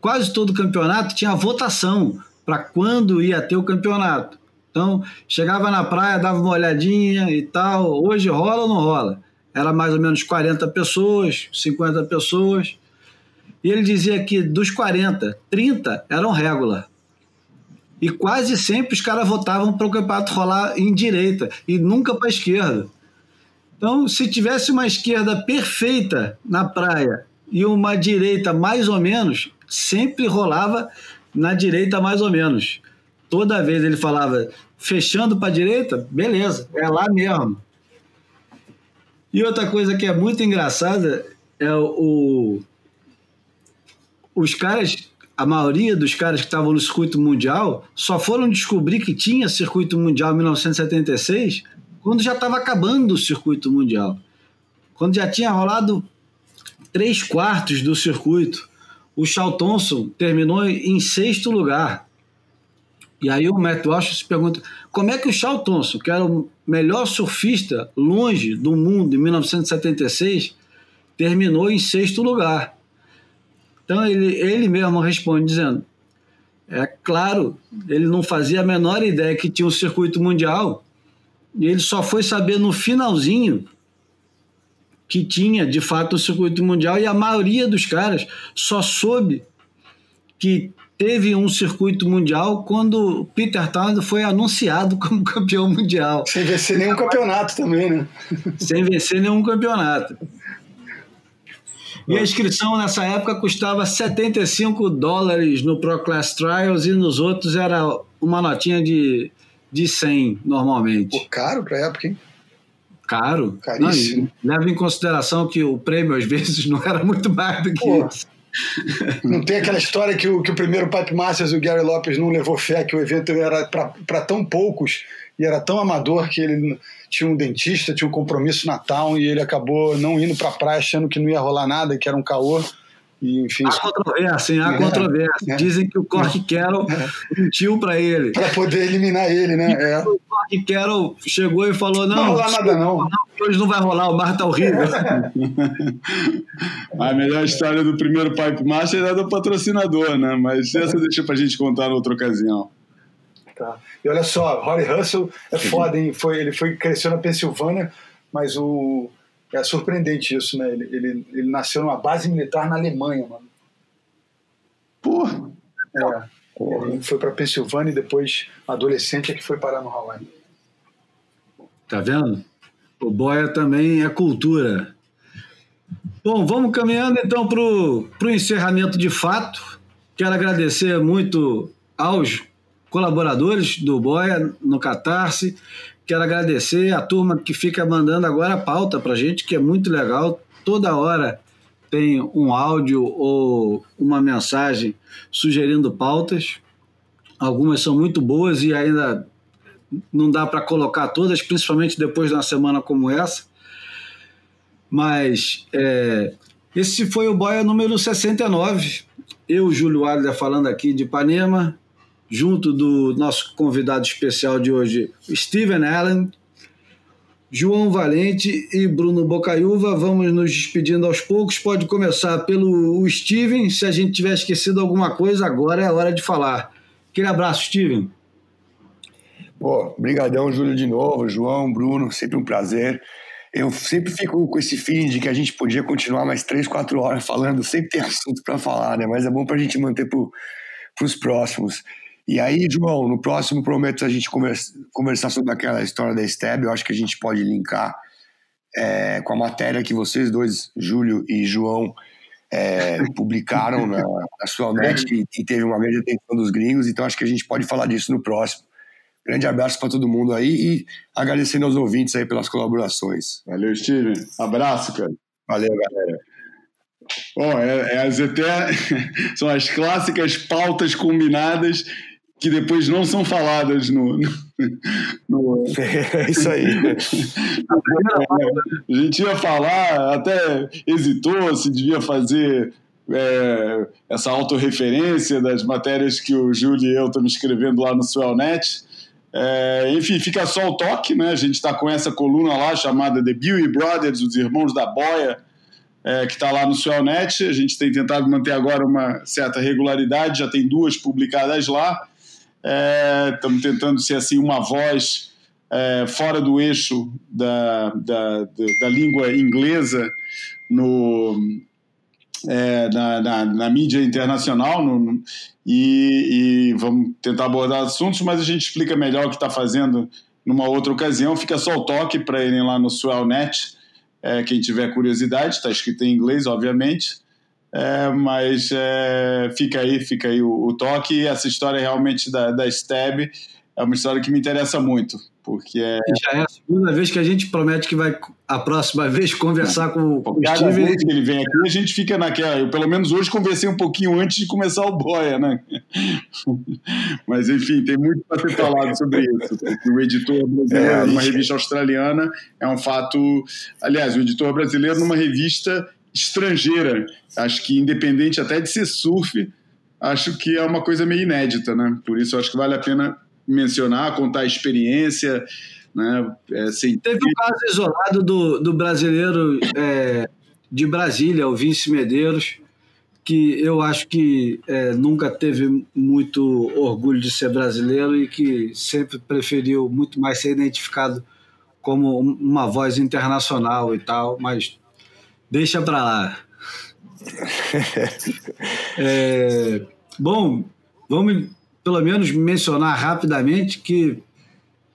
[SPEAKER 1] quase todo campeonato tinha votação para quando ia ter o campeonato. Então, chegava na praia, dava uma olhadinha e tal. Hoje rola ou não rola? Era mais ou menos 40 pessoas, 50 pessoas. E ele dizia que dos 40, 30 eram regular. E quase sempre os caras votavam para o campeonato rolar em direita e nunca para a esquerda. Então, se tivesse uma esquerda perfeita na praia e uma direita mais ou menos, sempre rolava na direita mais ou menos toda vez ele falava fechando para a direita, beleza, é lá mesmo. E outra coisa que é muito engraçada é o, os caras, a maioria dos caras que estavam no circuito mundial só foram descobrir que tinha circuito mundial em 1976 quando já estava acabando o circuito mundial. Quando já tinha rolado três quartos do circuito. O Charles Thompson terminou em sexto lugar. E aí o Matt Walsh se pergunta como é que o Charles Thompson, que era o melhor surfista longe do mundo em 1976, terminou em sexto lugar. Então ele, ele mesmo responde dizendo: é claro, ele não fazia a menor ideia que tinha um circuito mundial, e ele só foi saber no finalzinho que tinha de fato o circuito mundial, e a maioria dos caras só soube que teve um circuito mundial quando Peter Townsend foi anunciado como campeão mundial.
[SPEAKER 4] Sem vencer nenhum campeonato também, né?
[SPEAKER 1] Sem vencer nenhum campeonato. E a inscrição nessa época custava 75 dólares no Pro Class Trials e nos outros era uma notinha de, de 100 normalmente.
[SPEAKER 4] Pô, caro pra época, hein?
[SPEAKER 1] Caro. Caríssimo. Não, leva em consideração que o prêmio às vezes não era muito mais do que Pô, isso.
[SPEAKER 4] Não tem aquela história que o, que o primeiro Pipe Masters, o Gary Lopes, não levou fé que o evento era para tão poucos e era tão amador que ele tinha um dentista, tinha um compromisso na e ele acabou não indo para a praia achando que não ia rolar nada, que era um caô. E, enfim,
[SPEAKER 1] há controvérsia, há é, controvérsia. É, Dizem que o Cork é, Carroll mentiu para ele.
[SPEAKER 4] Para poder eliminar ele, né? É.
[SPEAKER 1] O Cork Carroll chegou e falou: não,
[SPEAKER 4] não vai rolar nada, não. não.
[SPEAKER 1] Hoje não vai rolar, o mar tá horrível.
[SPEAKER 2] a melhor história do primeiro Pipe Master é do patrocinador, né? Mas essa deixa pra gente contar em outra ocasião.
[SPEAKER 4] Tá. E olha só, Rory Russell é foda, hein? Foi, ele foi, cresceu na Pensilvânia, mas o é surpreendente isso, né? Ele, ele, ele nasceu numa base militar na Alemanha, mano.
[SPEAKER 2] Porra!
[SPEAKER 4] É. Porra. Ele foi para Pensilvânia e depois, adolescente, é que foi parar no Hawaii.
[SPEAKER 1] Tá vendo? O boia também é cultura. Bom, vamos caminhando então para o encerramento de fato. Quero agradecer muito aos colaboradores do Boia no Catarse. Quero agradecer a turma que fica mandando agora a pauta para gente, que é muito legal. Toda hora tem um áudio ou uma mensagem sugerindo pautas. Algumas são muito boas e ainda não dá para colocar todas, principalmente depois de uma semana como essa. Mas é, esse foi o Boia número 69. Eu, Júlio Adler, falando aqui de Ipanema, junto do nosso convidado especial de hoje, Steven Allen, João Valente e Bruno Bocaiúva. Vamos nos despedindo aos poucos. Pode começar pelo Steven. Se a gente tiver esquecido alguma coisa, agora é a hora de falar. Aquele abraço, Steven.
[SPEAKER 3] Pô, brigadão, Júlio, de novo. João, Bruno, sempre um prazer eu sempre fico com esse feeling de que a gente podia continuar mais três, quatro horas falando, sempre tem assunto para falar, né? Mas é bom para a gente manter para os próximos. E aí, João, no próximo prometo a gente conversa, conversar sobre aquela história da STEB. Eu acho que a gente pode linkar é, com a matéria que vocês dois, Júlio e João, é, publicaram na, na sua net e, e teve uma grande atenção dos gringos. Então acho que a gente pode falar disso no próximo. Grande abraço para todo mundo aí e agradecendo aos ouvintes aí pelas colaborações.
[SPEAKER 2] Valeu, Steven. Abraço, cara.
[SPEAKER 3] Valeu, galera.
[SPEAKER 2] Bom, é, é as eternas, são as clássicas pautas combinadas que depois não são faladas no. no,
[SPEAKER 3] no... É isso aí.
[SPEAKER 2] a gente ia falar, até hesitou se devia fazer é, essa autorreferência das matérias que o Júlio e eu estamos escrevendo lá no Swellnet. É, enfim, fica só o toque, né? A gente está com essa coluna lá chamada The Billy Brothers, os Irmãos da Boia, é, que está lá no Swellnet. A gente tem tentado manter agora uma certa regularidade, já tem duas publicadas lá. Estamos é, tentando ser assim uma voz é, fora do eixo da, da, da, língua inglesa no, é, na, na, na, mídia internacional no, e, e, vamos tentar abordar assuntos, mas a gente explica melhor o que está fazendo numa outra ocasião. Fica só o toque para irem lá no Swellnet, é, quem tiver curiosidade, está escrito em inglês, obviamente. É, mas é, fica aí, fica aí o, o, toque. E essa história realmente da, da STEB é uma história que me interessa muito porque é...
[SPEAKER 1] Já é a segunda vez que a gente promete que vai, a próxima vez, conversar com, com o
[SPEAKER 2] Steve. vez que ele vem aqui, a gente fica naquela. Eu, pelo menos hoje, conversei um pouquinho antes de começar o Boia, né? Mas, enfim, tem muito para ser falado sobre isso. O editor brasileiro é, numa revista australiana é um fato. Aliás, o editor brasileiro numa revista estrangeira, acho que independente até de ser surf, acho que é uma coisa meio inédita, né? Por isso, acho que vale a pena mencionar, contar a experiência. Né? É,
[SPEAKER 1] assim, Teve um caso isolado do, do brasileiro é, de Brasília, o Vince Medeiros, que eu acho que é, nunca teve muito orgulho de ser brasileiro e que sempre preferiu muito mais ser identificado como uma voz internacional e tal, mas deixa para lá. é, bom, vamos pelo menos mencionar rapidamente que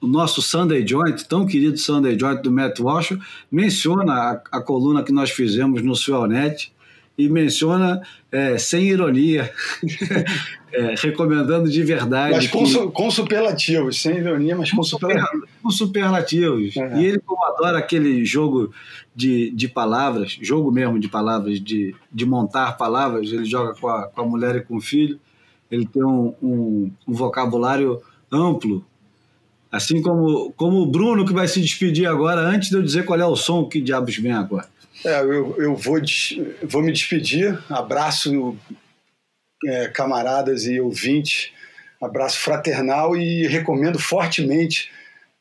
[SPEAKER 1] o nosso Sunday Joint, tão querido Sunday Joint do Matt Walsh, menciona a, a coluna que nós fizemos no Swellnet e menciona é, sem ironia, é, recomendando de verdade.
[SPEAKER 4] Mas com, que, com, superlativos, sem ironia, mas com, superlativos.
[SPEAKER 1] Com superlativos. É. E ele, como adora aquele jogo de, de palavras, jogo mesmo de palavras, de, de montar palavras, ele joga com a, com a mulher e com o filho ele tem um, um, um vocabulário amplo, assim como, como o Bruno, que vai se despedir agora, antes de eu dizer qual é o som que diabos vem agora.
[SPEAKER 4] É, eu, eu vou, vou me despedir. Abraço, é, camaradas e ouvintes. Abraço fraternal e recomendo fortemente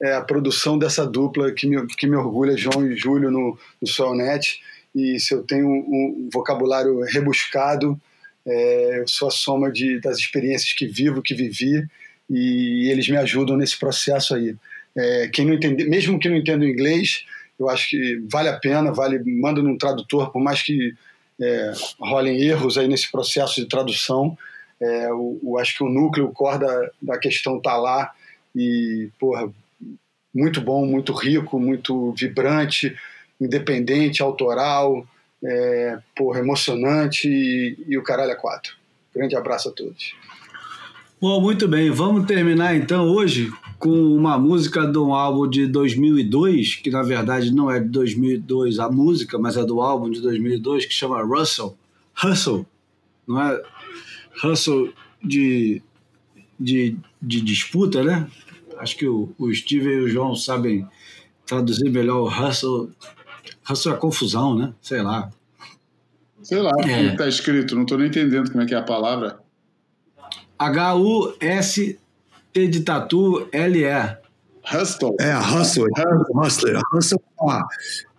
[SPEAKER 4] é, a produção dessa dupla que me, que me orgulha, João e Júlio, no, no Solnet. E se eu tenho um, um vocabulário rebuscado, é, eu sou a soma de, das experiências que vivo, que vivi, e eles me ajudam nesse processo aí. É, quem não entende, mesmo que não entenda o inglês, eu acho que vale a pena, vale manda num tradutor, por mais que é, rolem erros aí nesse processo de tradução, é, eu, eu, acho que o núcleo, o core da, da questão tá lá e, porra, muito bom, muito rico, muito vibrante, independente, autoral, é, porra, emocionante e, e o caralho é quatro. Grande abraço a todos.
[SPEAKER 1] Bom, muito bem. Vamos terminar então hoje com uma música de um álbum de 2002, que na verdade não é de 2002 a música, mas é do álbum de 2002, que chama Russell. Hustle, não é? Hustle de, de, de disputa, né? Acho que o, o Steve e o João sabem traduzir melhor o hustle. Hustle é confusão, né? Sei lá.
[SPEAKER 2] Sei lá, é. como está escrito, não estou nem entendendo como é que é a palavra.
[SPEAKER 1] H-U-S-T de tatu L-E.
[SPEAKER 3] Hustle. É, hustle. Hustler. Hustle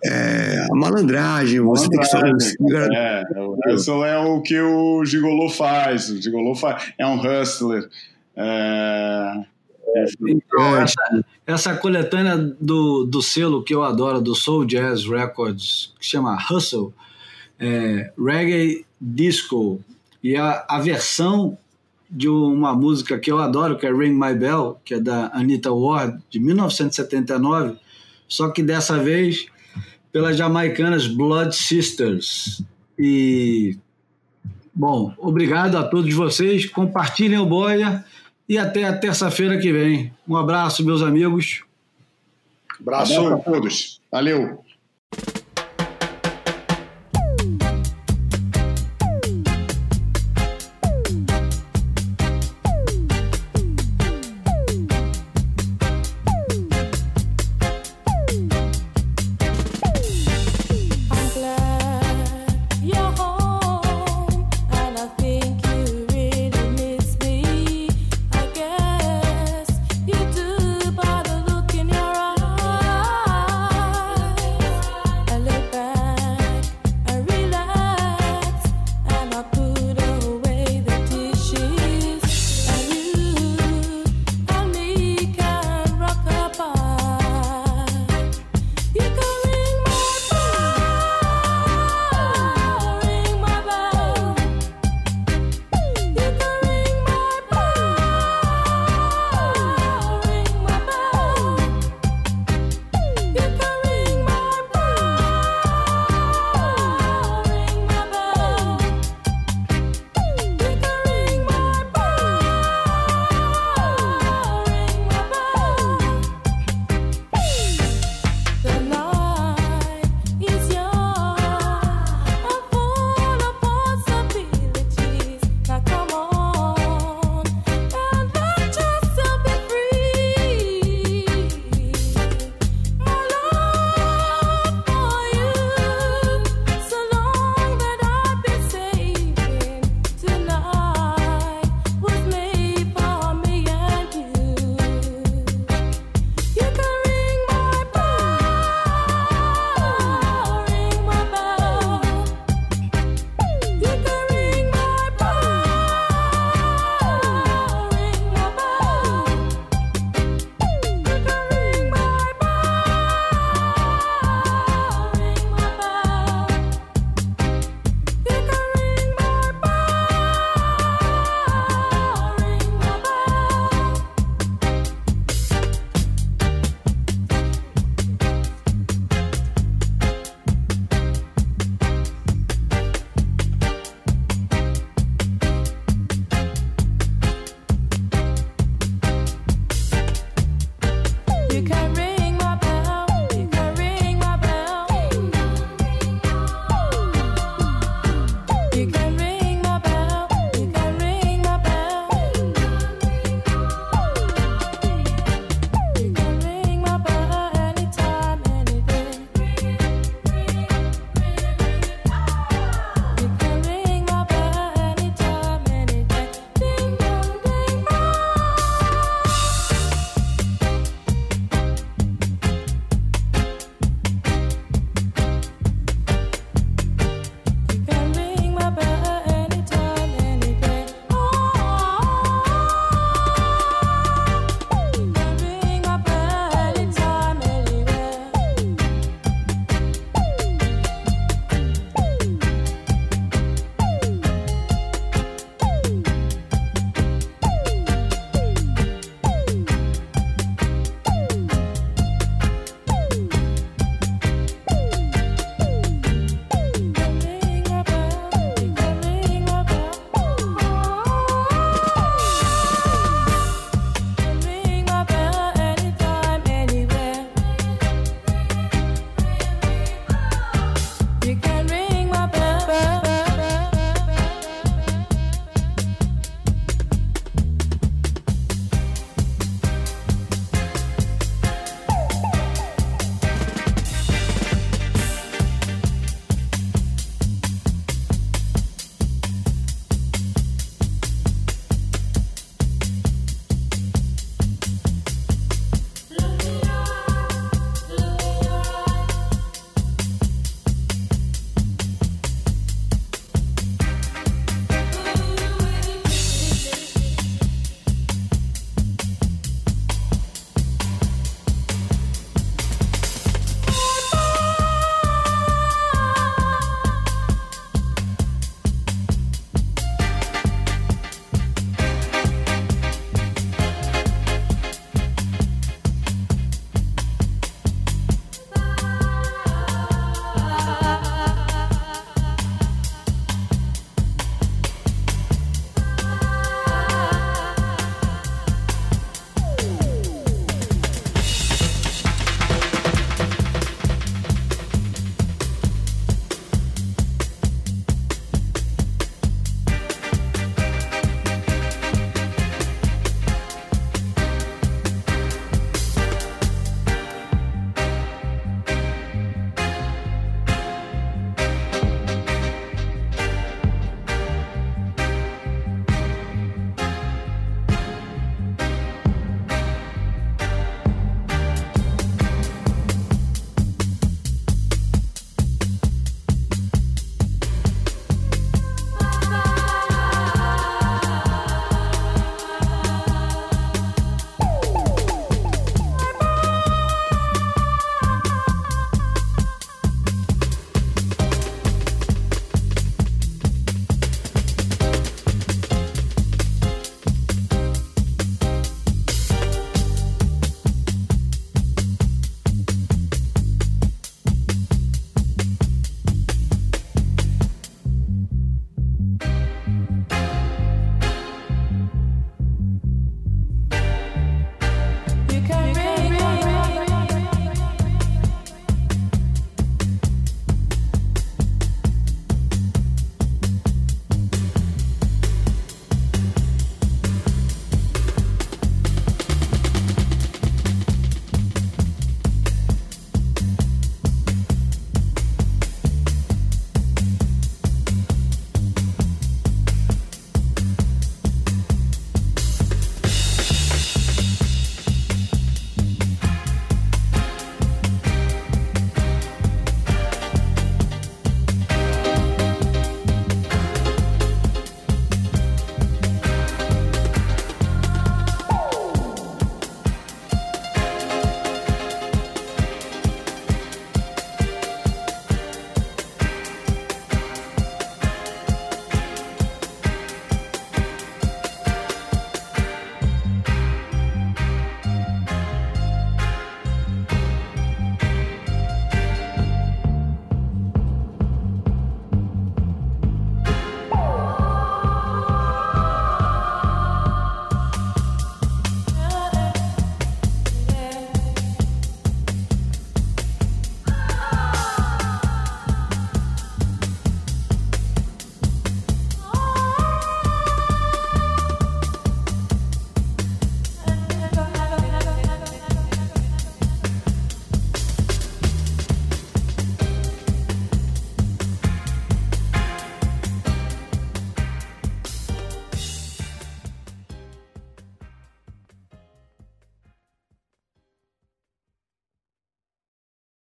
[SPEAKER 3] é a malandragem. Você tem que
[SPEAKER 2] só. É, o hustle é o que o gigolô faz. O gigolô faz. É um hustler. É...
[SPEAKER 1] Então, essa, essa coletânea do, do selo que eu adoro, do Soul Jazz Records, que chama Hustle, é, Reggae Disco, e a, a versão de uma música que eu adoro, que é Ring My Bell, que é da Anita Ward, de 1979, só que dessa vez pelas jamaicanas Blood Sisters. E, bom, obrigado a todos vocês, compartilhem o Boia e até a terça-feira que vem. Um abraço, meus amigos.
[SPEAKER 2] Abraço a todos. Valeu.